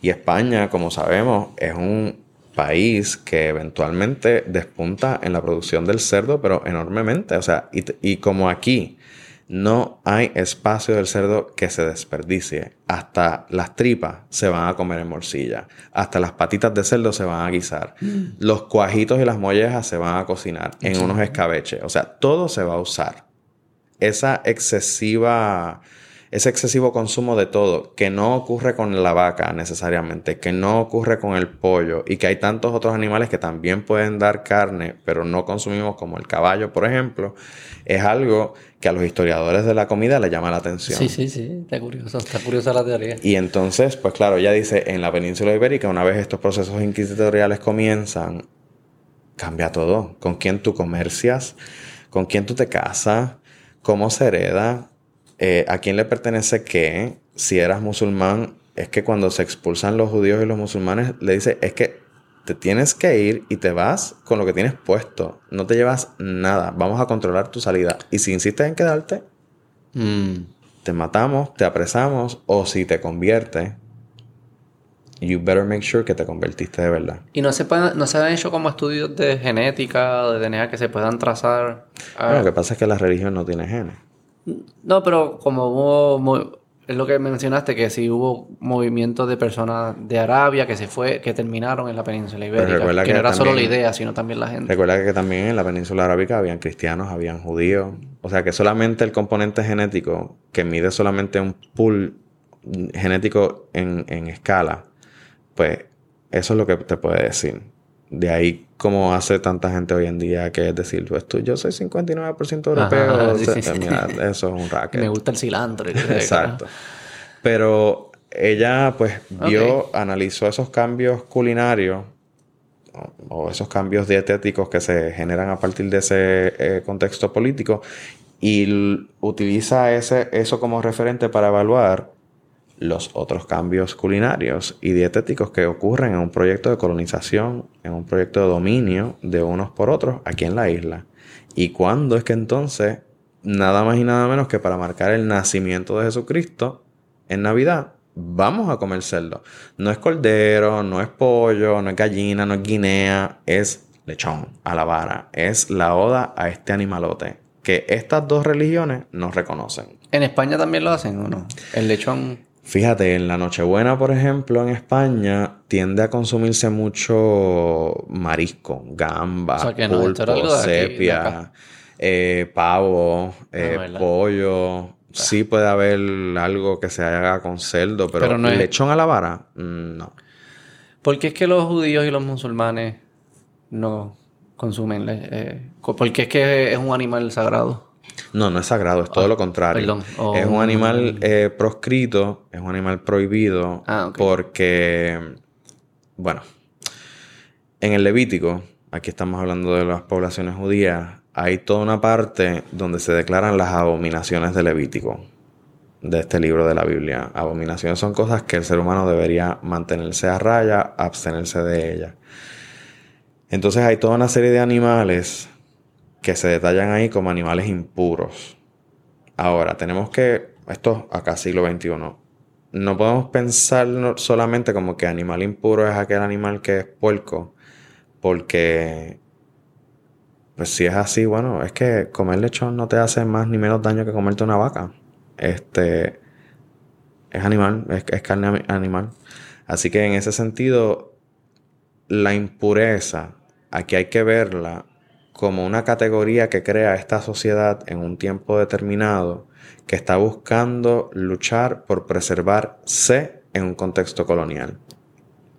Y España, como sabemos, es un país que eventualmente despunta en la producción del cerdo, pero enormemente. O sea, y, y como aquí no hay espacio del cerdo que se desperdicie. Hasta las tripas se van a comer en morcilla. Hasta las patitas de cerdo se van a guisar. Mm. Los cuajitos y las mollejas se van a cocinar en unos escabeches. O sea, todo se va a usar. Esa excesiva ese excesivo consumo de todo, que no ocurre con la vaca necesariamente, que no ocurre con el pollo y que hay tantos otros animales que también pueden dar carne, pero no consumimos como el caballo, por ejemplo, es algo que a los historiadores de la comida le llama la atención. Sí, sí, sí, está curioso, está curiosa la teoría. Y entonces, pues claro, ella dice, en la península ibérica, una vez estos procesos inquisitoriales comienzan, cambia todo. Con quién tú comercias, con quién tú te casas, cómo se hereda, eh, a quién le pertenece qué. Si eras musulmán, es que cuando se expulsan los judíos y los musulmanes, le dice, es que te tienes que ir y te vas con lo que tienes puesto. No te llevas nada. Vamos a controlar tu salida. Y si insistes en quedarte, mm. te matamos, te apresamos. O si te conviertes, you better make sure que te convertiste de verdad. ¿Y no se, no se han hecho como estudios de genética, de DNA que se puedan trazar? lo que pasa es que la religión no tiene genes. No, pero como hubo, es lo que mencionaste, que sí hubo movimientos de personas de Arabia que se fue, que terminaron en la península ibérica. Que, que, no era solo la idea, sino también la gente. Recuerda que también en la península arábica habían cristianos, habían judíos. O sea que solamente el componente genético, que mide solamente un pool genético en, en escala, pues eso es lo que te puede decir. De ahí como hace tanta gente hoy en día, que es decir, pues tú, yo soy 59% europeo. eso es un racket. Me gusta el cilantro. Exacto. Pero ella pues vio, analizó esos cambios culinarios o, esos cambios dietéticos que se generan a partir de ese eh, contexto político y utiliza ese, eso como referente para evaluar los otros cambios culinarios y dietéticos que ocurren en un proyecto de colonización, en un proyecto de dominio de unos por otros aquí en la isla. Y cuándo es que entonces, nada más y nada menos que para marcar el nacimiento de Jesucristo en Navidad, vamos a comer cerdo. No es cordero, no es pollo, no es gallina, no es guinea, es lechón a la vara. Es la oda a este animalote que estas dos religiones no reconocen. ¿En España también lo hacen o no? El lechón. Fíjate, en la Nochebuena, por ejemplo, en España, tiende a consumirse mucho marisco, gamba, pulpo, sepia, eh, pavo, eh, pollo. Sí puede haber algo que se haga con cerdo, pero, lechón a la vara, mm, no. ¿Por qué es que los judíos y los musulmanes no consumen? Eh, ¿Por qué es que es un animal sagrado? No, no es sagrado, es todo ah, lo contrario. Es un animal eh, proscrito, es un animal prohibido ah, porque, bueno, en el Levítico, aquí estamos hablando de las poblaciones judías, hay toda una parte donde se declaran las abominaciones del Levítico, de este libro de la Biblia. Abominaciones son cosas que el ser humano debería mantenerse a raya, abstenerse de ellas. Entonces hay toda una serie de animales que se detallan ahí como animales impuros. Ahora, tenemos que, esto acá siglo XXI, no podemos pensar solamente como que animal impuro es aquel animal que es puerco, porque, pues si es así, bueno, es que comer lechón no te hace más ni menos daño que comerte una vaca. Este, es animal, es, es carne animal. Así que en ese sentido, la impureza, aquí hay que verla como una categoría que crea esta sociedad en un tiempo determinado que está buscando luchar por preservarse en un contexto colonial,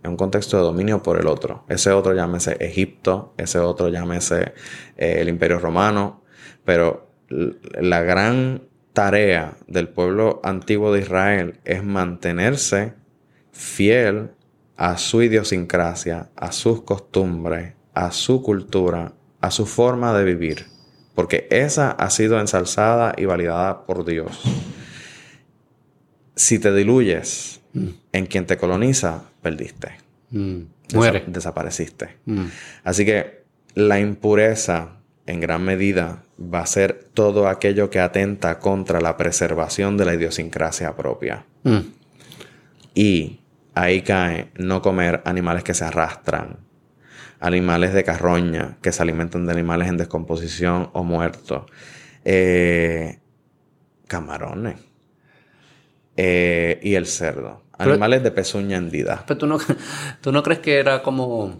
en un contexto de dominio por el otro. Ese otro llámese Egipto, ese otro llámese eh, el Imperio Romano, pero la gran tarea del pueblo antiguo de Israel es mantenerse fiel a su idiosincrasia, a sus costumbres, a su cultura, a su forma de vivir, porque esa ha sido ensalzada y validada por Dios. Si te diluyes mm. en quien te coloniza, perdiste. Mm. Muere. desapareciste. Mm. Así que la impureza en gran medida va a ser todo aquello que atenta contra la preservación de la idiosincrasia propia. Y ahí cae no comer animales que se arrastran, animales de carroña que se alimentan de animales en descomposición o muertos, eh, camarones eh, y el cerdo. Animales de pezuña hendida. Pero tú no, tú no crees que era como...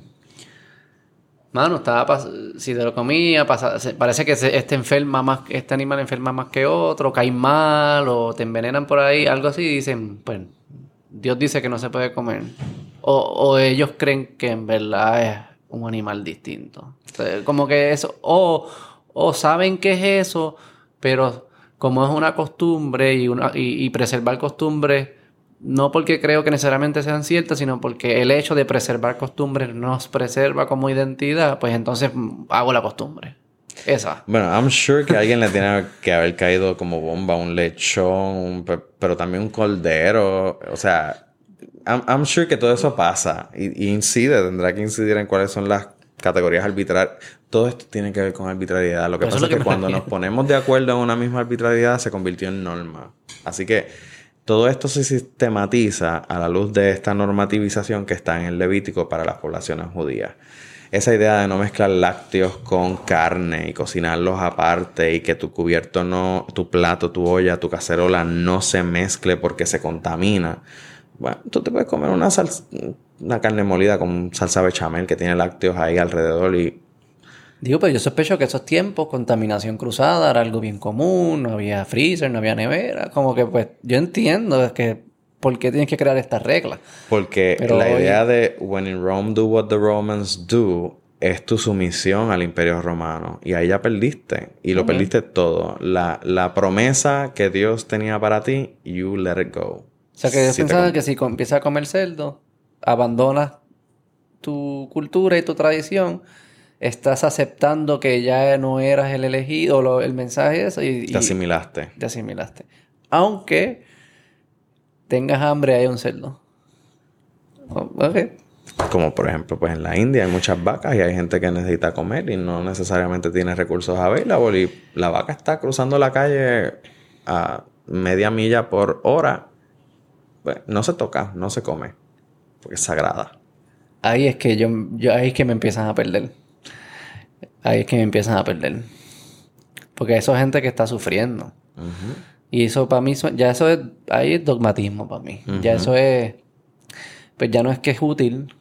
Mano, estaba si te lo comía, parece que este enferma más, este animal enferma más que otro, cae mal o te envenenan por ahí, algo así, y dicen, pues Dios dice que no se puede comer. O, o ellos creen que en verdad es un animal distinto. como que eso, o, o saben que es eso, pero como es una costumbre y, una, y, preservar costumbres, no porque creo que necesariamente sean ciertas, sino porque el hecho de preservar costumbres nos preserva como identidad, pues entonces hago la costumbre. Esa. Bueno, I'm sure que alguien le tiene que haber caído como bomba un lechón, pero también un cordero. O sea, I'm, sure que todo eso pasa y, incide, tendrá que incidir en cuáles son las categorías arbitrarias. Todo esto tiene que ver con arbitrariedad. Lo que pasa es que, cuando nos ponemos de acuerdo en una misma arbitrariedad se convirtió en norma. Así que todo esto se sistematiza a la luz de esta normativización que está en el Levítico para las poblaciones judías. Esa idea de no mezclar lácteos con carne y cocinarlos aparte y que tu cubierto no, tu plato, tu olla, tu cacerola no se mezcle porque se contamina bueno, tú te puedes comer una, una carne molida con salsa bechamel que tiene lácteos ahí alrededor y... Digo, pero yo sospecho que esos tiempos, contaminación cruzada era algo bien común, no había freezer, no había nevera, como que pues yo entiendo que por qué tienes que crear estas reglas. Porque la idea de when in Rome do what the Romans do es tu sumisión al imperio romano y ahí ya perdiste y lo perdiste todo. La, la promesa que Dios tenía para ti, you let it go. O sea, que yo pensaba que si empiezas a comer cerdo, abandonas tu cultura y tu tradición, estás aceptando que ya no eras el elegido, el mensaje eso y, te asimilaste. Te asimilaste. Aunque tengas hambre, hay un cerdo. Como por ejemplo, pues en la India hay muchas vacas y hay gente que necesita comer y no necesariamente tiene recursos available y la vaca está cruzando la calle a media milla por hora pues, no se toca, no se come, porque es sagrada. Ahí es que yo, yo, ahí es que me empiezan a perder. Ahí es que me empiezan a perder. Porque eso es gente que está sufriendo. Y eso para mí, ya eso es, ahí es dogmatismo para mí. Ya eso es, pues ya no es que es útil,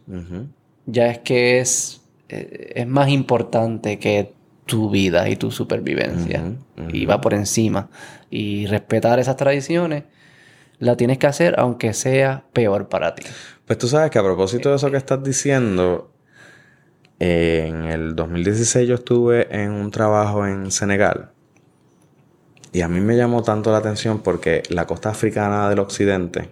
ya es que es, eh, es más importante que tu vida y tu supervivencia. Y va por encima. Y respetar esas tradiciones la tienes que hacer aunque sea peor para ti. Pues tú sabes que a propósito de eso que estás diciendo, en el 2016 yo estuve en un trabajo en Senegal. Y a mí me llamó tanto la atención porque la costa africana del occidente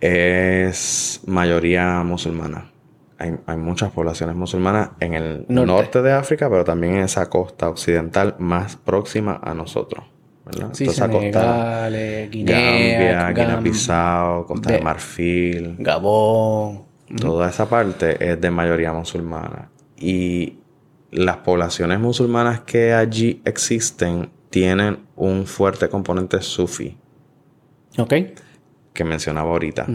es mayoría musulmana. Hay, muchas poblaciones musulmanas en el norte de África, pero también en esa costa occidental más próxima a nosotros. ¿Verdad? Sí, Senegal, eh, Guinea, Gambia, Guinea-Bissau, Costa de, Marfil, Gabón. Toda esa parte es de mayoría musulmana. Y las poblaciones musulmanas que allí existen tienen un fuerte componente sufi. Ok. Que mencionaba ahorita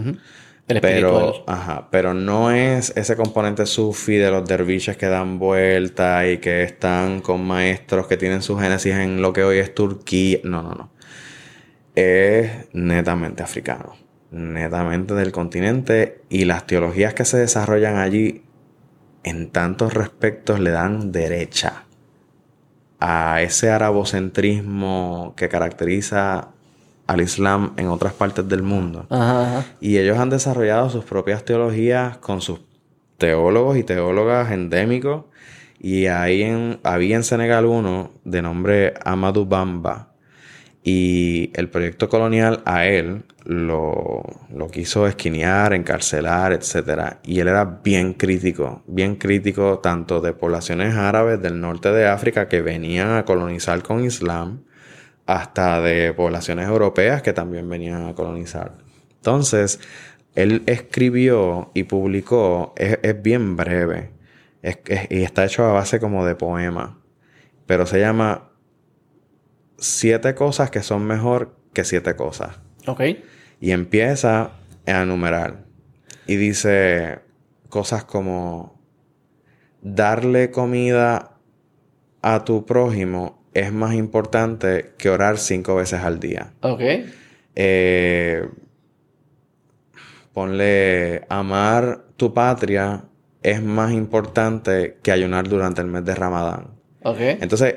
pero, ajá, pero no es ese componente sufi de los derviches que dan vuelta y que están con maestros que tienen su génesis en lo que hoy es Turquía. No, no, no. Es netamente africano. netamente del continente y las teologías que se desarrollan allí en tantos respectos le dan derecha a ese arabocentrismo que caracteriza al Islam en otras partes del mundo. Y ellos han desarrollado sus propias teologías con sus teólogos y teólogas endémicos. Y ahí en, había en Senegal uno de nombre Amadou Bamba. Y el proyecto colonial a él lo, lo quiso esquinear, encarcelar, etc. Y él era bien crítico, bien crítico tanto de poblaciones árabes del norte de África que venían a colonizar con Islam, hasta de poblaciones europeas que también venían a colonizar. Entonces, él escribió y publicó, es, bien breve, y está hecho a base como de poema, pero se llama Siete cosas que son mejor que siete cosas. Ok. Y empieza a enumerar. Y dice cosas como darle comida a tu prójimo es más importante que orar cinco veces al día. Ok. Eh, ponle amar tu patria es más importante que ayunar durante el mes de Ramadán. Ok. Entonces,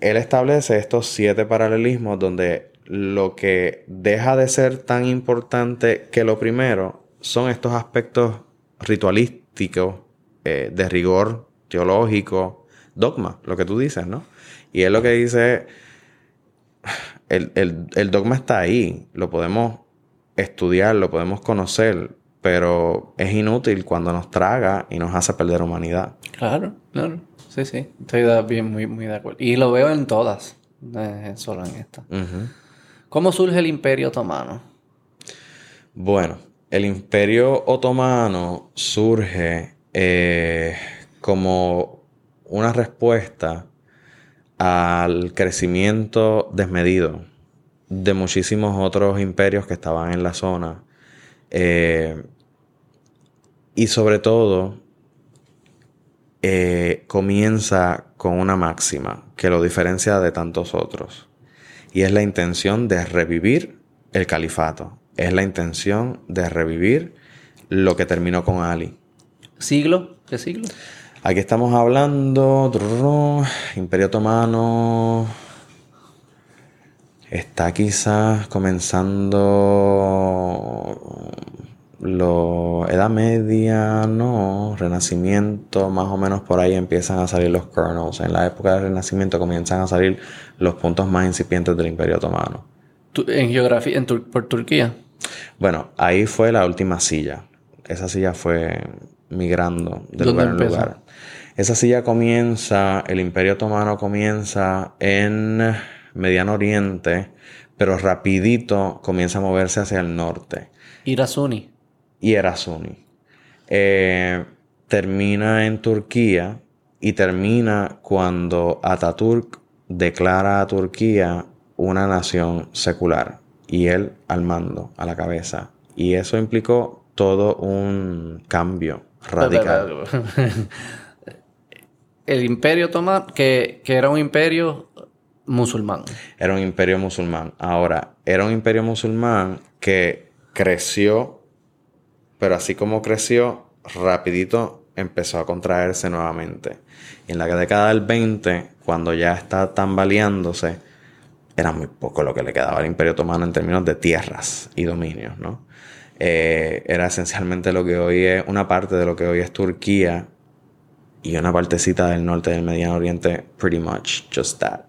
él establece estos siete paralelismos donde lo que deja de ser tan importante que lo primero son estos aspectos ritualísticos, eh, de rigor teológico, dogma, lo que tú dices, ¿no? Y él lo que dice el, el, dogma está ahí, lo podemos estudiar, lo podemos conocer, pero es inútil cuando nos traga y nos hace perder humanidad. Claro, claro. Sí, sí. Estoy bien, muy, muy de acuerdo. Y lo veo en todas, no solo en esta. ¿Cómo surge el Imperio Otomano? Bueno, el Imperio Otomano surge eh, como una respuesta al crecimiento desmedido de muchísimos otros imperios que estaban en la zona. Eh, y sobre todo, eh, comienza con una máxima que lo diferencia de tantos otros. Y es la intención de revivir el califato. Es la intención de revivir lo que terminó con Ali. ¿Siglo? ¿Qué siglo? Aquí estamos hablando. Imperio Otomano. Está quizás comenzando. Lo, Edad Media, no. Renacimiento, más o menos por ahí empiezan a salir los kernels. En la época del Renacimiento comienzan a salir los puntos más incipientes del Imperio Otomano. ¿En geografía? En ¿Por Turquía? Bueno, ahí fue la última silla. Esa silla fue migrando de lugar en lugar. Esa silla comienza, el Imperio Otomano comienza en Mediano Oriente, pero rapidito comienza a moverse hacia el norte. Irasuni. Y Erasuni. Eh, termina en Turquía y termina cuando Ataturk declara a Turquía una nación secular y él al mando, a la cabeza. Y eso implicó todo un cambio radical. El imperio otomano, que, era un imperio musulmán. Era un imperio musulmán. Ahora, era un imperio musulmán que creció, pero así como creció, rapidito empezó a contraerse nuevamente. Y en la década del 20, cuando ya está tambaleándose, era muy poco lo que le quedaba al Imperio Otomano en términos de tierras y dominios, ¿no? Eh, era esencialmente lo que hoy es una parte de lo que hoy es Turquía y una partecita del norte del Mediano Oriente, pretty much just that.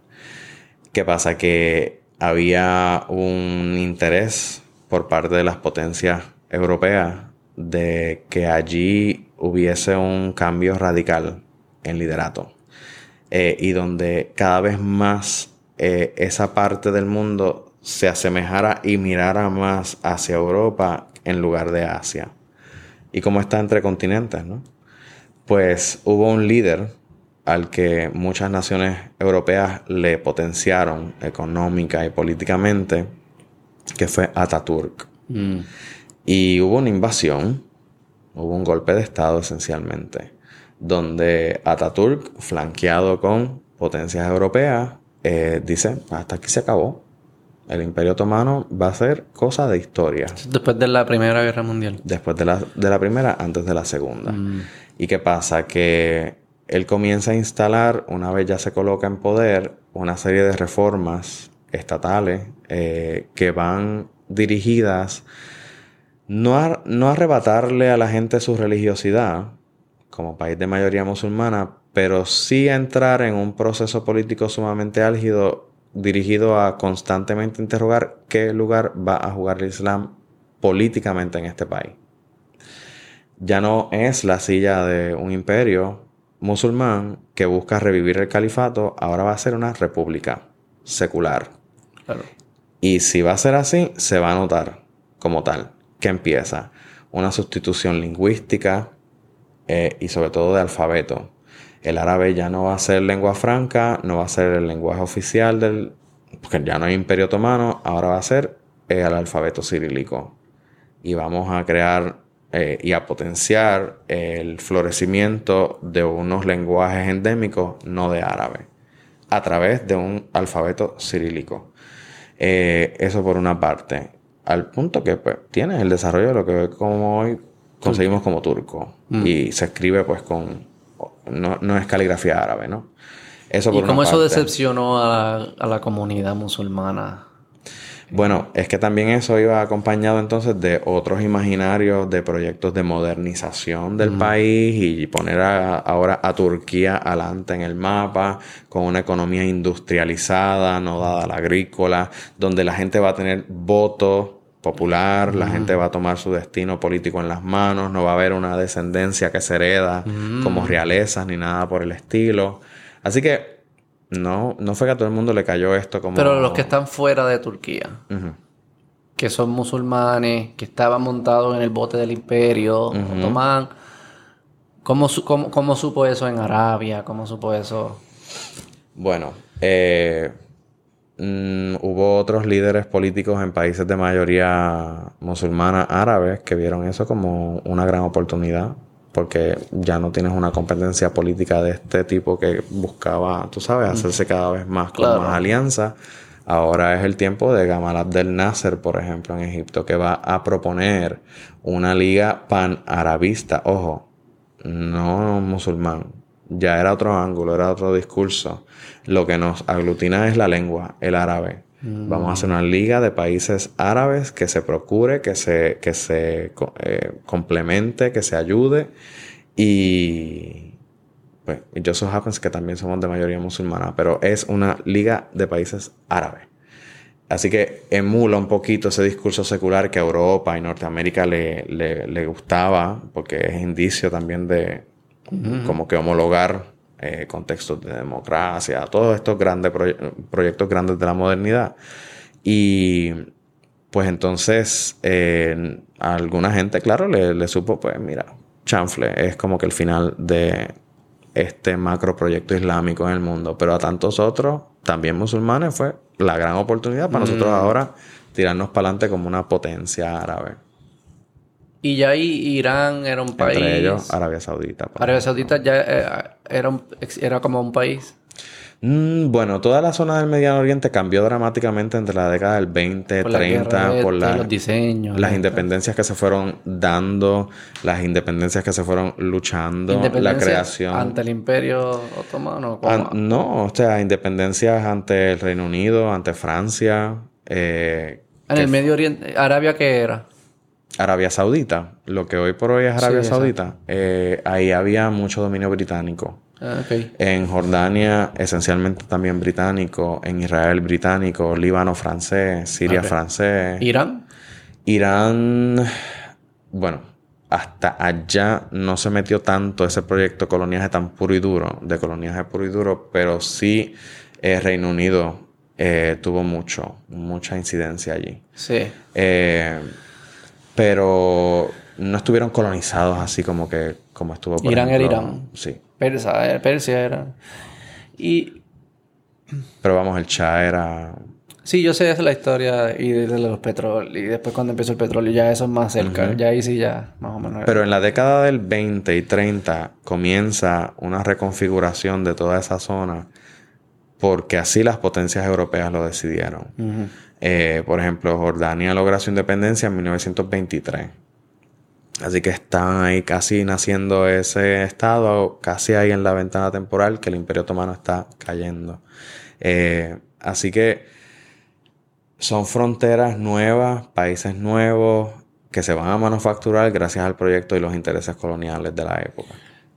¿Qué pasa? Que había un interés por parte de las potencias europeas de que allí hubiese un cambio radical en liderato eh, y donde cada vez más eh, esa parte del mundo se asemejara y mirara más hacia Europa en lugar de Asia. Y como está entre continentes, ¿no? Pues hubo un líder al que muchas naciones europeas le potenciaron económica y políticamente, que fue Ataturk. Mm. Y hubo una invasión, hubo un golpe de Estado esencialmente, donde Ataturk, flanqueado con potencias europeas, eh, dice, hasta aquí se acabó. El Imperio Otomano va a ser cosa de historia. Después de la Primera Guerra Mundial. Después de la, de la Primera, antes de la Segunda. Mm. ¿Y qué pasa? Que él comienza a instalar, una vez ya se coloca en poder, una serie de reformas estatales eh, que van dirigidas no a, no a arrebatarle a la gente su religiosidad, como país de mayoría musulmana, pero sí a entrar en un proceso político sumamente álgido dirigido a constantemente interrogar qué lugar va a jugar el Islam políticamente en este país. Ya no es la silla de un imperio musulmán que busca revivir el califato, ahora va a ser una república secular. Claro. Y si va a ser así, se va a notar como tal que empieza una sustitución lingüística eh, y sobre todo de alfabeto. El árabe ya no va a ser lengua franca, no va a ser el lenguaje oficial del... porque ya no hay imperio otomano, ahora va a ser el alfabeto cirílico. Y vamos a crear eh, y a potenciar el florecimiento de unos lenguajes endémicos no de árabe a través de un alfabeto cirílico. Eh, eso por una parte. Al punto que pues, tienes el desarrollo de lo que como hoy conseguimos como turco. Mm. Y se escribe pues con... No, no es caligrafía árabe, ¿no? Eso ¿Y por cómo una eso parte. decepcionó a la, a la comunidad musulmana? Bueno, es que también eso iba acompañado entonces de otros imaginarios de proyectos de modernización del país y poner a- ahora a Turquía adelante en el mapa con una economía industrializada, no dada a la agrícola, donde la gente va a tener voto popular, la gente va a tomar su destino político en las manos, no va a haber una descendencia que se hereda como realezas ni nada por el estilo. Así que no, no fue que a todo el mundo le cayó esto como... Pero los que están fuera de Turquía, que son musulmanes, que estaban montados en el bote del imperio otomán, ¿cómo, su- cómo- cómo supo eso en Arabia? ¿Cómo supo eso? Bueno, eh, mm, hubo otros líderes políticos en países de mayoría musulmana árabes que vieron eso como una gran oportunidad porque ya no tienes una competencia política de este tipo que buscaba, tú sabes, hacerse cada vez más con Claro. más alianzas. Ahora es el tiempo de Gamal Abdel Nasser, por ejemplo, en Egipto, que va a proponer una liga pan-arabista. Ojo, no musulmán. Ya era otro ángulo, era otro discurso. Lo que nos aglutina es la lengua, el árabe. Vamos a hacer una liga de países árabes que se procure, que se, que se eh, complemente, que se ayude. Y pues, just so happens que también somos de mayoría musulmana, pero es una liga de países árabes. Así que emula un poquito ese discurso secular que a Europa y Norteamérica le, le- le gustaba, porque es indicio también de como que homologar eh, contextos de democracia, todos estos grandes proye- proyectos grandes de la modernidad. Y pues entonces eh, a alguna gente, claro, le, le supo, pues mira, chanfle, es como que el final de este macro proyecto islámico en el mundo. Pero a tantos otros, también musulmanes, fue la gran oportunidad para nosotros ahora tirarnos para adelante como una potencia árabe. Y ya ahí Irán era un país. Entre ellos, Arabia Saudita. Arabia Saudita ya eh, era, un- era como un país. Mm, bueno, toda la zona del Mediano Oriente cambió dramáticamente entre la década del 20, Por la 30, guerra por la- los diseños. las la- independencias que se fueron dando, las independencias que se fueron luchando, la creación. Ante el imperio otomano. An- no, o sea, independencias ante el Reino Unido, ante Francia, eh, en el Medio Oriente. ¿Arabia qué era? Arabia Saudita, lo que hoy por hoy es Arabia Sí, Saudita, eh, ahí había mucho dominio británico. Ah, ok. En Jordania, esencialmente también británico. En Israel, británico. Líbano, francés. Siria, francés. Irán. Irán, bueno, hasta allá no se metió tanto ese proyecto coloniaje tan puro y duro, de coloniaje puro y duro, pero sí eh, Reino Unido eh, tuvo mucho, mucha incidencia allí. Sí. Eh, pero no estuvieron colonizados así como que como estuvo por Irán era ejemplo, Irán. Sí. Persa, eh, Persia era. Y Pero vamos, el Shah era sí, yo sé esa es la historia y de los petróleos. Y después cuando empezó el petróleo, ya eso es más cerca. Ya ahí sí, ya más o menos. era. Pero en la década del 20 y 30 comienza una reconfiguración de toda esa zona porque así las potencias europeas lo decidieron. Eh, por ejemplo, Jordania logra su independencia en 1923. Así que están ahí casi naciendo ese estado, casi ahí en la ventana temporal que el Imperio Otomano está cayendo. Eh, así que son fronteras nuevas, países nuevos que se van a manufacturar gracias al proyecto y los intereses coloniales de la época.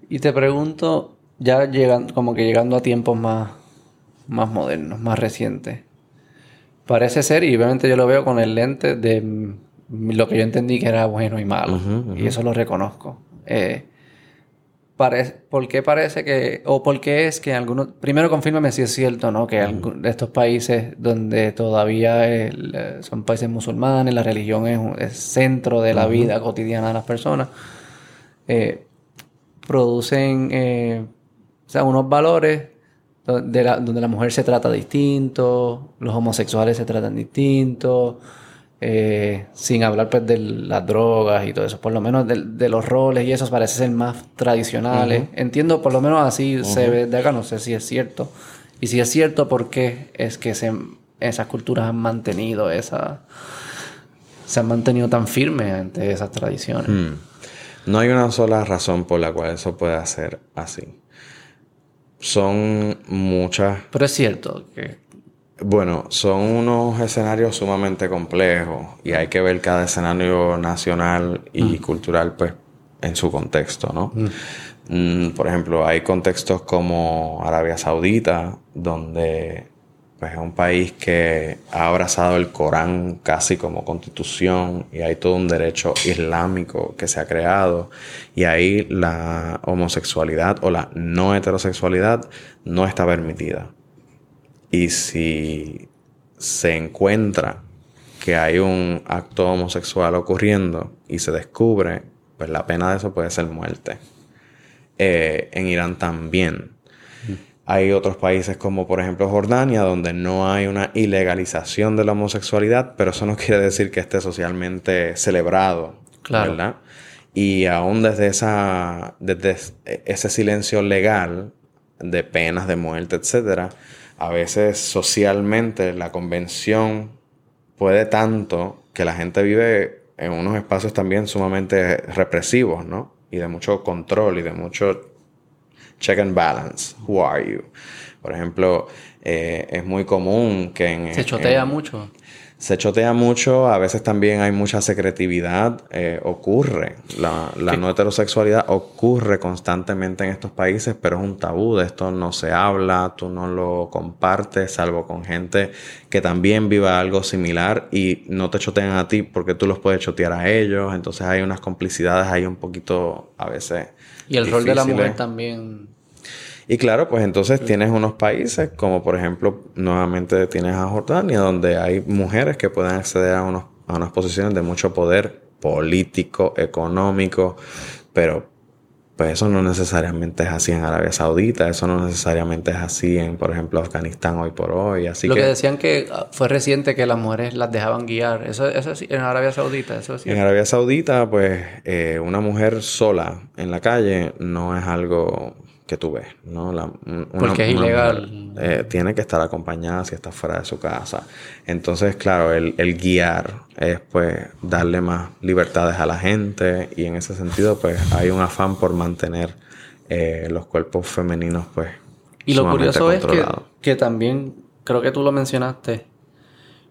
Y te pregunto, ya llegando, como que llegando a tiempos más, más modernos, más recientes. Parece ser, y obviamente yo lo veo con el lente de lo que yo entendí que era bueno y malo. Y eso lo reconozco. Eh, ¿Por qué parece que, o por qué es que algunos, primero confírmame si es cierto, ¿no? Que de estos países donde todavía son países musulmanes, la religión es, centro de la vida cotidiana de las personas, eh, producen, eh, o sea, unos valores donde la, donde la mujer se trata distinto, los homosexuales se tratan distinto, eh, sin hablar pues de las drogas y todo eso, por lo menos de, los roles y esos parece ser más tradicionales. Entiendo, por lo menos así se ve de acá, no sé si es cierto. Y si es cierto, ¿por qué es que se, esas culturas han mantenido esa... se han mantenido tan firmes ante esas tradiciones? Hmm. No hay una sola razón por la cual eso pueda ser así. Son muchas... Pero es cierto que bueno, son unos escenarios sumamente complejos y hay que ver cada escenario nacional y mm. cultural pues en su contexto, ¿no? Mm. Mm, por ejemplo, hay contextos como Arabia Saudita, donde pues, es un país que ha abrazado el Corán casi como constitución y hay todo un derecho islámico que se ha creado y ahí la homosexualidad o la no heterosexualidad no está permitida. Y si se encuentra que hay un acto homosexual ocurriendo y se descubre, pues la pena de eso puede ser muerte. Eh, en Irán también. Hay otros países como por ejemplo Jordania donde no hay una ilegalización de la homosexualidad, pero eso no quiere decir que esté socialmente celebrado, claro. ¿verdad? Y aún desde, esa, desde ese silencio legal de penas de muerte, etcétera, a veces socialmente la convención puede tanto que la gente vive en unos espacios también sumamente represivos, ¿no? Y de mucho control y de mucho check and balance. Who are you? Por ejemplo, eh, es muy común que en... Se chotea mucho se chotea mucho, a veces también hay mucha secretividad, eh, ocurre, la, no heterosexualidad ocurre constantemente en estos países, pero es un tabú, de esto no se habla, tú no lo compartes, salvo con gente que también viva algo similar y no te chotean a ti porque tú los puedes chotear a ellos, entonces hay unas complicidades ahí un poquito a veces. Y el rol de la mujer también. Y claro, pues entonces tienes unos países como por ejemplo nuevamente tienes a Jordania donde hay mujeres que pueden acceder a, unos, a unas posiciones de mucho poder político, económico, pero pues eso no necesariamente es así en Arabia Saudita, eso no necesariamente es así en, por ejemplo, Afganistán hoy por hoy. Así Lo que, decían que ah, fue reciente que las mujeres las dejaban guiar, eso, eso es en Arabia Saudita, eso es En Arabia Saudita, pues eh, una mujer sola en la calle no es algo que tú ves, ¿no? Porque es ilegal. Eh, tiene que estar acompañada si está fuera de su casa. Entonces, claro, el, guiar es pues darle más libertades a la gente y en ese sentido pues hay un afán por mantener eh, los cuerpos femeninos pues Y lo curioso es que, que, también, creo que tú lo mencionaste,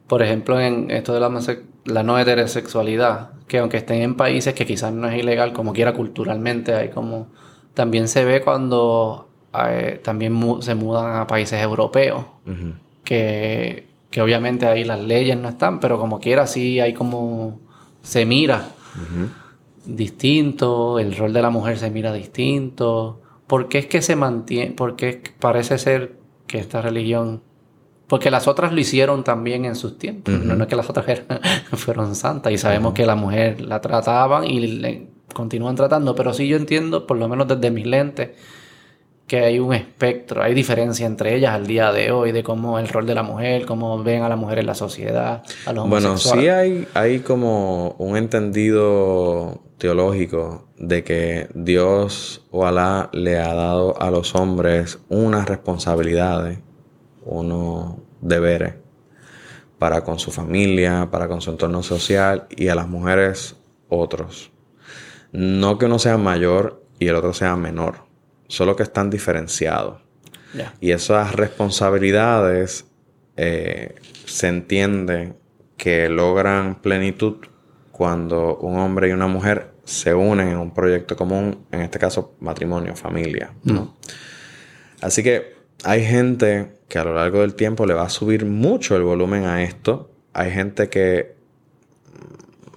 por ejemplo en esto de la, la no heterosexualidad, que aunque estén en países que quizás no es ilegal, como quiera culturalmente hay como también se ve cuando eh, también se mudan a países europeos, que, obviamente ahí las leyes no están, pero como quiera sí hay como se mira distinto, el rol de la mujer se mira distinto. ¿Por qué es que se mantiene? Porque parece ser que esta religión porque las otras lo hicieron también en sus tiempos. no, es que las otras fueron santas y sabemos que la mujer la trataban y le, continúan tratando, pero sí yo entiendo, por lo menos desde mis lentes, que hay un espectro, hay diferencia entre ellas al día de hoy, de cómo el rol de la mujer, cómo ven a la mujer en la sociedad, a los Bueno, sí hay, hay como un entendido teológico de que Dios o Alá le ha dado a los hombres unas responsabilidades unos deberes para con su familia, para con su entorno social y a las mujeres otros. No que uno sea mayor y el otro sea menor, solo que están diferenciados. Y esas responsabilidades eh, se entiende que logran plenitud cuando un hombre y una mujer se unen en un proyecto común, en este caso matrimonio, familia. Mm. Así que hay gente que a lo largo del tiempo le va a subir mucho el volumen a esto. Hay gente que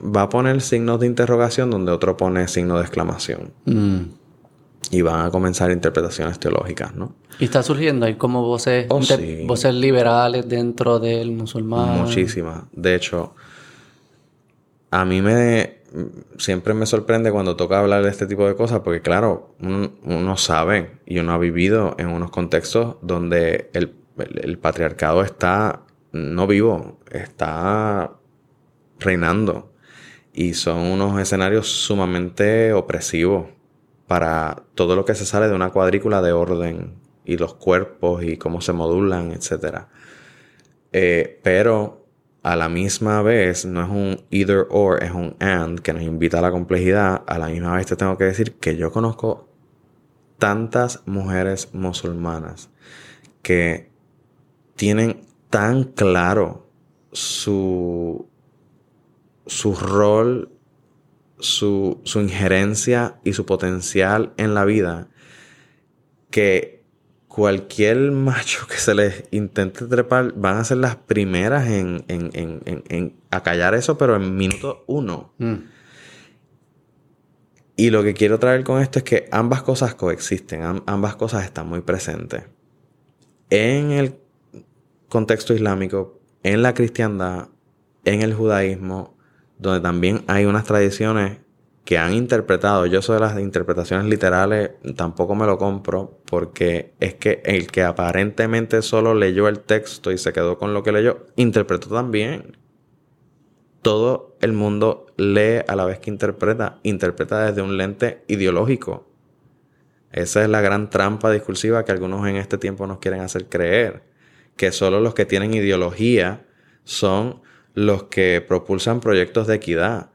va a poner signos de interrogación donde otro pone signos de exclamación. Mm. Y van a comenzar interpretaciones teológicas, ¿no? Y está surgiendo hay como voces, oh, voces liberales dentro del musulmán. Muchísimas. De hecho, a mí me siempre me sorprende cuando toca hablar de este tipo de cosas, porque claro, uno, sabe y uno ha vivido en unos contextos donde el, el patriarcado está no vivo, está reinando. Y son unos escenarios sumamente opresivos para todo lo que se sale de una cuadrícula de orden y los cuerpos y cómo se modulan, etc. Eh, pero a la misma vez no es un either or, es un and que nos invita a la complejidad. A la misma vez te tengo que decir que yo conozco tantas mujeres musulmanas que tienen tan claro su su rol, su, injerencia y su potencial en la vida, que cualquier macho que se les intente trepar van a ser las primeras en, en, acallar eso, pero en minuto uno. Mm. Y lo que quiero traer con esto es que ambas cosas coexisten, ambas cosas están muy presentes. En el contexto islámico, en la cristiandad, en el judaísmo, donde también hay unas tradiciones que han interpretado. Yo soy de las interpretaciones literales tampoco me lo compro porque es que el que aparentemente solo leyó el texto y se quedó con lo que leyó, interpretó también. Todo el mundo lee a la vez que interpreta, interpreta desde un lente ideológico. Esa es la gran trampa discursiva que algunos en este tiempo nos quieren hacer creer, que solo los que tienen ideología son los que propulsan proyectos de equidad,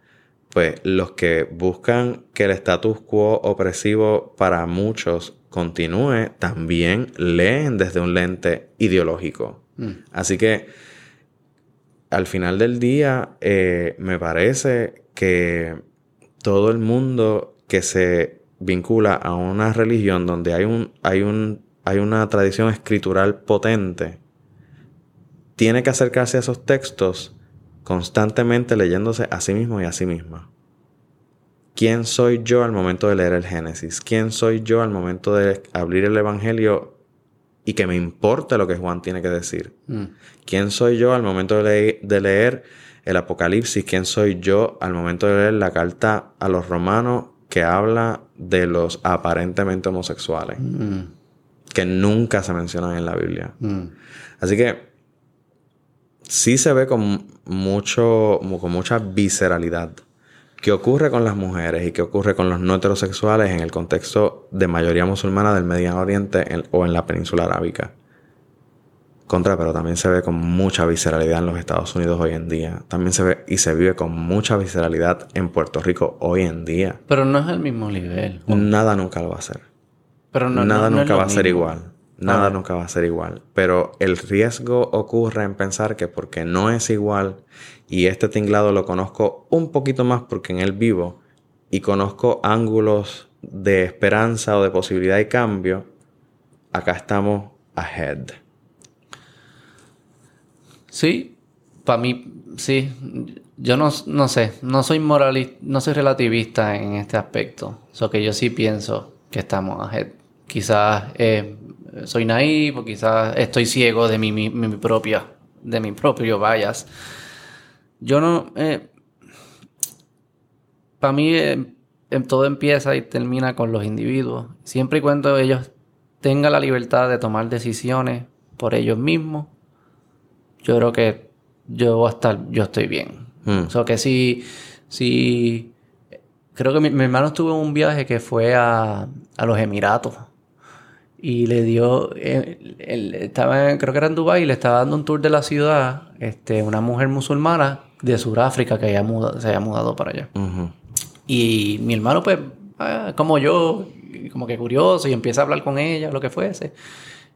pues los que buscan que el status quo opresivo para muchos continúe, también leen desde un lente ideológico. Mm. Así que al final del día eh, me parece que todo el mundo que se vincula a una religión donde hay un, hay un, hay una tradición escritural potente, tiene que acercarse a esos textos constantemente leyéndose a sí mismo y a sí misma. ¿Quién soy yo al momento de leer el Génesis? ¿Quién soy yo al momento de abrir el Evangelio y que me importe lo que Juan tiene que decir? Mm. ¿Quién soy yo al momento de, leer el Apocalipsis? ¿Quién soy yo al momento de leer la carta a los romanos que habla de los aparentemente homosexuales? Mm. Que nunca se mencionan en la Biblia. Mm. Así que sí se ve con, mucho, con mucha visceralidad qué ocurre con las mujeres y qué ocurre con los no heterosexuales en el contexto de mayoría musulmana del Medio Oriente o en la península arábica. Contra, pero también se ve con mucha visceralidad en los Estados Unidos hoy en día. También se ve y se vive con mucha visceralidad en Puerto Rico hoy en día. Pero no es el mismo nivel. Nada nunca lo va a ser. Pero Nada nunca va a ser igual. Nada nunca va a ser igual. Pero el riesgo ocurre en pensar que porque no es igual y este tinglado lo conozco un poquito más porque en él vivo y conozco ángulos de esperanza o de posibilidad de cambio, acá estamos ahead. Sí, para mí, sí. Yo no, no sé, no soy moralista, no soy relativista en este aspecto. O que yo sí pienso que estamos ahead. Quizás eh, soy naivo, o quizás estoy ciego de mi, mi, propia, de mi propio bias. Yo no, eh, para mí eh, em, todo empieza y termina con los individuos. Siempre y cuando ellos tengan la libertad de tomar decisiones por ellos mismos, yo creo que yo voy a estar, yo estoy bien. O sea que si, si, creo que mi, mi hermano estuvo en un viaje que fue a, a los Emiratos y le dio, él, estaba creo que era en Dubái y le estaba dando un tour de la ciudad, este, una mujer musulmana de Sudáfrica que había mudado, se había mudado para allá. Y mi hermano, pues, ah, como yo, como que curioso, y empieza a hablar con ella, lo que fuese.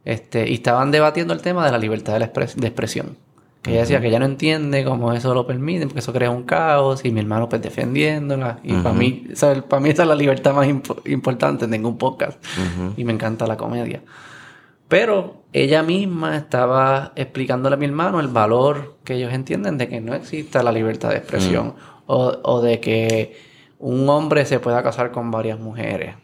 Este, y estaban debatiendo el tema de la libertad de, de expresión. Que ella decía que ella no entiende cómo eso lo permite, porque eso crea un caos, y mi hermano pues defendiéndola. Y para mí, para mí esa es la libertad más importante, tengo un podcast y me encanta la comedia. Pero ella misma estaba explicándole a mi hermano el valor que ellos entienden de que no exista la libertad de expresión o, o de que un hombre se pueda casar con varias mujeres.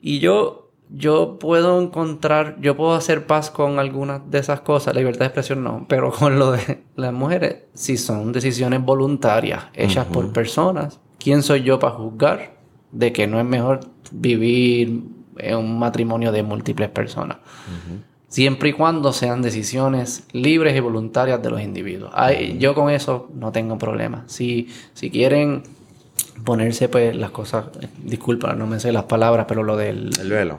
Y yo yo puedo encontrar, yo puedo hacer paz con algunas de esas cosas, la libertad de expresión no, pero con lo de las mujeres, si son decisiones voluntarias, hechas por personas, ¿quién soy yo para juzgar de que no es mejor vivir en un matrimonio de múltiples personas? Siempre y cuando sean decisiones libres y voluntarias de los individuos. yo con eso no tengo problema. Si, si quieren ponerse pues las cosas, disculpa, no me sé las palabras, pero lo del el velo.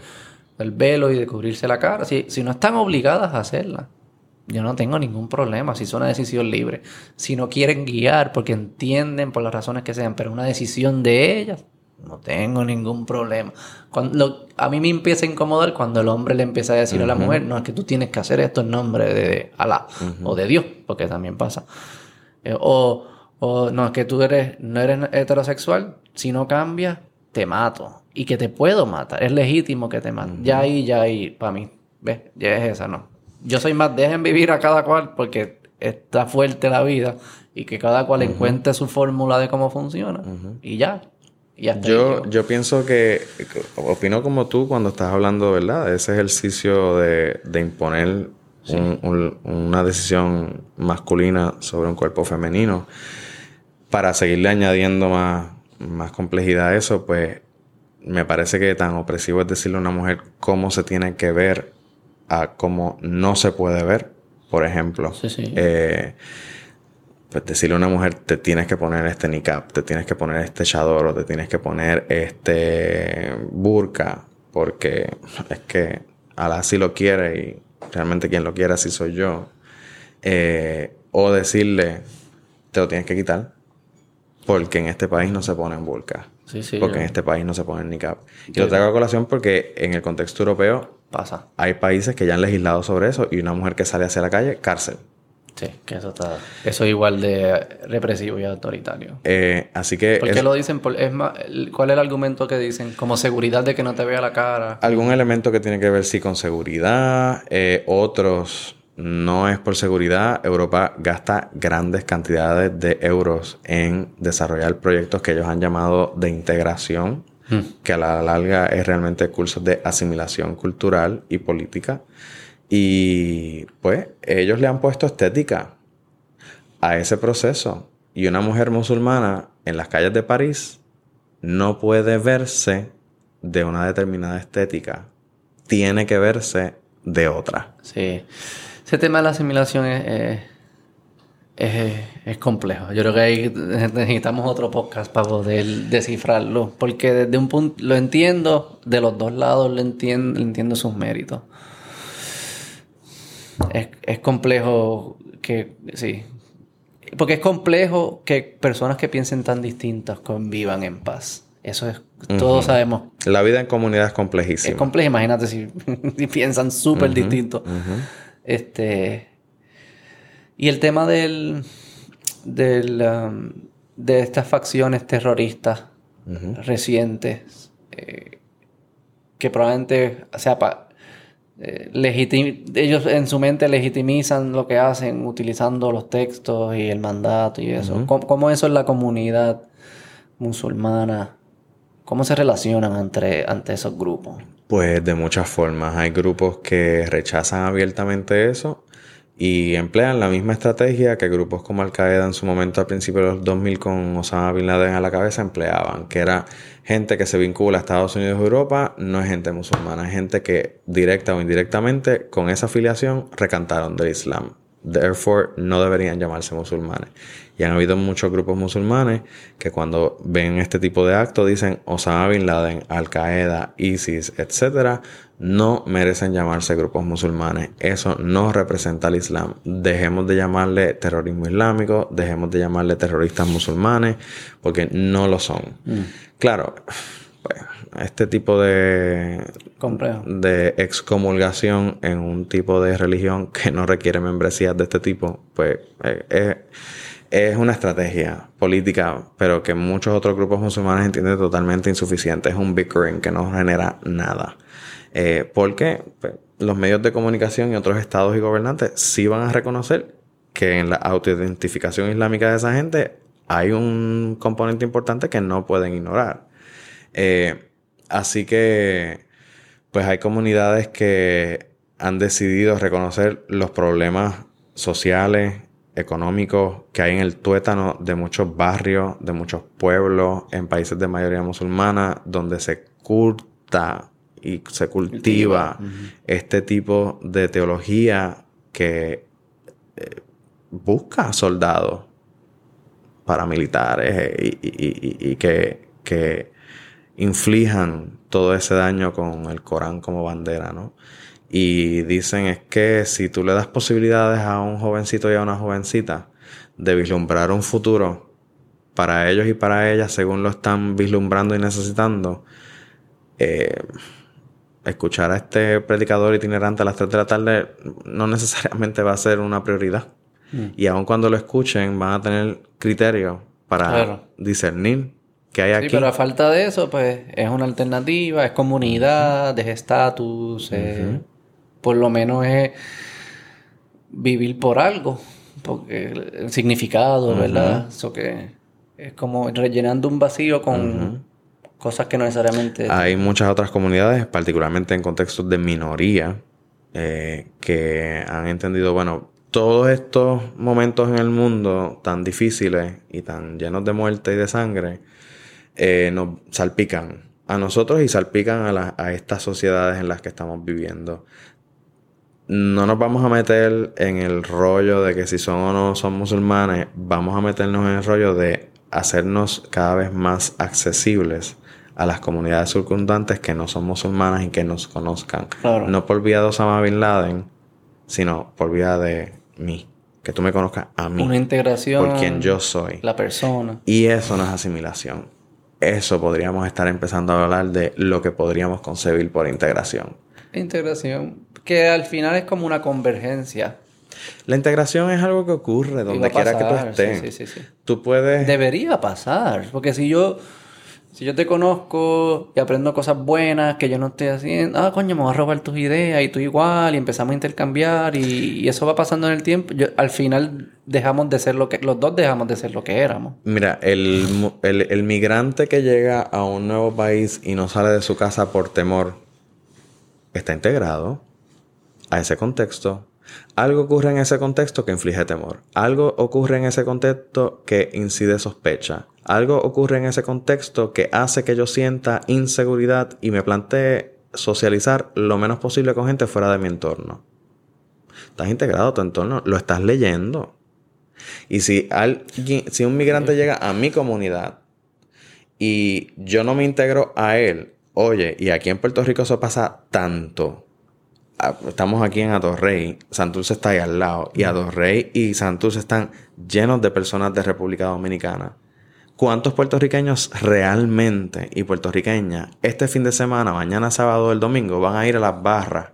El velo y de cubrirse la cara, si, si no están obligadas a hacerla, yo no tengo ningún problema, si es una decisión libre. Si no quieren guiar porque entienden por las razones que sean, pero una decisión de ellas, no tengo ningún problema. Cuando, a mí me empieza a incomodar cuando el hombre le empieza a decir a la mujer, no, es que tú tienes que hacer esto en nombre de Alá o de Dios, porque también pasa. Eh, o o no, es que tú eres, no eres heterosexual, si no cambias, te mato. Y que te puedo matar. Es legítimo que te mate. Ya ahí, ya ahí, para mí. ¿Ves? Ya es esa, no. Yo soy más, dejen vivir a cada cual porque está fuerte la vida y que cada cual encuentre su fórmula de cómo funciona. Y ya. yo, yo pienso que, opino como tú cuando estás hablando, ¿verdad? De ese ejercicio de, de imponer una decisión masculina sobre un cuerpo femenino para seguirle añadiendo más, más complejidad a eso, pues me parece que tan opresivo es decirle a una mujer cómo se tiene que ver a cómo no se puede ver. Por ejemplo, eh, pues decirle a una mujer te tienes que poner este niqab, te tienes que poner este chador o te tienes que poner este burka, porque es que Alá sí lo quiere y realmente quien lo quiere así soy yo. Eh, o decirle te lo tienes que quitar porque en este país no se ponen burkas. Sí, sí, porque en este país no se ponen niqab. Y lo traigo a colación porque en el contexto europeo pasa. Hay países que ya han legislado sobre eso y una mujer que sale hacia la calle, cárcel. Sí, que eso está... Eso es igual de represivo y autoritario. Eh, así que... ¿Por qué lo dicen? Por, es más, ¿Cuál es el argumento que dicen? Como seguridad de que no te vea la cara. Algún elemento que tiene que ver sí con seguridad. Eh, otros no es por seguridad. Europa gasta grandes cantidades de euros en desarrollar proyectos que ellos han llamado de integración, hmm. que a la larga es realmente cursos de asimilación cultural y política. Y pues ellos le han puesto estética a ese proceso. Y una mujer musulmana en las calles de París no puede verse de una determinada estética. Tiene que verse de otra. Sí. Ese tema de la asimilación es, es, complejo. Yo creo que ahí necesitamos otro podcast para poder descifrarlo. Porque desde un punto lo entiendo, de los dos lados lo entiendo, entiendo sus méritos. Es, complejo que, sí. Porque es complejo que personas que piensen tan distintas convivan en paz. Eso es, todos sabemos. La vida en comunidad es complejísima. Es compleja, imagínate si, piensan súper distintos. Este. Y el tema del. del um, de estas facciones terroristas recientes. Eh, que probablemente. O sea, eh, ellos en su mente legitimizan lo que hacen utilizando los textos y el mandato y eso. ¿Cómo, eso es la comunidad musulmana? ¿Cómo se relacionan entre, ante esos grupos? Pues de muchas formas. Hay grupos que rechazan abiertamente eso y emplean la misma estrategia que grupos como Al Qaeda en su momento al principio de los 2000 con Osama Bin Laden a la cabeza empleaban, que era gente que se vincula a Estados Unidos y Europa, no es gente musulmana, es gente que directa o indirectamente con esa afiliación recantaron del Islam. Therefore, no deberían llamarse musulmanes. Y han habido muchos grupos musulmanes que cuando ven este tipo de actos dicen Osama Bin Laden, Al Qaeda, ISIS, etcétera, no merecen llamarse grupos musulmanes. Eso no representa al Islam. Dejemos de llamarle terrorismo islámico, dejemos de llamarle terroristas musulmanes, porque no lo son. Mm. Claro, pues, este tipo de, de excomulgación en un tipo de religión que no requiere membresías de este tipo, pues eh, es una estrategia política, pero que muchos otros grupos musulmanes entienden totalmente insuficiente. Es un bickering que no genera nada. Eh, porque pues, los medios de comunicación y otros estados y gobernantes sí van a reconocer que en la autoidentificación islámica de esa gente hay un componente importante que no pueden ignorar. Eh, así que, pues hay comunidades que han decidido reconocer los problemas sociales, económicos que hay en el tuétano de muchos barrios, de muchos pueblos, en países de mayoría musulmana, donde se culta y se cultiva este tipo de teología que eh, busca soldados paramilitares eh, y, y, que, que inflijan todo ese daño con el Corán como bandera, ¿no? Y dicen es que si tú le das posibilidades a un jovencito y a una jovencita de vislumbrar un futuro para ellos y para ellas según lo están vislumbrando y necesitando, eh, escuchar a este predicador itinerante a las 3 de la tarde no necesariamente va a ser una prioridad. Mm. Y aun cuando lo escuchen, van a tener criterio para discernir que hay aquí. Sí, pero a falta de eso, pues es una alternativa, es comunidad, es estatus, eh, por lo menos es vivir por algo, porque el significado, ¿verdad? Eso que es como rellenando un vacío con cosas que no necesariamente... Hay muchas otras comunidades, particularmente en contextos de minoría, eh, que han entendido, bueno, todos estos momentos en el mundo tan difíciles y tan llenos de muerte y de sangre, eh, nos salpican a nosotros y salpican a, a estas sociedades en las que estamos viviendo. No nos vamos a meter en el rollo de que si son o no son musulmanes, vamos a meternos en el rollo de hacernos cada vez más accesibles a las comunidades circundantes que no son musulmanas y que nos conozcan. No por vía de Osama Bin Laden, sino por vía de mí. Que tú me conozcas a mí. Una integración. Por quien yo soy. La persona. Y eso no es asimilación. Eso podríamos estar empezando a hablar de lo que podríamos concebir por integración. Integración. Que al final es como una convergencia. La integración es algo que ocurre donde quiera que tú estés. Sí, sí, sí. Tú puedes. Debería pasar. Porque si yo si yo te conozco y aprendo cosas buenas que yo no estoy haciendo, ah, coño, me voy a robar tus ideas y tú igual, y empezamos a intercambiar y, eso va pasando en el tiempo, yo, al final dejamos de ser lo que, los dos dejamos de ser lo que éramos. Mira, el, el migrante que llega a un nuevo país y no sale de su casa por temor, está integrado a ese contexto, algo ocurre en ese contexto que inflige temor. Algo ocurre en ese contexto que incide sospecha. Algo ocurre en ese contexto que hace que yo sienta inseguridad y me plantee socializar lo menos posible con gente fuera de mi entorno. Estás integrado a tu entorno, lo estás leyendo. Y si, alguien, si un migrante llega a mi comunidad y yo no me integro a él, oye, y aquí en Puerto Rico eso pasa tanto estamos aquí en Atorrey, Santurce está ahí al lado, y Atorrey y Santurce están llenos de personas de República Dominicana. ¿Cuántos puertorriqueños realmente y puertorriqueñas este fin de semana, mañana sábado el domingo, van a ir a las barras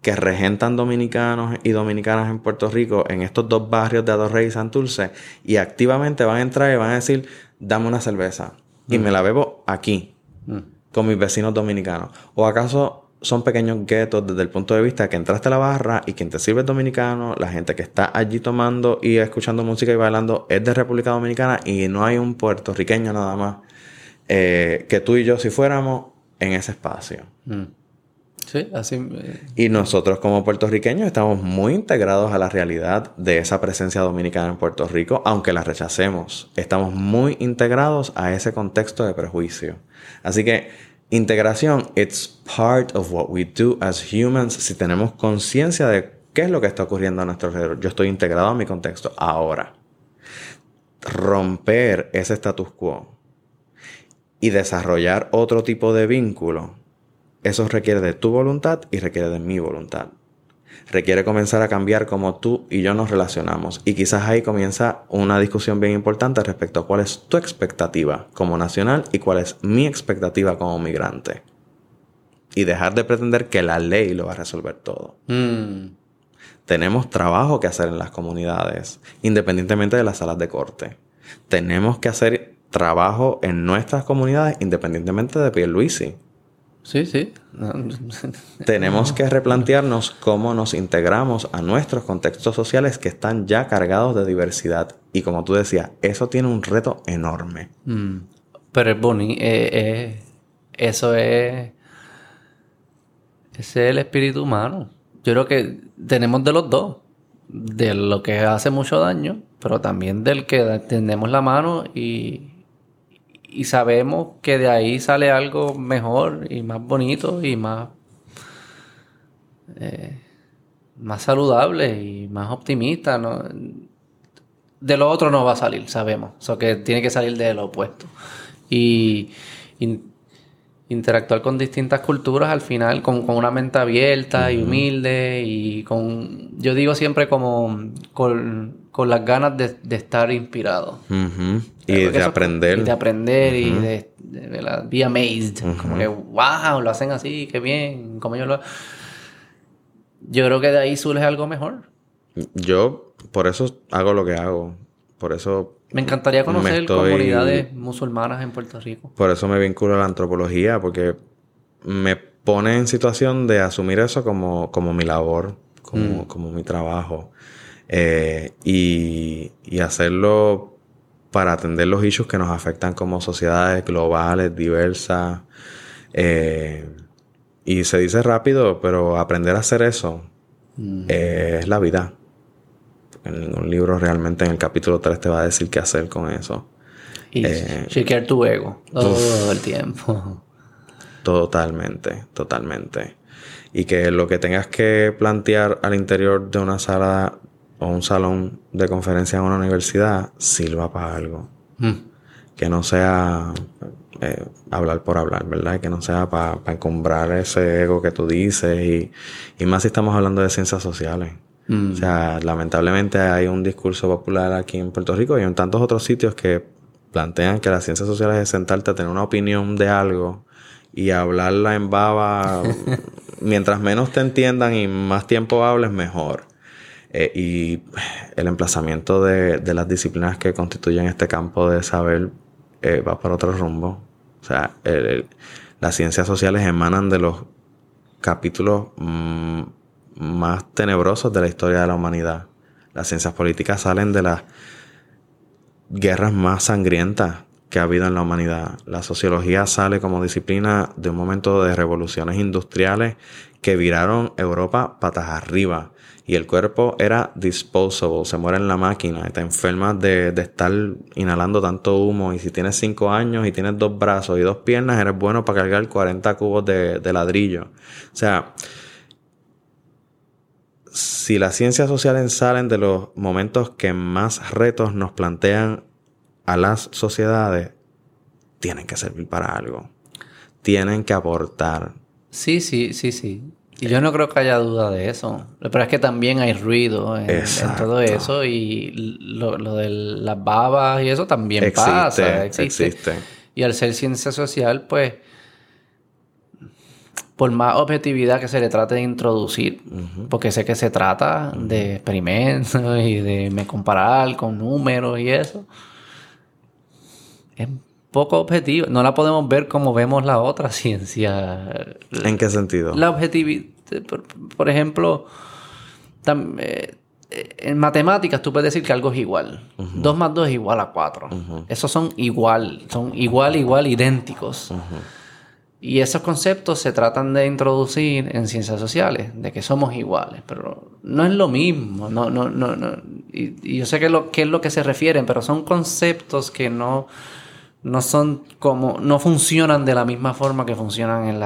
que regentan dominicanos y dominicanas en Puerto Rico en estos dos barrios de Adorrey y Santurce y activamente van a entrar y van a decir, dame una cerveza y mm. me la bebo aquí mm. con mis vecinos dominicanos? ¿O acaso son pequeños guetos desde el punto de vista que entraste a la barra y quien te sirve es dominicano, la gente que está allí tomando y escuchando música y bailando es de República Dominicana y no hay un puertorriqueño nada más eh, que tú y yo si fuéramos en ese espacio. Mm. Sí, así. Eh. Y nosotros como puertorriqueños estamos muy integrados a la realidad de esa presencia dominicana en Puerto Rico, aunque la rechacemos. Estamos muy integrados a ese contexto de prejuicio. Así que Integración, it's part of what we do as humans. Si tenemos conciencia de ¿Qué es lo que está ocurriendo a nuestro alrededor? Yo estoy integrado a mi contexto. Ahora, romper ese status quo y desarrollar otro tipo de vínculo, eso requiere de tu voluntad y requiere de mi voluntad. Requiere comenzar a cambiar cómo tú y yo nos relacionamos. Y quizás ahí comienza una discusión bien importante respecto a cuál es tu expectativa como nacional y cuál es mi expectativa como migrante. Y dejar de pretender que la ley lo va a resolver todo. Mm. Tenemos trabajo que hacer en las comunidades, independientemente de las salas de corte. Tenemos que hacer trabajo en nuestras comunidades, independientemente de Pierluisi. Sí, sí. Tenemos que replantearnos cómo nos integramos a nuestros contextos sociales que están ya cargados de diversidad. Y como tú decías, eso tiene un reto enorme. Mm. Pero es bonito. Eh, eh, eso es. Ese es el espíritu humano. Yo creo que tenemos de los dos. De lo que hace mucho daño, pero también del que tendemos la mano y, y sabemos que de ahí sale algo mejor y más bonito y más, eh, más saludable y más optimista. ¿no? De lo otro no va a salir, sabemos. O sea, que tiene que salir de lo opuesto. Y, interactuar con distintas culturas al final, con, una mente abierta y humilde y con, yo digo siempre como con, las ganas de, estar inspirado. Y de aprender. Y de aprender y de, be amazed. Como que, wow, lo hacen así, qué bien, como yo lo... Yo creo que de ahí surge algo mejor. Yo por eso hago lo que hago. Por eso... Me encantaría conocer comunidades musulmanas en Puerto Rico. Por eso me vinculo a la antropología, porque me pone en situación de asumir eso como, como mi labor, como, mm. como mi trabajo. Eh, y, y hacerlo para atender los issues que nos afectan como sociedades globales, diversas. Eh, y se dice rápido, pero aprender a hacer eso mm. es la vida. En ningún libro realmente en el capítulo 3 te va a decir qué hacer con eso. Y eh, chequear tu ego todo el tiempo. Totalmente, totalmente. Y que lo que tengas que plantear al interior de una sala o un salón de conferencia en una universidad sirva para algo. Mm. Que no sea eh, hablar por hablar, ¿verdad? Que no sea para encumbrar ese ego que tú dices y, y, más si estamos hablando de ciencias sociales. Mm. O sea, lamentablemente hay un discurso popular aquí en Puerto Rico y en tantos otros sitios que plantean que las ciencias sociales es sentarte a tener una opinión de algo y hablarla en baba. mientras menos te entiendan y más tiempo hables, mejor. Eh, y el emplazamiento de, las disciplinas que constituyen este campo de saber eh, va por otro rumbo. O sea, las ciencias sociales emanan de los capítulos mm, más tenebrosos de la historia de la humanidad. Las ciencias políticas salen de las guerras más sangrientas que ha habido en la humanidad. La sociología sale como disciplina de un momento de revoluciones industriales que viraron Europa patas arriba y el cuerpo era disposable, se muere en la máquina te enfermas de, estar inhalando tanto humo y si tienes 5 años y tienes dos brazos y dos piernas eres bueno para cargar 40 cubos de, de ladrillo. O sea, si las ciencias sociales salen de los momentos que más retos nos plantean a las sociedades, tienen que servir para algo. Tienen que aportar. Sí, sí, sí, sí. Y yo no creo que haya duda de eso. Pero es que también hay ruido en, todo eso y lo, de las babas y eso también pasa. Existe. Y al ser ciencia social, pues, por más objetividad que se le trate de introducir, porque sé que se trata de experimentos y de me comparar con números y eso, es poco objetivo. No la podemos ver como vemos la otra ciencia. ¿En qué sentido? La objetividad. Por, ejemplo, eh, en matemáticas tú puedes decir que algo es igual. 2 más 2 es igual a 4. Esos son igual, son igual, igual, idénticos. Y esos conceptos se tratan de introducir en ciencias sociales, de que somos iguales, pero no es lo mismo. No, no, no, Y, yo sé que, lo, que es lo que se refieren, pero son conceptos que no no son como, no funcionan de la misma forma que funcionan en,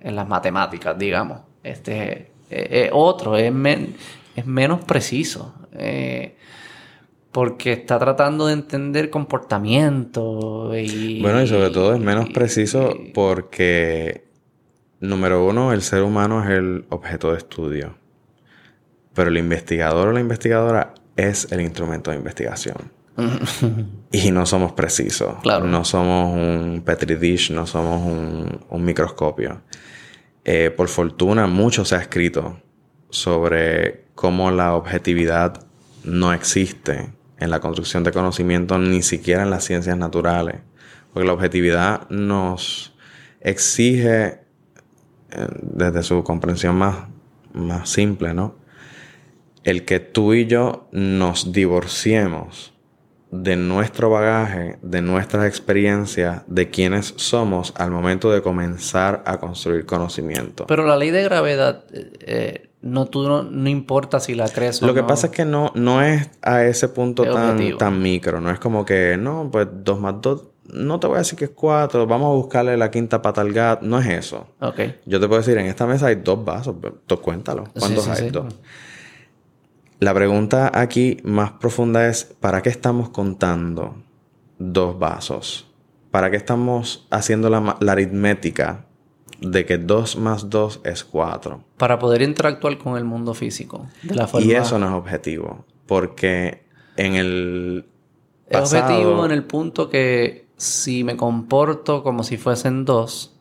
en las matemáticas, digamos. Este es otro, es es menos preciso. Eh, porque está tratando de entender comportamiento y... Bueno, y sobre todo es menos preciso porque, número uno, el ser humano es el objeto de estudio, pero el investigador o la investigadora es el instrumento de investigación. y no somos precisos. Claro. No somos un petri dish, no somos un, microscopio. Eh, por fortuna, mucho se ha escrito sobre cómo la objetividad no existe en la construcción de conocimiento, ni siquiera en las ciencias naturales. Porque la objetividad nos exige, eh, desde su comprensión más, más simple, ¿no? El que tú y yo nos divorciemos de nuestro bagaje, de nuestras experiencias, de quiénes somos al momento de comenzar a construir conocimiento. Pero la ley de gravedad eh, no, tú no, importa si la crees o Lo que pasa es que no, no es a ese punto tan, tan micro. No es como que, no, pues dos más dos... no te voy a decir que es cuatro... vamos a buscarle la quinta pata al gato. No es eso. Ok. Yo te puedo decir, en esta mesa hay dos vasos. Tú cuéntalo. ¿Cuántos hay? Dos. La pregunta aquí más profunda es, ¿para qué estamos contando dos vasos? ¿Para qué estamos haciendo la, la aritmética de que 2 más 2 es 4. Para poder interactuar con el mundo físico. De la forma... Y eso no es objetivo. Porque en el. Es objetivo en el punto que si me comporto como si fuesen dos,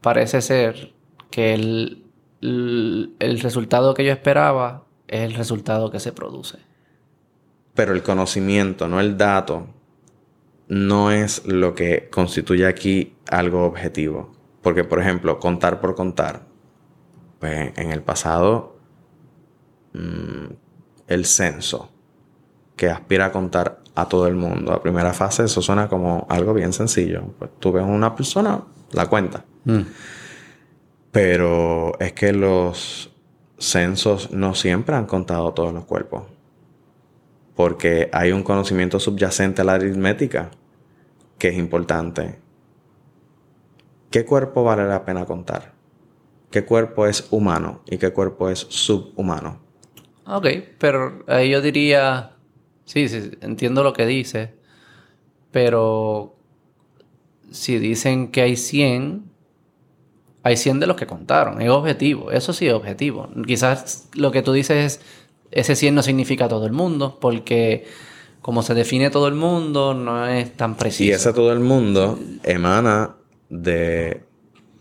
parece ser que el, el resultado que yo esperaba es el resultado que se produce. Pero el conocimiento, no el dato, no es lo que constituye aquí algo objetivo. Porque, por ejemplo, contar por contar. Pues en el pasado, mm, el censo, que aspira a contar a todo el mundo. A primera fase eso suena como algo bien sencillo. Pues tú ves una persona, la cuenta. Mm. Pero es que los censos no siempre han contado todos los cuerpos. Porque hay un conocimiento subyacente a la aritmética que es importante ¿Qué cuerpo vale la pena contar? ¿Qué cuerpo es humano y qué cuerpo es subhumano? Ok, pero ahí yo diría, sí, sí, entiendo lo que dice, pero si dicen que hay 100, hay 100 de los que contaron, es objetivo, eso sí es objetivo. Quizás lo que tú dices es, ese 100 no significa todo el mundo, porque como se define todo el mundo, no es tan preciso. Y ese todo el mundo emana de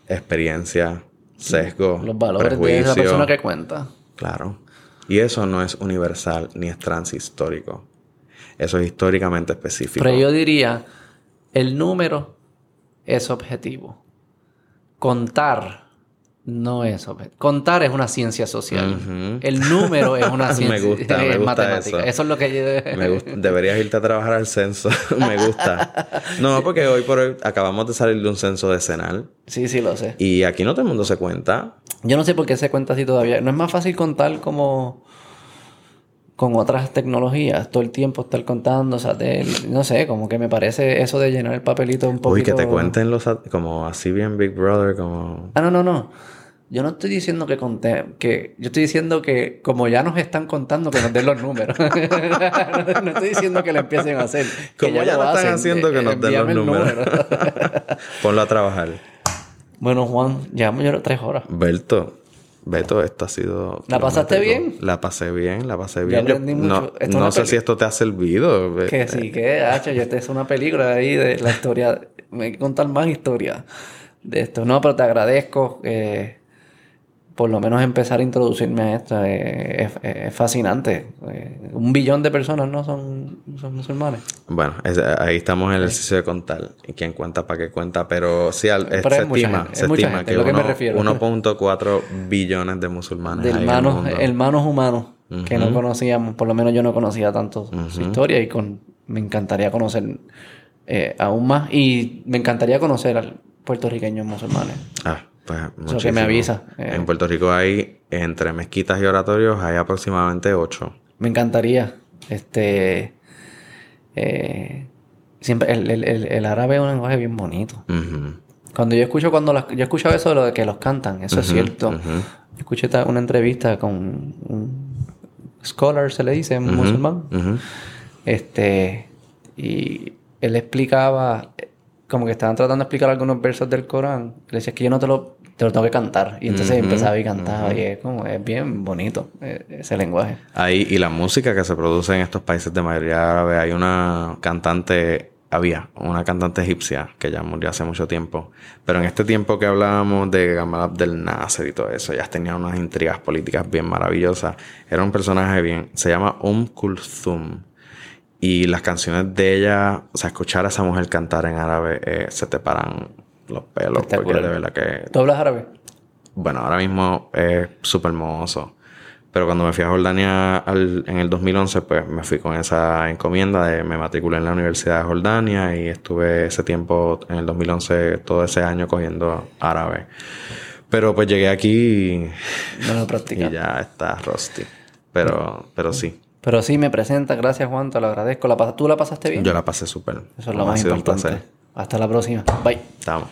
experiencia, sesgo, los valores de esa persona que cuenta. Claro. Y eso no es universal ni es transhistórico. Eso es históricamente específico. Pero yo diría, el número es objetivo. Contar no es Contar es una ciencia social. El número es una ciencia me gusta, me gusta matemática. Eso. es lo que yo... me gusta. Deberías irte a trabajar al censo. me gusta. No, porque hoy por hoy acabamos de salir de un censo decenal. Sí, sí, lo sé. Y aquí no todo el mundo se cuenta. Yo no sé por qué se cuenta así todavía. No es más fácil contar como con otras tecnologías, todo el tiempo estar contando, o sea, no sé, como que me parece eso de llenar el papelito un poquito... Uy, que te cuenten los... como así bien Big Brother, como... Ah, no, no, no. Yo no estoy diciendo que conté, que yo estoy diciendo que como ya nos están contando que nos den los números. no, estoy diciendo que lo empiecen a hacer. Como ya, lo están haciendo que nos den los números. Ponlo a trabajar. Bueno, Juan, llevamos ya tres horas. Berto, Beto, esto ha sido... ¿La pasaste bien? La pasé bien, la pasé bien. no, sé si esto te ha servido. Que sí, que, hacha, yo te es una película ahí de la historia. Me hay que contar más historia de esto. No, pero te agradezco. Eh, por lo menos empezar a introducirme a esto es, fascinante. Eh, un billón de personas no son, son musulmanes. Bueno, ahí estamos en el ejercicio de contar. Y quién cuenta para qué cuenta. Pero sí, se estima, se estima que, 1.4 billones de musulmanes. De hermanos, hermanos humanos que no conocíamos. Por lo menos yo no conocía tanto su historia y con, me encantaría conocer eh, aún más. Y me encantaría conocer a puertorriqueños musulmanes. Ah. Pues Eso que me avisa. En eh. Puerto Rico hay, entre mezquitas y oratorios, hay aproximadamente ocho. Me encantaría. Este. Eh, siempre, el, árabe es un lenguaje bien bonito. Cuando yo escucho, cuando las, yo he escuchado eso de lo de que los cantan, eso es cierto. Escuché una entrevista con un, scholar, se le dice, musulmán. Este, y él explicaba, como que estaban tratando de explicar algunos versos del Corán. Le decía que yo no te lo, te lo tengo que cantar. Y entonces empezaba y cantaba. Y es como, es bien bonito eh, ese lenguaje. Ahí, y la música que se produce en estos países de mayoría árabe, hay una cantante había una cantante egipcia que ya murió hace mucho tiempo. Pero en este tiempo que hablábamos de Gamal Abdel Nasser y todo eso, ya tenía unas intrigas políticas bien maravillosas. Era un personaje bien. Se llama Um Kulthum. Y las canciones de ella, o sea, escuchar a esa mujer cantar en árabe, eh, se te paran los pelos. Porque de verdad que. ¿Tú hablas árabe? Bueno, ahora mismo es súper mohoso. Pero cuando me fui a Jordania en el 2011, pues me fui con esa encomienda de me matriculé en la Universidad de Jordania y estuve ese tiempo, en el 2011, todo ese año cogiendo árabe. Pero pues llegué aquí y, no lo y ya está rusty. Pero, pero sí. Pero sí, me presenta. Gracias, Juan. Te lo agradezco. ¿La ¿Tú la pasaste bien? Yo la pasé súper. Eso es lo más importante. Hasta la próxima. Bye. Estamos.